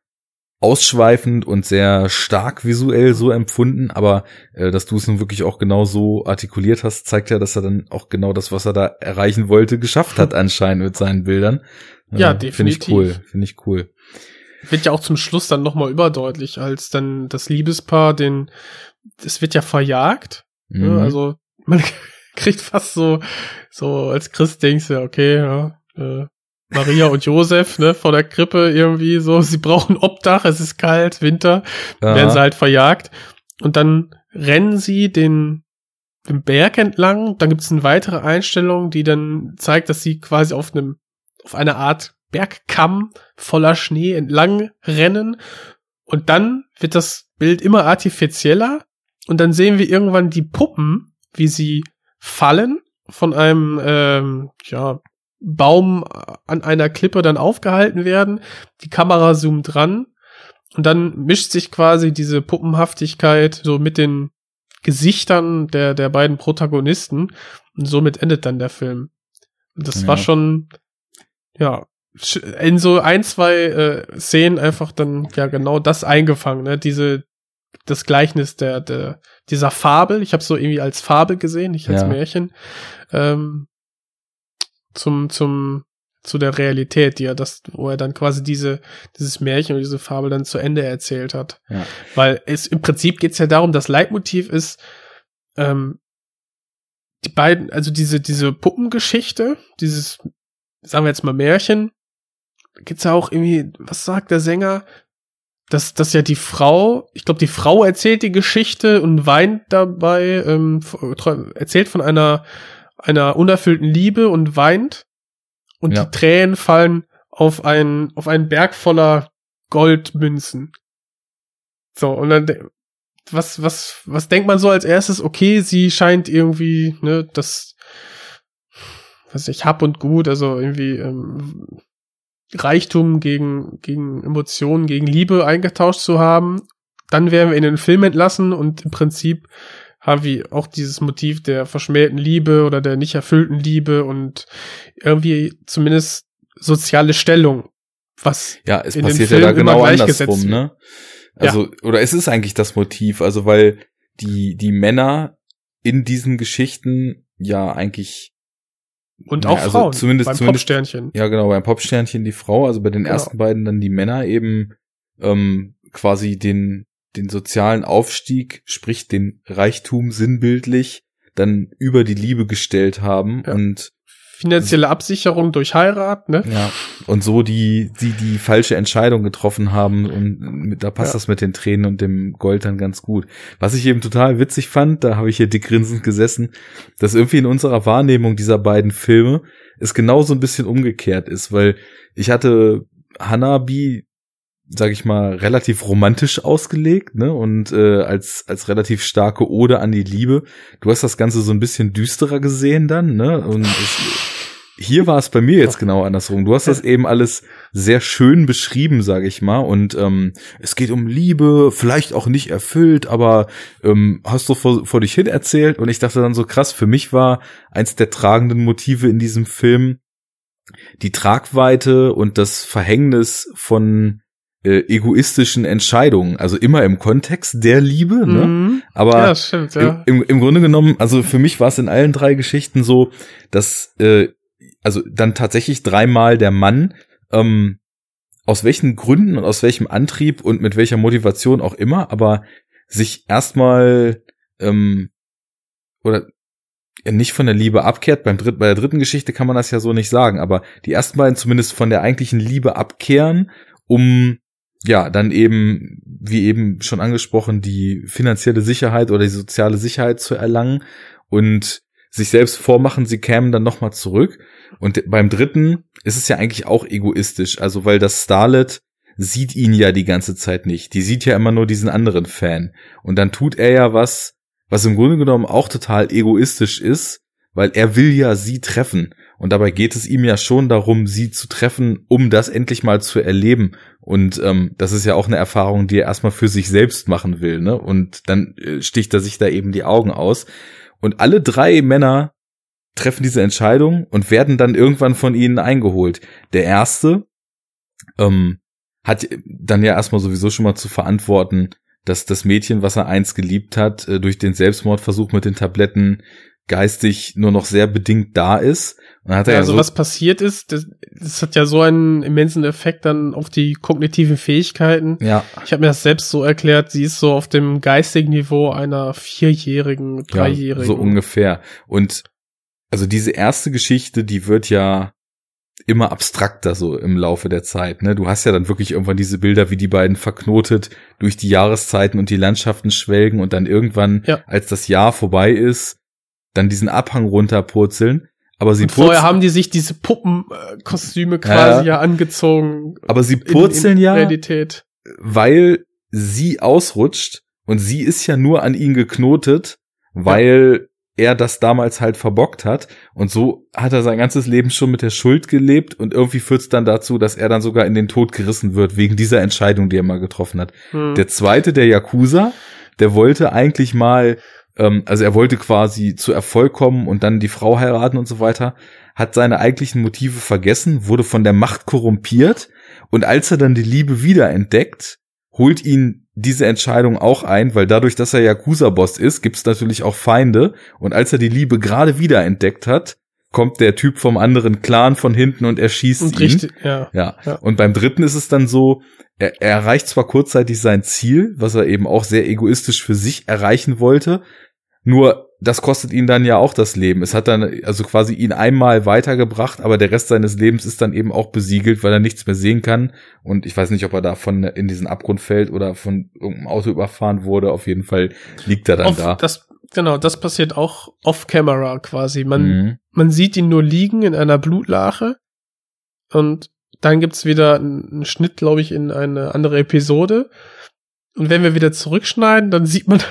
ausschweifend und sehr stark visuell so empfunden, aber äh, dass du es nun wirklich auch genau so artikuliert hast, zeigt ja, dass er dann auch genau das, was er da erreichen wollte, geschafft hat anscheinend mit seinen Bildern. Äh, Ja, Finde ich definitiv. cool, finde ich cool. Wird ja auch zum Schluss dann nochmal überdeutlich, als dann das Liebespaar den, es wird ja verjagt. Mhm. Ja, also man kriegt fast so, so als Christ denkst du, okay, ja, äh, Maria und Josef, ne, vor der Krippe irgendwie so, sie brauchen Obdach, es ist kalt, Winter, Ja. werden sie halt verjagt. Und dann rennen sie den, den Berg entlang, dann gibt es eine weitere Einstellung, die dann zeigt, dass sie quasi auf einem, auf einer Art Bergkamm voller Schnee entlang rennen. Und dann wird das Bild immer artifizieller. Und dann sehen wir irgendwann die Puppen, wie sie fallen von einem ähm, ja, Baum an einer Klippe dann aufgehalten werden. Die Kamera zoomt dran und dann mischt sich quasi diese Puppenhaftigkeit so mit den Gesichtern der, der beiden Protagonisten und somit endet dann der Film. Und das Ja. war schon, ja, in so ein, zwei äh, Szenen einfach dann ja genau das eingefangen, ne? Diese, das Gleichnis der, der, dieser Fabel, ich habe so irgendwie als Fabel gesehen, nicht als Ja. Märchen, ähm, zum, zum, zu der Realität, die er das, wo er dann quasi diese, dieses Märchen und diese Fabel dann zu Ende erzählt hat. Ja. Weil es im Prinzip geht's ja darum, das Leitmotiv ist, ähm, die beiden, also diese, diese Puppengeschichte, dieses, sagen wir jetzt mal Märchen, geht's ja auch irgendwie, was sagt der Sänger? Dass, dass ja die Frau, ich glaube, die Frau erzählt die Geschichte und weint dabei, ähm, erzählt von einer, einer unerfüllten Liebe und weint. Und Ja. die Tränen fallen auf einen, auf einen Berg voller Goldmünzen. So, und dann, was, was, was denkt man so als erstes? Okay, sie scheint irgendwie, ne, das, was ich, Hab und Gut, also irgendwie, ähm, Reichtum gegen, gegen Emotionen, gegen Liebe eingetauscht zu haben. Dann werden wir in den Film entlassen und im Prinzip haben wir auch dieses Motiv der verschmähten Liebe oder der nicht erfüllten Liebe und irgendwie zumindest soziale Stellung, was Ja, es in den passiert ja da genau gleichgesetzt andersrum, ne? Also, oder es ist eigentlich das Motiv, also weil die, die Männer in diesen Geschichten ja eigentlich und Ja, auch also Frauen zumindest- beim zumindest- Popsternchen. Ja, genau, beim Popsternchen die Frau, also bei den Genau. ersten beiden dann die Männer eben ähm, quasi den, den sozialen Aufstieg, sprich den Reichtum sinnbildlich, dann über die Liebe gestellt haben Ja. und Finanzielle Absicherung durch Heirat, ne? ja, und so die, die, die falsche Entscheidung getroffen haben und mit, da passt Ja. das mit den Tränen und dem Gold dann ganz gut. Was ich eben total witzig fand, da habe ich hier dick grinsend gesessen, dass irgendwie in unserer Wahrnehmung dieser beiden Filme es genau so ein bisschen umgekehrt ist, weil ich hatte Hanabi, sag ich mal, relativ romantisch ausgelegt, ne, und äh, als als relativ starke Ode an die Liebe. Du hast das Ganze so ein bisschen düsterer gesehen dann, ne, und es, hier war es bei mir jetzt genau andersrum. Du hast das eben alles sehr schön beschrieben, sage ich mal. Und ähm, es geht um Liebe, vielleicht auch nicht erfüllt, aber ähm, hast du vor, vor dich hin erzählt. Und ich dachte dann so krass, für mich war eins der tragenden Motive in diesem Film die Tragweite und das Verhängnis von äh, egoistischen Entscheidungen. Also immer im Kontext der Liebe, ne? Mhm. Aber ja, stimmt, ja. im, im, Grunde genommen, also für mich war es in allen drei Geschichten so, dass äh, also dann tatsächlich dreimal der Mann ähm, aus welchen Gründen und aus welchem Antrieb und mit welcher Motivation auch immer, aber sich erstmal ähm, oder nicht von der Liebe abkehrt. Beim dritt, bei der dritten Geschichte kann man das ja so nicht sagen, aber die ersten beiden zumindest von der eigentlichen Liebe abkehren, um ja, dann eben, wie eben schon angesprochen, die finanzielle Sicherheit oder die soziale Sicherheit zu erlangen und sich selbst vormachen, sie kämen dann nochmal zurück. Und beim dritten ist es ja eigentlich auch egoistisch, also weil das Starlet sieht ihn ja die ganze Zeit nicht. Die sieht ja immer nur diesen anderen Fan. Und dann tut er ja was, was im Grunde genommen auch total egoistisch ist, weil er will ja sie treffen. Und dabei geht es ihm ja schon darum, sie zu treffen, um das endlich mal zu erleben. Und ähm, das ist ja auch eine Erfahrung, die er erstmal für sich selbst machen will. Ne? Und dann äh, sticht er sich da eben die Augen aus. Und alle drei Männer treffen diese Entscheidung und werden dann irgendwann von ihnen eingeholt. Der erste ähm, hat dann ja erstmal sowieso schon mal zu verantworten, dass das Mädchen, was er einst geliebt hat, äh, durch den Selbstmordversuch mit den Tabletten geistig nur noch sehr bedingt da ist. Und dann hat er ja, also so was passiert ist, das, das hat ja so einen immensen Effekt dann auf die kognitiven Fähigkeiten. Ja. Ich habe mir das selbst so erklärt, sie ist so auf dem geistigen Niveau einer vierjährigen, dreijährigen. Ja, so ungefähr. Und also diese erste Geschichte, die wird ja immer abstrakter so im Laufe der Zeit. Ne? Du hast ja dann wirklich irgendwann diese Bilder, wie die beiden verknotet durch die Jahreszeiten und die Landschaften schwelgen und dann irgendwann, ja. als das Jahr vorbei ist, dann diesen Abhang runterpurzeln. Aber sie und vorher haben die sich diese Puppenkostüme quasi ja, ja angezogen. Aber sie purzeln in, in ja, Realität. weil sie ausrutscht und sie ist ja nur an ihn geknotet, weil er das damals halt verbockt hat. Und so hat er sein ganzes Leben schon mit der Schuld gelebt und irgendwie führt es dann dazu, dass er dann sogar in den Tod gerissen wird, wegen dieser Entscheidung, die er mal getroffen hat. Hm. Der zweite, der Yakuza, der wollte eigentlich mal, ähm, also er wollte quasi zu Erfolg kommen und dann die Frau heiraten und so weiter, hat seine eigentlichen Motive vergessen, wurde von der Macht korrumpiert und als er dann die Liebe wiederentdeckt, holt ihn diese Entscheidung auch ein, weil dadurch, dass er Yakuza-Boss ist, gibt's natürlich auch Feinde. Und als er die Liebe gerade wieder entdeckt hat, kommt der Typ vom anderen Clan von hinten und erschießt und ihn. Richtig, ja, ja. ja. Und beim dritten ist es dann so, er, er erreicht zwar kurzzeitig sein Ziel, was er eben auch sehr egoistisch für sich erreichen wollte, nur das kostet ihn dann ja auch das Leben. Es hat dann also quasi ihn einmal weitergebracht, aber der Rest seines Lebens ist dann eben auch besiegelt, weil er nichts mehr sehen kann. Und ich weiß nicht, ob er davon in diesen Abgrund fällt oder von irgendeinem Auto überfahren wurde. Auf jeden Fall liegt er dann Off, da. Das, genau, das passiert auch off-camera quasi. Man, mhm. man sieht ihn nur liegen in einer Blutlache und dann gibt's wieder einen Schnitt, glaube ich, in eine andere Episode. Und wenn wir wieder zurückschneiden, dann sieht man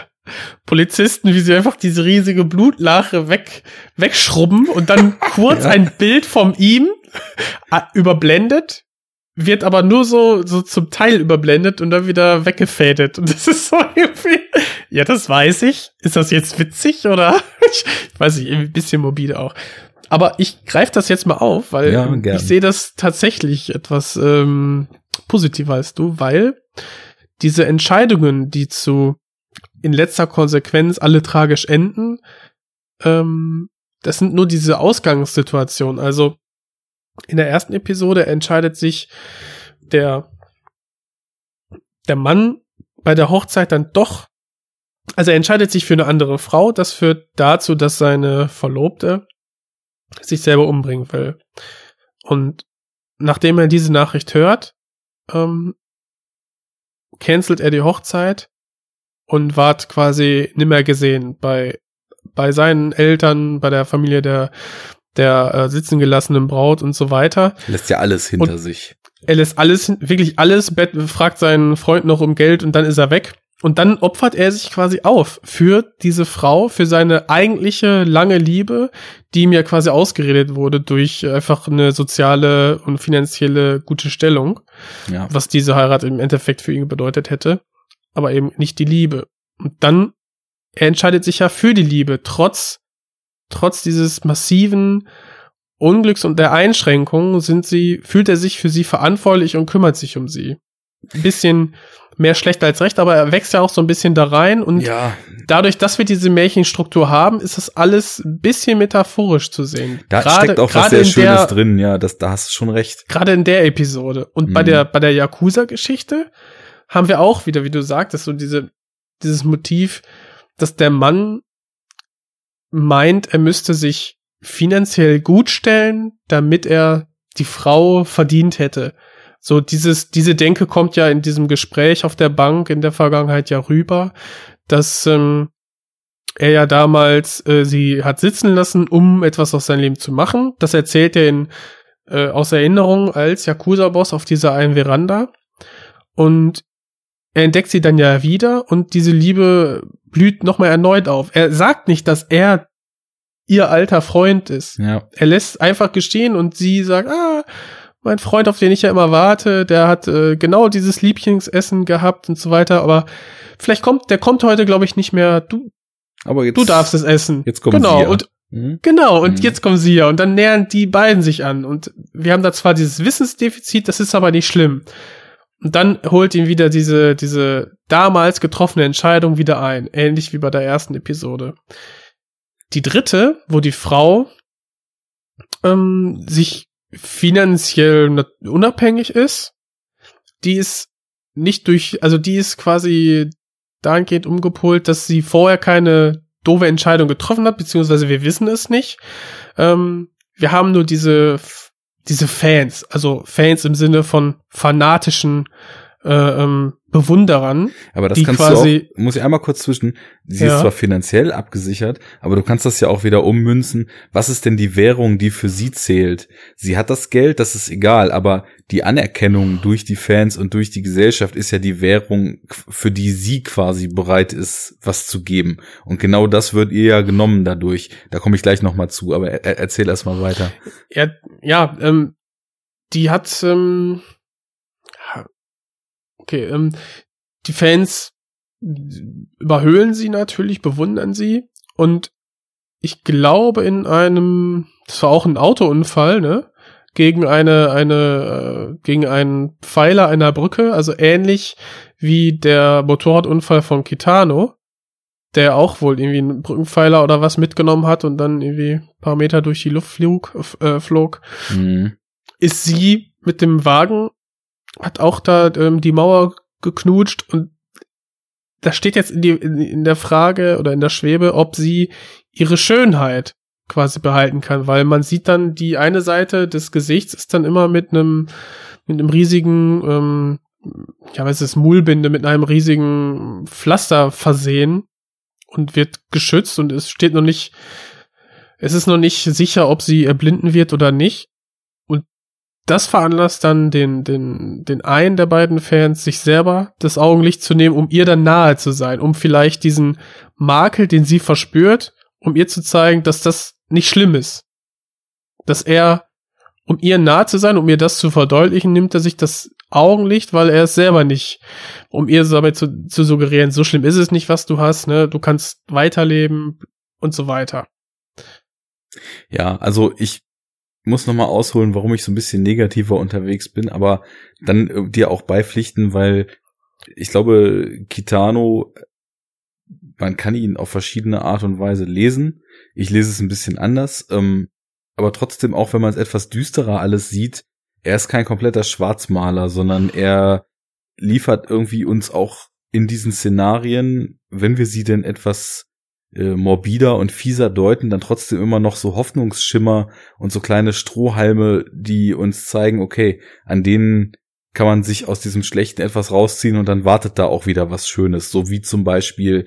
Polizisten, wie sie einfach diese riesige Blutlache weg, wegschrubben und dann kurz ja. ein Bild von ihm äh, überblendet, wird aber nur so, so zum Teil überblendet und dann wieder weggefädet. Und das ist so irgendwie, ja, das weiß ich. Ist das jetzt witzig oder? ich weiß nicht, ein bisschen morbide auch. Aber ich greife das jetzt mal auf, weil ja, ich sehe das tatsächlich etwas ähm, positiver als du, weil diese Entscheidungen, die zu in letzter Konsequenz alle tragisch enden. Ähm, das sind nur diese Ausgangssituationen. Also in der ersten Episode entscheidet sich der, der Mann bei der Hochzeit dann doch, also er entscheidet sich für eine andere Frau. Das führt dazu, dass seine Verlobte sich selber umbringen will. Und nachdem er diese Nachricht hört, ähm, cancelt er die Hochzeit und ward quasi nimmer gesehen bei bei seinen Eltern, bei der Familie der der äh, sitzen gelassenen Braut und so weiter. Lässt ja alles hinter und sich. Er lässt alles, wirklich alles, fragt seinen Freund noch um Geld und dann ist er weg. Und dann opfert er sich quasi auf für diese Frau, für seine eigentliche lange Liebe, die ihm ja quasi ausgeredet wurde durch einfach eine soziale und finanzielle gute Stellung, ja. was diese Heirat im Endeffekt für ihn bedeutet hätte aber eben nicht die Liebe. Und dann, er entscheidet sich ja für die Liebe, trotz, trotz dieses massiven Unglücks und der Einschränkungen sind sie, fühlt er sich für sie verantwortlich und kümmert sich um sie. Ein bisschen mehr schlecht als recht, aber er wächst ja auch so ein bisschen da rein und ja. dadurch, dass wir diese Märchenstruktur haben, ist das alles ein bisschen metaphorisch zu sehen. Da grade, steckt auch was sehr Schönes der, drin, ja, das, da hast du schon recht. Gerade in der Episode. Und mhm. bei der, bei der Yakuza-Geschichte haben wir auch wieder, wie du sagtest, so diese, dieses Motiv, dass der Mann meint, er müsste sich finanziell gut stellen, damit er die Frau verdient hätte. So dieses, diese Denke kommt ja in diesem Gespräch auf der Bank in der Vergangenheit ja rüber, dass ähm, er ja damals äh, sie hat sitzen lassen, um etwas aus seinem Leben zu machen. Das erzählt er in, äh, aus Erinnerung als Yakuza-Boss auf dieser einen Veranda. Und er entdeckt sie dann ja wieder und diese Liebe blüht nochmal erneut auf. Er sagt nicht, dass er ihr alter Freund ist. Ja. Er lässt einfach gestehen und sie sagt, ah, mein Freund, auf den ich ja immer warte, der hat äh, genau dieses Lieblingsessen gehabt und so weiter, aber vielleicht kommt, der kommt heute, glaube ich, nicht mehr. Du, Aber jetzt, du darfst es essen. Jetzt kommen genau, sie ja. und Mhm. Genau, und Mhm. jetzt kommen sie ja und dann nähern die beiden sich an und wir haben da zwar dieses Wissensdefizit, das ist aber nicht schlimm. Und dann holt ihn wieder diese, diese damals getroffene Entscheidung wieder ein, ähnlich wie bei der ersten Episode. Die dritte, wo die Frau ähm, sich finanziell unabhängig ist, die ist nicht durch, also die ist quasi dahingehend umgepolt, dass sie vorher keine doofe Entscheidung getroffen hat, beziehungsweise wir wissen es nicht. Ähm, wir haben nur diese, diese Fans, also Fans im Sinne von fanatischen äh, ähm, Bewunderern. Aber das die kannst quasi- du auch, muss ich einmal kurz zwischen, sie Ja. ist zwar finanziell abgesichert, aber du kannst das ja auch wieder ummünzen. Was ist denn die Währung, die für sie zählt? Sie hat das Geld, das ist egal, aber die Anerkennung durch die Fans und durch die Gesellschaft ist ja die Währung, für die sie quasi bereit ist, was zu geben. Und genau das wird ihr ja genommen dadurch. Da komme ich gleich nochmal zu, aber er, er- erzähl erst mal weiter. Ja, ja ähm, die hat, ähm, okay, ähm, die Fans überhöhlen sie natürlich, bewundern sie und ich glaube in einem, das war auch ein Autounfall, ne? Gegen eine, eine, äh, gegen einen Pfeiler einer Brücke, also ähnlich wie der Motorradunfall von Kitano, der auch wohl irgendwie einen Brückenpfeiler oder was mitgenommen hat und dann irgendwie ein paar Meter durch die Luft flog, äh, flog Mhm. ist sie mit dem Wagen, hat auch da ähm, die Mauer geknutscht und da steht jetzt in, die, in, in der Frage oder in der Schwebe, ob sie ihre Schönheit quasi behalten kann, weil man sieht dann die eine Seite des Gesichts ist dann immer mit einem mit einem riesigen ähm, ja was ist das, Mullbinde mit einem riesigen Pflaster versehen und wird geschützt und es steht noch nicht es ist noch nicht sicher, ob sie erblinden wird oder nicht. Das veranlasst dann den, den, den einen der beiden Fans, sich selber das Augenlicht zu nehmen, um ihr dann nahe zu sein, um vielleicht diesen Makel, den sie verspürt, um ihr zu zeigen, dass das nicht schlimm ist. Dass er, um ihr nahe zu sein, um ihr das zu verdeutlichen, nimmt er sich das Augenlicht, weil er es selber nicht, um ihr damit zu, zu suggerieren, so schlimm ist es nicht, was du hast, ne, du kannst weiterleben und so weiter. Ja, also ich muss noch mal ausholen, warum ich so ein bisschen negativer unterwegs bin, aber dann äh, dir auch beipflichten, weil ich glaube, Kitano, man kann ihn auf verschiedene Art und Weise lesen. Ich lese es ein bisschen anders, ähm, aber trotzdem auch, wenn man es etwas düsterer alles sieht, er ist kein kompletter Schwarzmaler, sondern er liefert irgendwie uns auch in diesen Szenarien, wenn wir sie denn etwas äh, morbider und fieser deuten, dann trotzdem immer noch so Hoffnungsschimmer und so kleine Strohhalme, die uns zeigen, okay, an denen kann man sich aus diesem Schlechten etwas rausziehen und dann wartet da auch wieder was Schönes. So wie zum Beispiel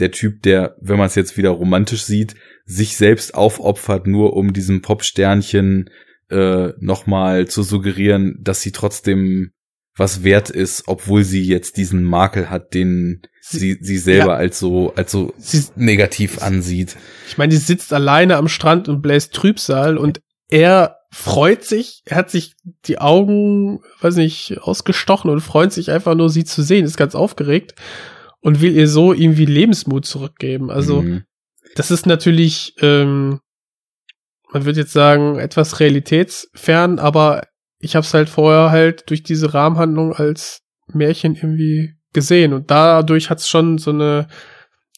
der Typ, der, wenn man es jetzt wieder romantisch sieht, sich selbst aufopfert, nur um diesem Popsternchen äh, nochmal zu suggerieren, dass sie trotzdem was wert ist, obwohl sie jetzt diesen Makel hat, den sie, sie selber Ja. als so, als so Sie, negativ ansieht. Ich meine, die sitzt alleine am Strand und bläst Trübsal und er freut sich, er hat sich die Augen, weiß nicht, ausgestochen und freut sich einfach nur, sie zu sehen, ist ganz aufgeregt und will ihr so irgendwie Lebensmut zurückgeben. Also, Mhm. das ist natürlich, ähm, man würde jetzt sagen, etwas realitätsfern, aber ich habe es halt vorher halt durch diese Rahmenhandlung als Märchen irgendwie gesehen und dadurch hat es schon so eine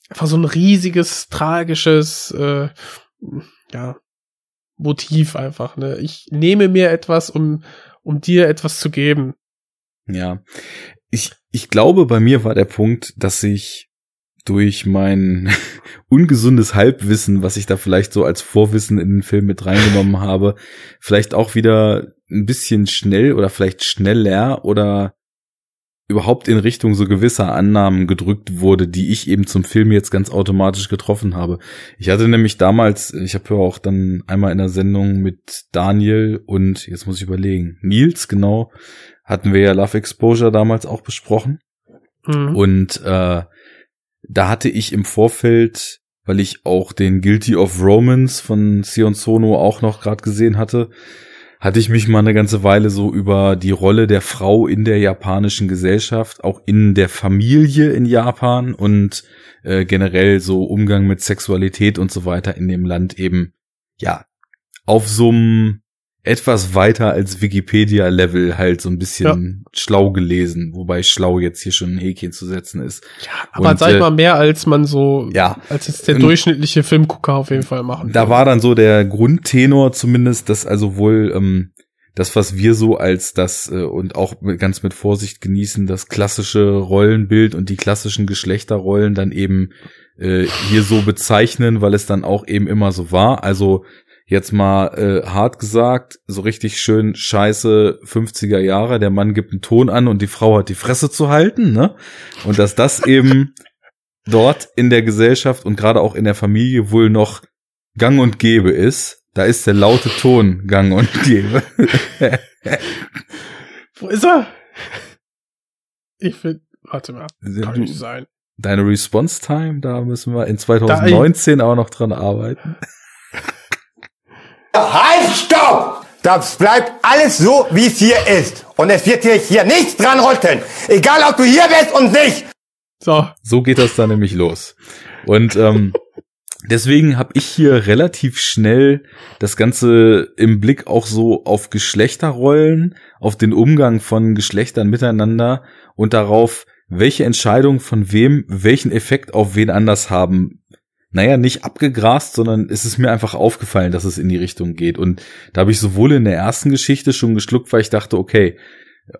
einfach so ein riesiges tragisches äh, ja Motiv einfach ne ich nehme mir etwas um um dir etwas zu geben Ja. Ich, ich glaube, bei mir war der Punkt, dass ich durch mein ungesundes Halbwissen, was ich da vielleicht so als Vorwissen in den Film mit reingenommen habe, vielleicht auch wieder ein bisschen schnell oder vielleicht schneller oder überhaupt in Richtung so gewisser Annahmen gedrückt wurde, die ich eben zum Film jetzt ganz automatisch getroffen habe. Ich hatte nämlich damals, ich habe ja auch dann einmal in der Sendung mit Daniel und jetzt muss ich überlegen, Nils, genau, hatten wir ja Love Exposure damals auch besprochen. Mhm. Und äh, da hatte ich im Vorfeld, weil ich auch den Guilty of Romance von Sion Sono auch noch gerade gesehen hatte, hatte ich mich mal eine ganze Weile so über die Rolle der Frau in der japanischen Gesellschaft, auch in der Familie in Japan und äh, generell so Umgang mit Sexualität und so weiter in dem Land eben, ja, auf so einem etwas weiter als Wikipedia-Level halt so ein bisschen ja. schlau gelesen, wobei schlau jetzt hier schon ein Häkchen zu setzen ist. Ja, aber und, sag ich äh, mal mehr, als man so, ja, als jetzt der durchschnittliche Filmgucker auf jeden Fall machen Da war dann so der Grundtenor zumindest, dass also wohl ähm, das, was wir so als das äh, und auch ganz mit Vorsicht genießen, das klassische Rollenbild und die klassischen Geschlechterrollen dann eben äh, hier so bezeichnen, weil es dann auch eben immer so war. Also jetzt mal äh, hart gesagt, so richtig schön scheiße 50er Jahre, der Mann gibt einen Ton an und die Frau hat die Fresse zu halten, ne? Und dass das eben dort in der Gesellschaft und gerade auch in der Familie wohl noch gang und gäbe ist, da ist der laute Ton gang und gäbe. Wo ist er? Ich finde, warte mal, kann nicht sein. Deine Response Time, da müssen wir in 2019 auch noch dran arbeiten. Halt, stopp! Das bleibt alles so, wie es hier ist. Und es wird hier, hier nichts dran rütteln. Egal, ob du hier bist und nicht. So. So geht das dann nämlich los. Und ähm, deswegen habe ich hier relativ schnell das Ganze im Blick auch so auf Geschlechterrollen, auf den Umgang von Geschlechtern miteinander und darauf, welche Entscheidung von wem welchen Effekt auf wen anders haben naja, nicht abgegrast, sondern es ist mir einfach aufgefallen, dass es in die Richtung geht. Und da habe ich sowohl in der ersten Geschichte schon geschluckt, weil ich dachte, okay,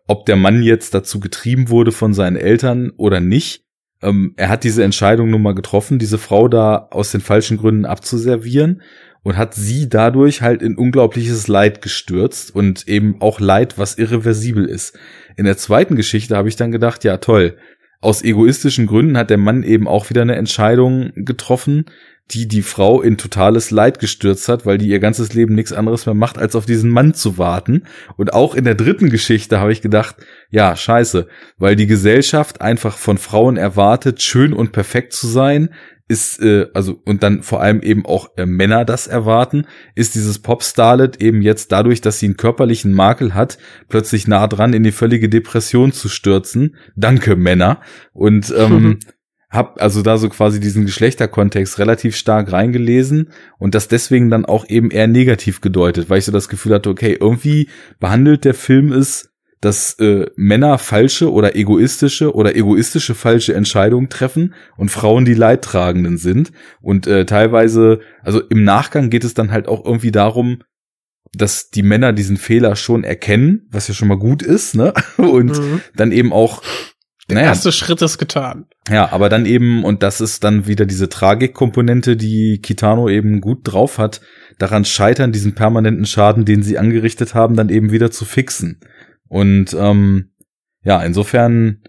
ob der Mann jetzt dazu getrieben wurde von seinen Eltern oder nicht, ähm, er hat diese Entscheidung nun mal getroffen, diese Frau da aus den falschen Gründen abzuservieren und hat sie dadurch halt in unglaubliches Leid gestürzt und eben auch Leid, was irreversibel ist. In der zweiten Geschichte habe ich dann gedacht, ja toll, aus egoistischen Gründen hat der Mann eben auch wieder eine Entscheidung getroffen, die die Frau in totales Leid gestürzt hat, weil die ihr ganzes Leben nichts anderes mehr macht, als auf diesen Mann zu warten. Und auch in der dritten Geschichte habe ich gedacht, ja, scheiße, weil die Gesellschaft einfach von Frauen erwartet, schön und perfekt zu sein, ist, äh, also, und dann vor allem eben auch äh, Männer das erwarten, ist dieses Pop-Starlet eben jetzt dadurch, dass sie einen körperlichen Makel hat, plötzlich nah dran in die völlige Depression zu stürzen. Danke, Männer. Und ähm, mhm. hab also da so quasi diesen Geschlechterkontext relativ stark reingelesen und das deswegen dann auch eben eher negativ gedeutet, weil ich so das Gefühl hatte, okay, irgendwie behandelt der Film es dass äh, Männer falsche oder egoistische oder egoistische falsche Entscheidungen treffen und Frauen die Leidtragenden sind. Und äh, teilweise, also im Nachgang geht es dann halt auch irgendwie darum, dass die Männer diesen Fehler schon erkennen, was ja schon mal gut ist, ne? Und mhm. dann eben auch. Der naja, erste Schritt ist getan. Ja, aber dann eben, und das ist dann wieder diese Tragikkomponente, die Kitano eben gut drauf hat, daran scheitern, diesen permanenten Schaden, den sie angerichtet haben, dann eben wieder zu fixen. Und ähm, ja, insofern,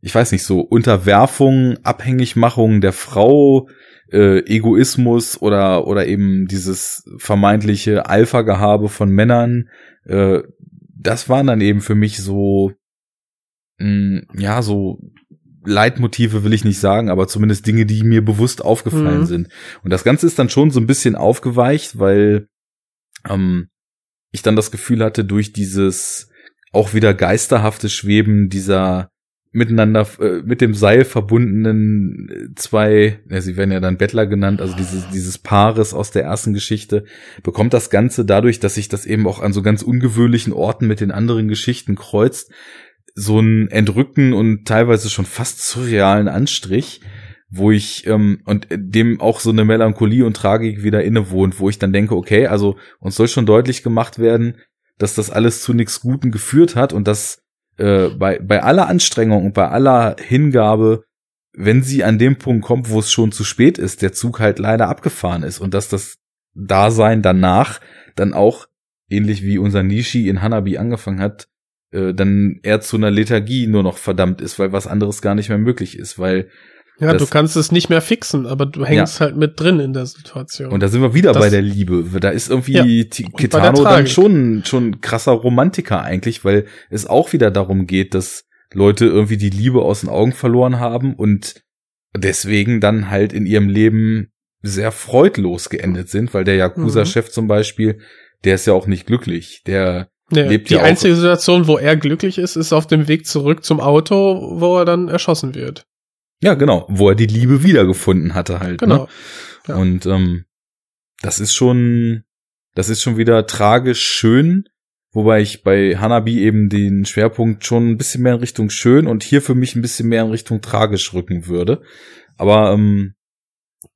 ich weiß nicht, so Unterwerfung, Abhängigmachung der Frau, äh, Egoismus oder oder eben dieses vermeintliche Alpha-Gehabe von Männern, äh, das waren dann eben für mich so, mh, mm, ja, so Leitmotive will ich nicht sagen, aber zumindest Dinge, die mir bewusst aufgefallen mhm. sind. Und das Ganze ist dann schon so ein bisschen aufgeweicht, weil ähm, ich dann das Gefühl hatte, durch dieses auch wieder geisterhafte Schweben dieser miteinander äh, mit dem Seil verbundenen äh, zwei, ja, sie werden ja dann Bettler genannt, also dieses dieses Paares aus der ersten Geschichte bekommt das Ganze dadurch, dass sich das eben auch an so ganz ungewöhnlichen Orten mit den anderen Geschichten kreuzt, so einen entrückten und teilweise schon fast surrealen Anstrich, wo ich ähm, und dem auch so eine Melancholie und Tragik wieder innewohnt, wo ich dann denke, okay, also uns soll schon deutlich gemacht werden, dass das alles zu nichts Guten geführt hat und dass äh, bei, bei aller Anstrengung und bei aller Hingabe wenn sie an dem Punkt kommt, wo es schon zu spät ist, der Zug halt leider abgefahren ist und dass das Dasein danach dann auch, ähnlich wie unser Nishi in Hanabi angefangen hat, äh, dann eher zu einer Lethargie nur noch verdammt ist, weil was anderes gar nicht mehr möglich ist, weil Ja, Das- du kannst es nicht mehr fixen, aber du hängst halt mit drin in der Situation. Und da sind wir wieder Das- bei der Liebe. Da ist irgendwie Ja, Kitano dann schon, schon ein krasser Romantiker eigentlich, weil es auch wieder darum geht, dass Leute irgendwie die Liebe aus den Augen verloren haben und deswegen dann halt in ihrem Leben sehr freudlos geendet sind, weil der Yakuza-Chef zum Beispiel, der ist ja auch nicht glücklich. Der, nee, lebt die ja auch- einzige Situation, wo er glücklich ist, ist auf dem Weg zurück zum Auto, wo er dann erschossen wird. Ja genau, wo er die Liebe wiedergefunden hatte halt. Genau. Ne? Ja. Und ähm, das ist schon, das ist schon wieder tragisch schön, wobei ich bei Hanabi eben den Schwerpunkt schon ein bisschen mehr in Richtung schön und hier für mich ein bisschen mehr in Richtung tragisch rücken würde. Aber ähm,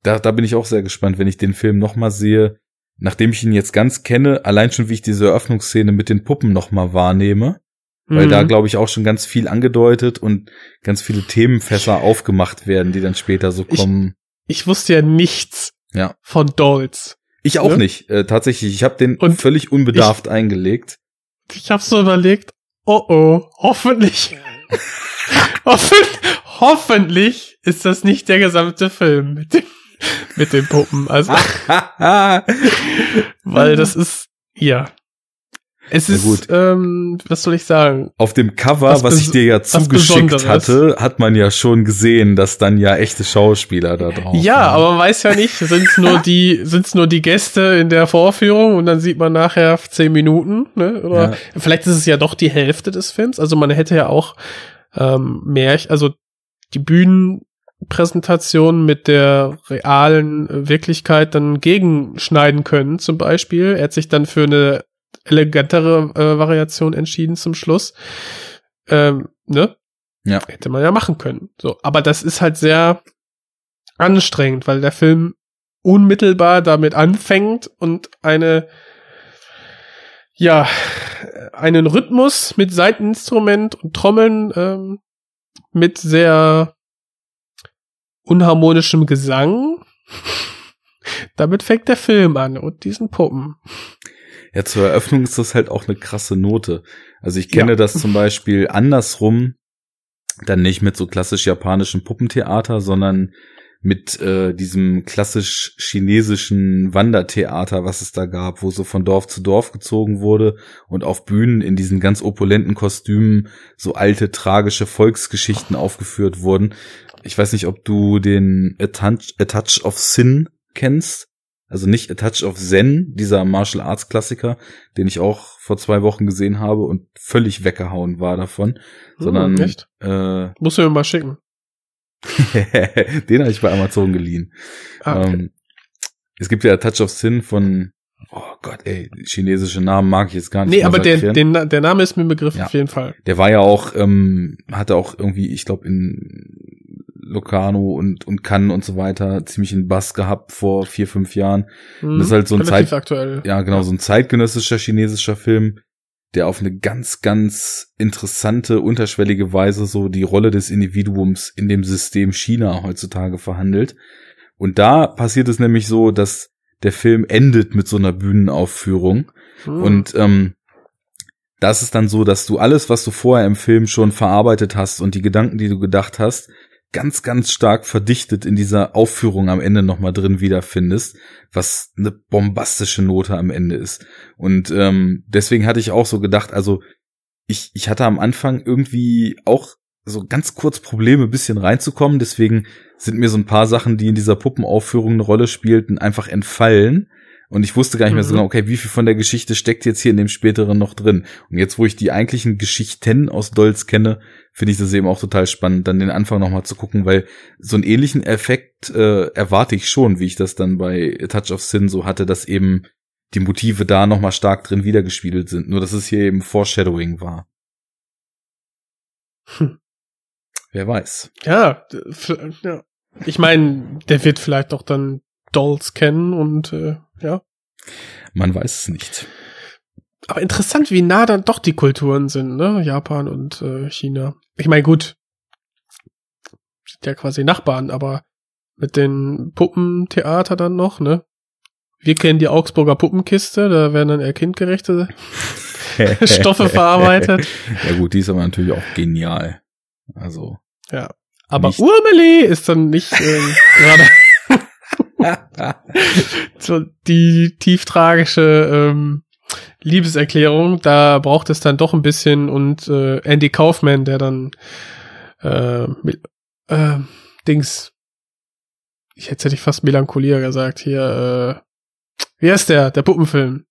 da, da bin ich auch sehr gespannt, wenn ich den Film nochmal sehe, nachdem ich ihn jetzt ganz kenne, allein schon wie ich diese Eröffnungsszene mit den Puppen nochmal wahrnehme, weil Mhm. da glaube ich auch schon ganz viel angedeutet und ganz viele Themenfässer aufgemacht werden, die dann später so Ich- kommen. ich wusste ja nichts Ja. von Dolls. Ich auch Ne? nicht. Äh, tatsächlich, ich habe den Und völlig unbedarft eingelegt. Ich habe so überlegt, oh oh, hoffentlich, hoffen, hoffentlich ist das nicht der gesamte Film mit den, mit den Puppen. Also, weil das ist, ja. Es ist, gut. ähm, was soll ich sagen? Auf dem Cover, was, Was ich dir ja zugeschickt hatte, hat man ja schon gesehen, dass dann ja echte Schauspieler da drauf Ja, waren. aber man weiß ja nicht, sind's nur die, sind's nur die Gäste in der Vorführung und dann sieht man nachher zehn Minuten, ne? Oder Ja. vielleicht ist es ja doch die Hälfte des Films. Also man hätte ja auch ähm, mehr, also die Bühnenpräsentation mit der realen Wirklichkeit dann gegenschneiden können, zum Beispiel. Er hat sich dann für eine elegantere äh, Variation entschieden zum Schluss. Ähm, ne? Ja. Hätte man ja machen können. So, aber das ist halt sehr anstrengend, weil der Film unmittelbar damit anfängt und eine ja einen Rhythmus mit Seiteninstrument und Trommeln ähm, mit sehr unharmonischem Gesang. damit fängt der Film an und diesen Puppen. Ja, zur Eröffnung ist das halt auch eine krasse Note. Also ich kenne Ja. das zum Beispiel andersrum, dann nicht mit so klassisch japanischen Puppentheater, sondern mit äh, diesem klassisch chinesischen Wandertheater, was es da gab, wo so von Dorf zu Dorf gezogen wurde und auf Bühnen in diesen ganz opulenten Kostümen so alte tragische Volksgeschichten aufgeführt wurden. Ich weiß nicht, ob du den A Touch, A Touch of Sin kennst. Also nicht A Touch of Zen, dieser Martial Arts Klassiker, den ich auch vor zwei Wochen gesehen habe und völlig weggehauen war davon, sondern Hm, echt? äh, Musst du mir mal schicken. den habe ich bei Amazon geliehen. Ah, okay. ähm, es gibt ja A Touch of Sin von, oh Gott, ey, chinesische Namen mag ich jetzt gar nicht nee, aber der, den, der Name ist mir ein Begriff Ja. auf jeden Fall. Der war ja auch, ähm, hatte auch irgendwie, ich glaube, in Locarno und, und Cannes und so weiter ziemlich einen Bass gehabt vor vier, fünf Jahren. Hm, Das ist halt so ein Zeit- aktuell. Ja, genau, so ein zeitgenössischer chinesischer Film, der auf eine ganz, ganz interessante, unterschwellige Weise so die Rolle des Individuums in dem System China heutzutage verhandelt. Und da passiert es nämlich so, dass der Film endet mit so einer Bühnenaufführung. Hm. Und ähm, das ist dann so, dass du alles, was du vorher im Film schon verarbeitet hast und die Gedanken, die du gedacht hast, ganz, ganz stark verdichtet in dieser Aufführung am Ende nochmal drin wiederfindest, was eine bombastische Note am Ende ist. Und ähm, deswegen hatte ich auch so gedacht, also ich, ich hatte am Anfang irgendwie auch so ganz kurz Probleme, ein bisschen reinzukommen. Deswegen sind mir so ein paar Sachen, die in dieser Puppenaufführung eine Rolle spielten, einfach entfallen. Und ich wusste gar nicht mehr so Mhm. genau, okay, wie viel von der Geschichte steckt jetzt hier in dem späteren noch drin. Und jetzt, wo ich die eigentlichen Geschichten aus Dolls kenne, finde ich das eben auch total spannend, dann den Anfang nochmal zu gucken, weil so einen ähnlichen Effekt äh, erwarte ich schon, wie ich das dann bei Touch of Sin so hatte, dass eben die Motive da nochmal stark drin wiedergespiegelt sind. Nur, dass es hier eben Foreshadowing war. Hm. Wer weiß. Ja, ja. Ich meine, der wird vielleicht auch dann Dolls kennen und äh, ja. Man weiß es nicht. Aber interessant, wie nah dann doch die Kulturen sind, ne? Japan und äh, China. Ich meine, gut. ja quasi Nachbarn, aber mit den Puppentheater dann noch, ne? Wir kennen die Augsburger Puppenkiste, da werden dann eher kindgerechte Stoffe verarbeitet. Ja gut, die ist aber natürlich auch genial. Also. Ja. Aber Urmeli ist dann nicht ähm, gerade so die tief tragische ähm, Liebeserklärung. Da braucht es dann doch ein bisschen und äh, Andy Kaufman, der dann äh, mit, äh, Dings, ich hätte hätte ich fast Melancholia gesagt, hier, äh, wie heißt der? Der Puppenfilm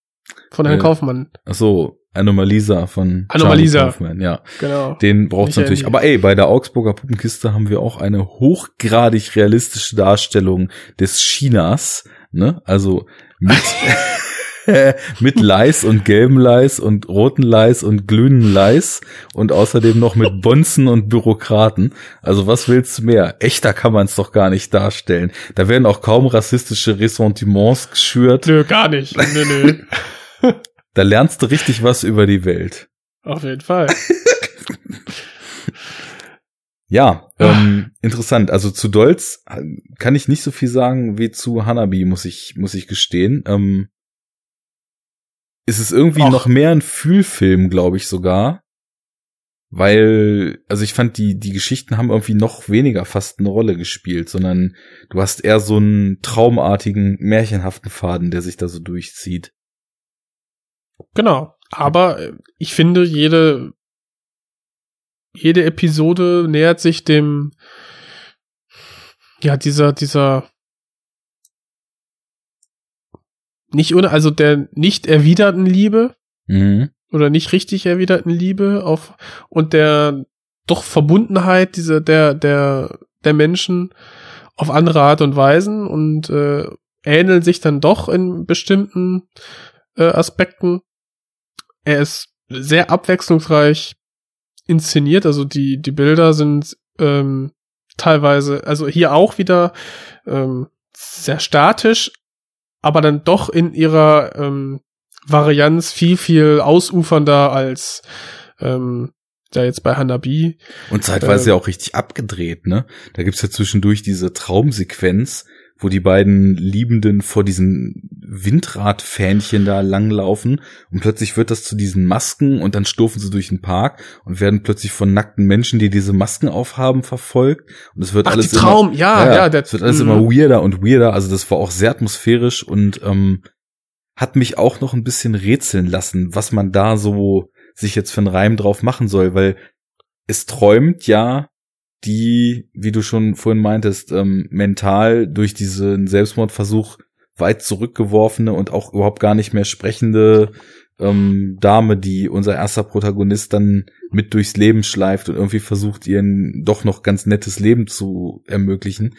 von Herrn Äh, Kaufmann. Ach so, Anomalisa von Anomalisa. Kaufman, ja. Genau. Den braucht's Michael natürlich. Aber ey, bei der Augsburger Puppenkiste haben wir auch eine hochgradig realistische Darstellung des Chinas, ne? Also mit, mit Leis und gelben Leis und roten Leis und glühenden Leis und außerdem noch mit Bonzen und Bürokraten. Also was willst du mehr? Echter kann man es doch gar nicht darstellen. Da werden auch kaum rassistische Ressentiments geschürt. Nö, gar nicht. Nö, nö. Da lernst du richtig was über die Welt. Auf jeden Fall. Ja, ähm, interessant. Also zu Dolz äh, kann ich nicht so viel sagen wie zu Hanabi, muss ich, muss ich gestehen. Ähm, es ist irgendwie Och. noch mehr ein Fühlfilm, glaube ich sogar. Weil, also ich fand, die, die Geschichten haben irgendwie noch weniger fast eine Rolle gespielt, sondern du hast eher so einen traumartigen, märchenhaften Faden, der sich da so durchzieht. Genau. Aber äh, ich finde, jede, jede Episode nähert sich dem, ja, dieser, dieser, nicht ohne, also der nicht erwiderten Liebe Mhm. oder nicht richtig erwiderten Liebe auf, und der doch Verbundenheit dieser, der, der, der Menschen auf andere Art und Weisen und äh, ähneln sich dann doch in bestimmten äh, Aspekten. Er ist sehr abwechslungsreich inszeniert, also die, die Bilder sind ähm, teilweise, also hier auch wieder ähm, sehr statisch, aber dann doch in ihrer ähm, Varianz viel, viel ausufernder als ähm, da jetzt bei Hanabi. Und zeitweise Ähm. ja auch richtig abgedreht, ne? Da gibt's ja zwischendurch diese Traumsequenz, wo die beiden Liebenden vor diesen Windradfähnchen da langlaufen und plötzlich wird das zu diesen Masken und dann stufen sie durch den Park und werden plötzlich von nackten Menschen, die diese Masken aufhaben, verfolgt. Und es wird Ach, alles Traum, immer, ja, ja, der- es wird alles mhm. immer weirder und weirder, also das war auch sehr atmosphärisch und ähm, hat mich auch noch ein bisschen rätseln lassen, was man da so sich jetzt für einen Reim drauf machen soll, weil es träumt ja die, wie du schon vorhin meintest, ähm, mental durch diesen Selbstmordversuch weit zurückgeworfene und auch überhaupt gar nicht mehr sprechende ähm, Dame, die unser erster Protagonist dann mit durchs Leben schleift und irgendwie versucht, ihren doch noch ganz nettes Leben zu ermöglichen.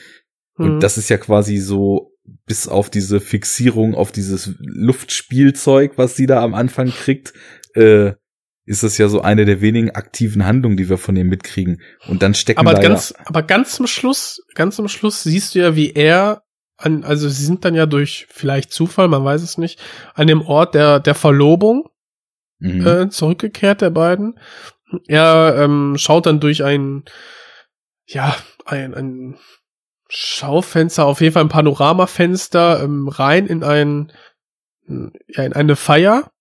Mhm. Und das ist ja quasi so, bis auf diese Fixierung auf dieses Luftspielzeug, was sie da am Anfang kriegt, äh, ist das ja so eine der wenigen aktiven Handlungen, die wir von ihr mitkriegen. Und dann stecken aber da ganz, aber ganz zum Schluss, ganz zum Schluss siehst du ja, wie er an, also sie sind dann ja durch vielleicht Zufall, man weiß es nicht, an dem Ort der, der Verlobung ja, mhm. äh, zurückgekehrt, der beiden. Er ähm, schaut dann durch ein, ja, ein, ein Schaufenster, auf jeden Fall ein Panoramafenster ähm, rein in ein, ja, in eine Feier.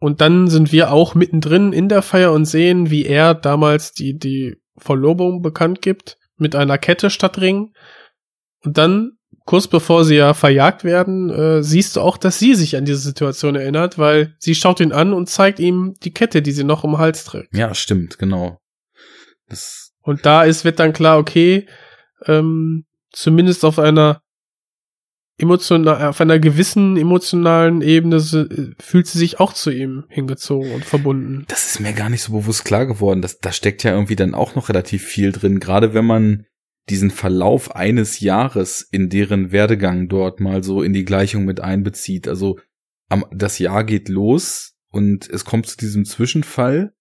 Und dann sind wir auch mittendrin in der Feier und sehen, wie er damals die, die Verlobung bekannt gibt mit einer Kette statt Ring. Und dann, kurz bevor sie ja verjagt werden, äh, siehst du auch, dass sie sich an diese Situation erinnert, weil sie schaut ihn an und zeigt ihm die Kette, die sie noch um Hals trägt. ja, stimmt, genau. Das, Und da ist, wird dann klar, okay, ähm, zumindest auf einer emotional, auf einer gewissen emotionalen Ebene se- fühlt sie sich auch zu ihm hingezogen und verbunden. das ist mir gar nicht so bewusst klar geworden. Das, da steckt ja irgendwie dann auch noch relativ viel drin, gerade wenn man diesen Verlauf eines Jahres in deren Werdegang dort mal so in die Gleichung mit einbezieht. Also am, das Jahr geht los und es kommt zu diesem Zwischenfall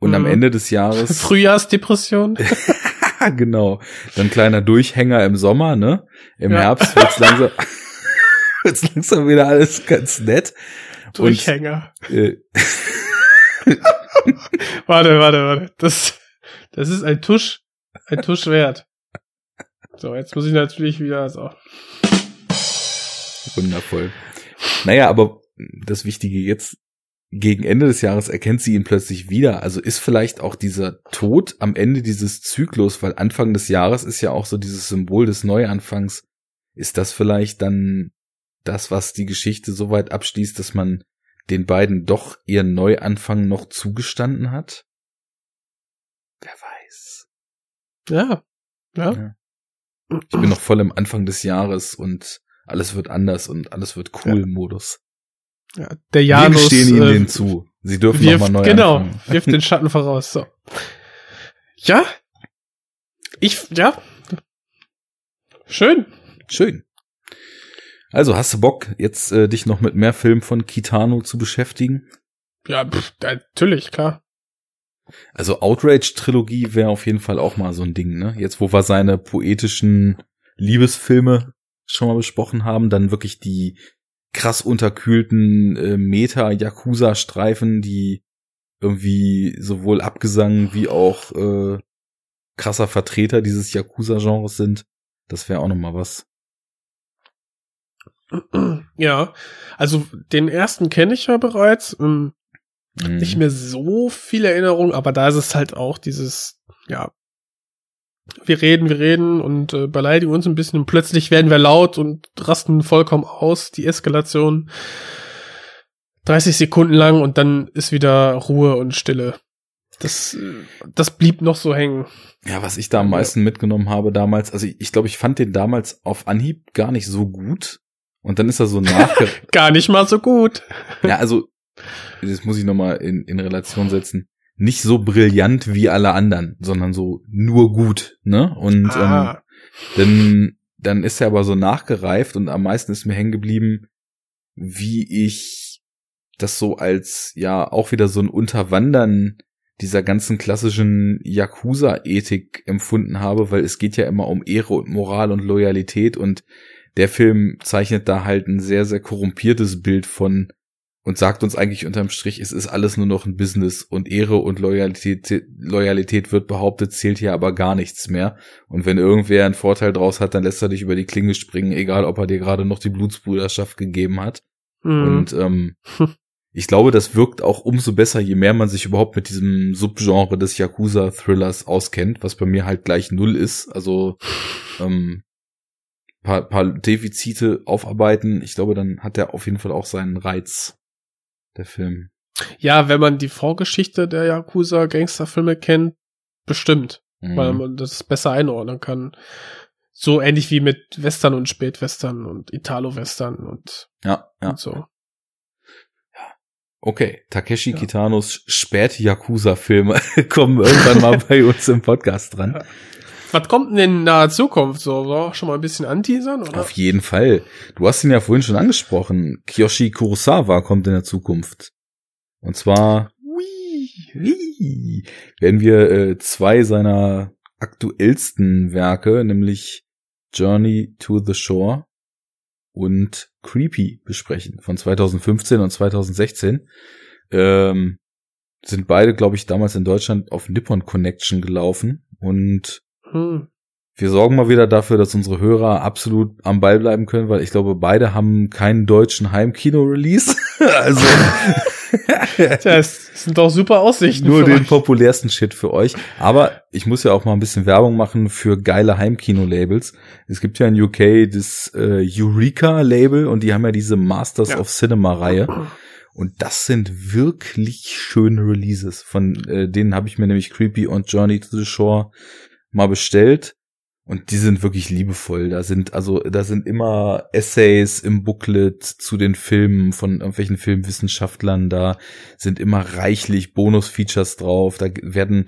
und am Mhm. Ende des Jahres Frühjahrsdepression? genau. Dann kleiner Durchhänger im Sommer, ne? Im Ja. Herbst wird's langsam, wird's langsam wieder alles ganz nett. Durchhänger. Äh, Warte, warte, warte. Das, das ist ein Tusch, ein Tusch wert. So, jetzt muss ich natürlich wieder so. Wundervoll. Naja, aber das Wichtige jetzt, gegen Ende des Jahres erkennt sie ihn plötzlich wieder. Also ist vielleicht auch dieser Tod am Ende dieses Zyklus, weil Anfang des Jahres ist ja auch so dieses Symbol des Neuanfangs. Ist das vielleicht dann das, was die Geschichte so weit abschließt, dass man den beiden doch ihren Neuanfang noch zugestanden hat? Wer weiß. Ja. Ja. Ja. Ich bin noch voll im Anfang des Jahres und alles wird anders und alles wird cool Ja. Modus. Ja der Wir Janus stehen ihnen äh, den zu. Sie dürfen nochmal neu genau, anfangen. wirft den Schatten voraus. So. Ja. Ich, ja. Schön. Schön. Also hast du Bock, jetzt äh, dich noch mit mehr Filmen von Kitano zu beschäftigen? Ja, pff, natürlich, klar. Also Outrage-Trilogie wäre auf jeden Fall auch mal so ein Ding, ne? Jetzt, wo wir seine poetischen Liebesfilme schon mal besprochen haben, dann wirklich die krass unterkühlten äh, Meta-Yakuza-Streifen, die irgendwie sowohl Abgesang wie auch äh, krasser Vertreter dieses Yakuza-Genres sind. Das wäre auch noch mal was. Ja, also den ersten kenne ich ja bereits. Ähm, Mhm. Nicht mehr so viel Erinnerung, aber da ist es halt auch dieses, ja, wir reden, wir reden und äh, beleidigen uns ein bisschen und plötzlich werden wir laut und rasten vollkommen aus, die Eskalation 30 Sekunden lang und dann ist wieder Ruhe und Stille. Das, äh, das blieb noch so hängen. Ja, was ich da am meisten mitgenommen habe damals, also ich, ich glaube, ich fand den damals auf Anhieb gar nicht so gut. Und dann ist er so nachge... Gar nicht mal so gut. ja, also, das muss ich nochmal in, in Relation setzen. Nicht so brillant wie alle anderen, sondern so nur gut, ne? Und ähm, Ah, dann, dann ist er aber so nachgereift und am meisten ist mir hängen geblieben, wie ich das so als, ja, auch wieder so ein Unterwandern dieser ganzen klassischen Yakuza-Ethik empfunden habe, weil es geht ja immer um Ehre und Moral und Loyalität und der Film zeichnet da halt ein sehr, sehr korrumpiertes Bild von und sagt uns eigentlich unterm Strich, es ist alles nur noch ein Business und Ehre und Loyalität, Loyalität wird behauptet, zählt hier aber gar nichts mehr. Und wenn irgendwer einen Vorteil draus hat, dann lässt er dich über die Klinge springen, egal ob er dir gerade noch die Blutsbruderschaft gegeben hat. mhm. Und ähm, ich glaube, das wirkt auch umso besser, je mehr man sich überhaupt mit diesem Subgenre des Yakuza-Thrillers auskennt, was bei mir halt gleich null ist. Also ähm, paar, paar Defizite aufarbeiten. Ich glaube, dann hat er auf jeden Fall auch seinen Reiz, der Film. ja, wenn man die Vorgeschichte der Yakuza-Gangsterfilme kennt, bestimmt. Mhm. weil man das besser einordnen kann. So ähnlich wie mit Western und Spätwestern und Italo-Western und, ja, ja. und so. Okay, Takeshi Ja. Kitanos Spät-Yakuza-Filme kommen irgendwann mal bei uns im Podcast dran. Was kommt denn in naher Zukunft? So, so schon mal ein bisschen anteasern, oder? Auf jeden Fall. Du hast ihn ja vorhin schon angesprochen. Kiyoshi Kurosawa kommt in der Zukunft. Und zwar hui, hui, werden wir äh, zwei seiner aktuellsten Werke, nämlich Journey to the Shore und Creepy besprechen von 2015 und 2016. Ähm, sind beide, glaube ich, damals in Deutschland auf Nippon Connection gelaufen und Hm. wir sorgen mal wieder dafür, dass unsere Hörer absolut am Ball bleiben können, weil ich glaube, beide haben keinen deutschen Heimkino-Release. also es sind doch super Aussichten. nur den euch. populärsten Shit für euch. Aber ich muss ja auch mal ein bisschen Werbung machen für geile Heimkino-Labels. Es gibt ja in UK das äh, Eureka-Label und die haben ja diese Masters Ja. of Cinema-Reihe. Und das sind wirklich schöne Releases. Von äh, denen habe ich mir nämlich Creepy und Journey to the Shore mal bestellt. Und die sind wirklich liebevoll. Da sind, also, da sind immer Essays im Booklet zu den Filmen von irgendwelchen Filmwissenschaftlern. Da sind immer reichlich Bonus-Features drauf. Da werden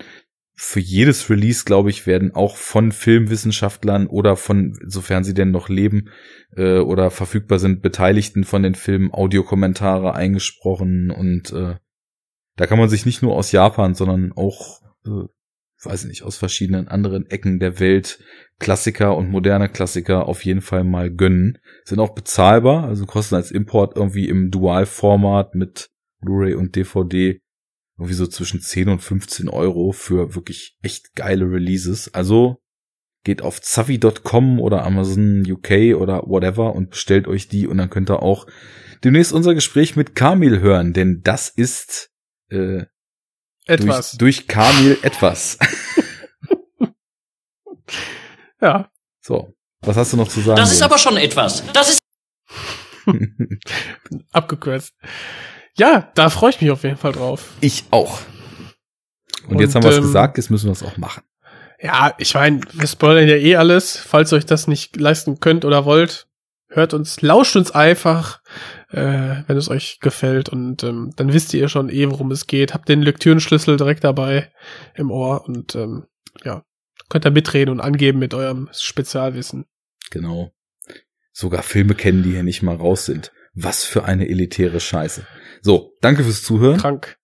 für jedes Release, glaube ich, werden auch von Filmwissenschaftlern oder von, sofern sie denn noch leben äh, oder verfügbar sind, Beteiligten von den Filmen Audiokommentare eingesprochen und äh, da kann man sich nicht nur aus Japan, sondern auch, äh, weiß nicht, aus verschiedenen anderen Ecken der Welt Klassiker und moderne Klassiker auf jeden Fall mal gönnen. Sind auch bezahlbar, also kosten als Import irgendwie im Dual-Format mit Blu-ray und DVD irgendwie so zwischen 10 und 15 Euro für wirklich echt geile Releases. Also geht auf zavi.com oder Amazon UK oder whatever und bestellt euch die und dann könnt ihr auch demnächst unser Gespräch mit Kamil hören, denn das ist äh, Etwas. Durch, durch Kamil etwas. ja. So, was hast du noch zu sagen? Das ist aber schon etwas. Das ist Abgekürzt. Ja, da freue ich mich auf jeden Fall drauf. ich auch. Und, Und, jetzt haben wir es ähm, gesagt, jetzt müssen wir es auch machen. Ja, ich meine, wir spoilern ja eh alles. Falls ihr euch das nicht leisten könnt oder wollt, hört uns, lauscht uns einfach, äh, wenn es euch gefällt. Und ähm, dann wisst ihr schon eh, worum es geht. Habt den Lektürenschlüssel direkt dabei im Ohr und ähm, ja, könnt da mitreden und angeben mit eurem Spezialwissen. Genau. Sogar Filme kennen, die hier nicht mal raus sind. Was für eine elitäre Scheiße. So, danke fürs Zuhören. Krank.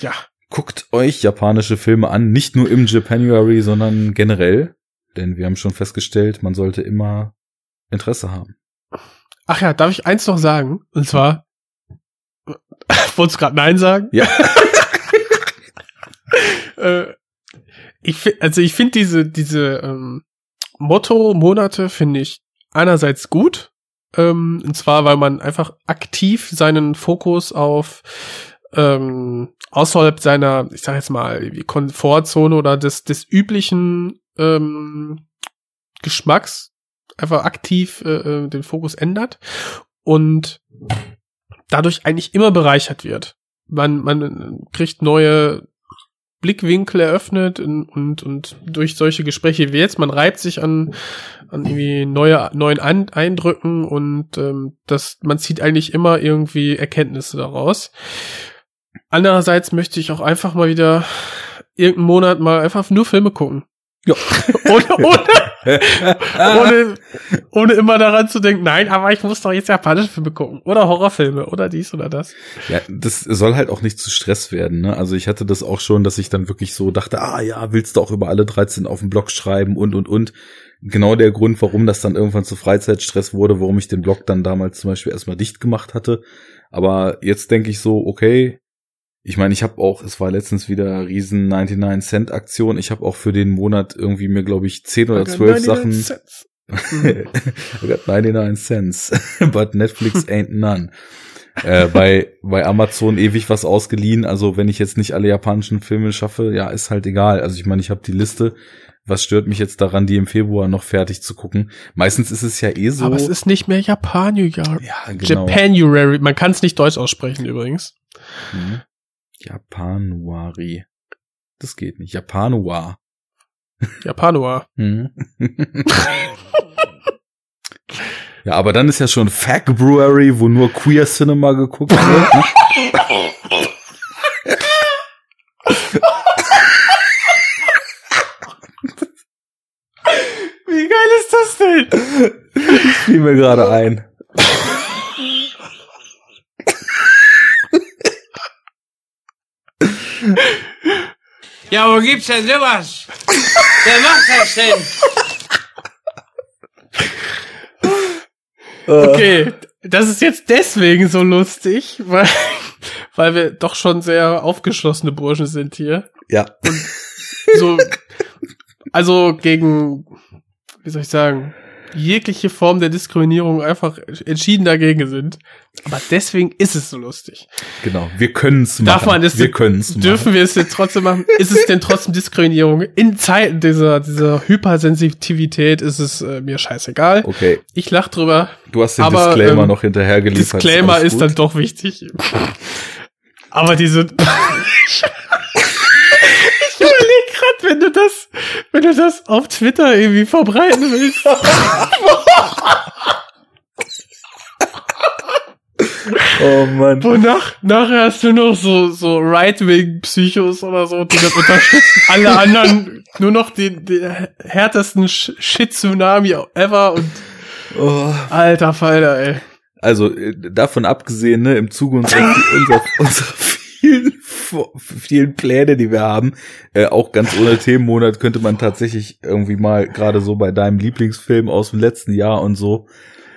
Ja, Guckt euch japanische Filme an, nicht nur im Japanuary, sondern generell. Denn wir haben schon festgestellt, man sollte immer Interesse haben. Ach ja, darf ich eins noch sagen? Und zwar, wolltest du gerade Nein sagen? Ja. äh, ich fi- also ich finde diese, diese ähm, Motto-Monate finde ich einerseits gut. Ähm, und zwar, weil man einfach aktiv seinen Fokus auf ähm, außerhalb seiner, ich sag jetzt mal, wie Komfortzone oder des, des üblichen ähm, Geschmacks einfach aktiv äh, äh, den Fokus ändert und dadurch eigentlich immer bereichert wird. Man, man kriegt neue Blickwinkel eröffnet und, und, und durch solche Gespräche wie jetzt, man reibt sich an, an irgendwie neue, neuen an Eindrücken und ähm, das, man zieht eigentlich immer irgendwie Erkenntnisse daraus. Andererseits möchte ich auch einfach mal wieder irgendeinen Monat mal einfach nur Filme gucken. Ja. ohne, ohne, ohne, ohne immer daran zu denken, nein, aber ich muss doch jetzt japanische Filme gucken. Oder Horrorfilme oder dies oder das. Ja, das soll halt auch nicht zu Stress werden. Ne? Also ich hatte das auch schon, dass ich dann wirklich so dachte, ah ja, willst du auch über alle 13 auf dem Blog schreiben und, und, und. Genau der Grund, warum das dann irgendwann zu Freizeitstress wurde, warum ich den Blog dann damals zum Beispiel erstmal dicht gemacht hatte. Aber jetzt denke ich so, okay, ich meine, ich habe auch, es war letztens wieder riesen 99 Cent Aktion. Ich habe auch für den Monat irgendwie mir, glaube ich, 10 oder 12 Sachen. I got 99 cents, but Netflix ain't none. äh, bei, bei Amazon ewig was ausgeliehen. Also wenn ich jetzt nicht alle japanischen Filme schaffe, ja, ist halt egal. Also ich meine, ich habe die Liste. Was stört mich jetzt daran, die im Februar noch fertig zu gucken? Meistens ist es ja eh so. Aber es ist nicht mehr Japanuary. ja, genau. Japanuary. Man kann es nicht deutsch aussprechen übrigens. Mhm. Japanuari. Das geht nicht. Japanua. Japanuar. Mhm. ja, aber dann ist ja schon Fag Brewery, wo nur Queer Cinema geguckt wird. Ne? Wie geil ist das denn? Fiel mir gerade ein. Ja, wo gibt's denn sowas? Wer macht das denn? Okay, das ist jetzt deswegen so lustig, weil, weil wir doch schon sehr aufgeschlossene Burschen sind hier. Ja. So, also gegen, wie soll ich sagen, jegliche Form der Diskriminierung einfach entschieden dagegen sind. Aber deswegen ist es so lustig. Genau. Wir können's machen. Darf man das, wir können's machen. dürfen wir es denn trotzdem machen? Ist es denn trotzdem Diskriminierung? In Zeiten dieser, dieser Hypersensitivität ist es äh, mir scheißegal. Okay. Ich lach drüber. Du hast den Aber, Disclaimer ähm, noch hinterher geliefert. Disclaimer ist gut. dann doch wichtig. Aber diese. wenn du das, wenn du das auf Twitter irgendwie verbreiten willst. Oh Mann. Wonach nachher hast du noch so so Right-Wing-Psychos oder so, die das unterstützen. Alle anderen nur noch den, den härtesten Sh- Shit-Tsunami ever und Oh. alter Falter, ey. Also äh, davon abgesehen, ne, im Zuge unserer, unserer, unserer vielen, vielen Pläne, die wir haben, äh, auch ganz ohne Themenmonat könnte man tatsächlich irgendwie mal gerade so bei deinem Lieblingsfilm aus dem letzten Jahr und so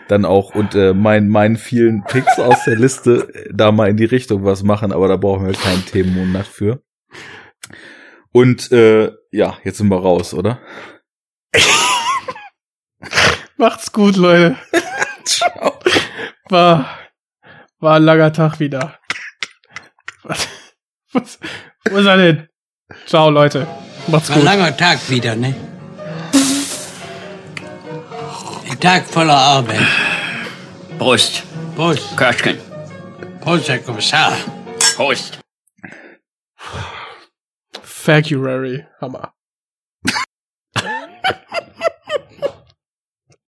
dann auch und äh, mein, meinen vielen Picks aus der Liste äh, da mal in die Richtung was machen, aber da brauchen wir keinen Themenmonat für. Und äh, ja, jetzt sind wir raus, oder? Macht's gut, Leute. War, war ein langer Tag wieder. Was, was, wo ist er denn? Ciao, Leute. Macht's War ein gut. langer Tag wieder, ne? Ein Tag voller Arbeit. Prost. Prost. Köschken. Prost, Herr Kommissar. Prost. February. Hammer.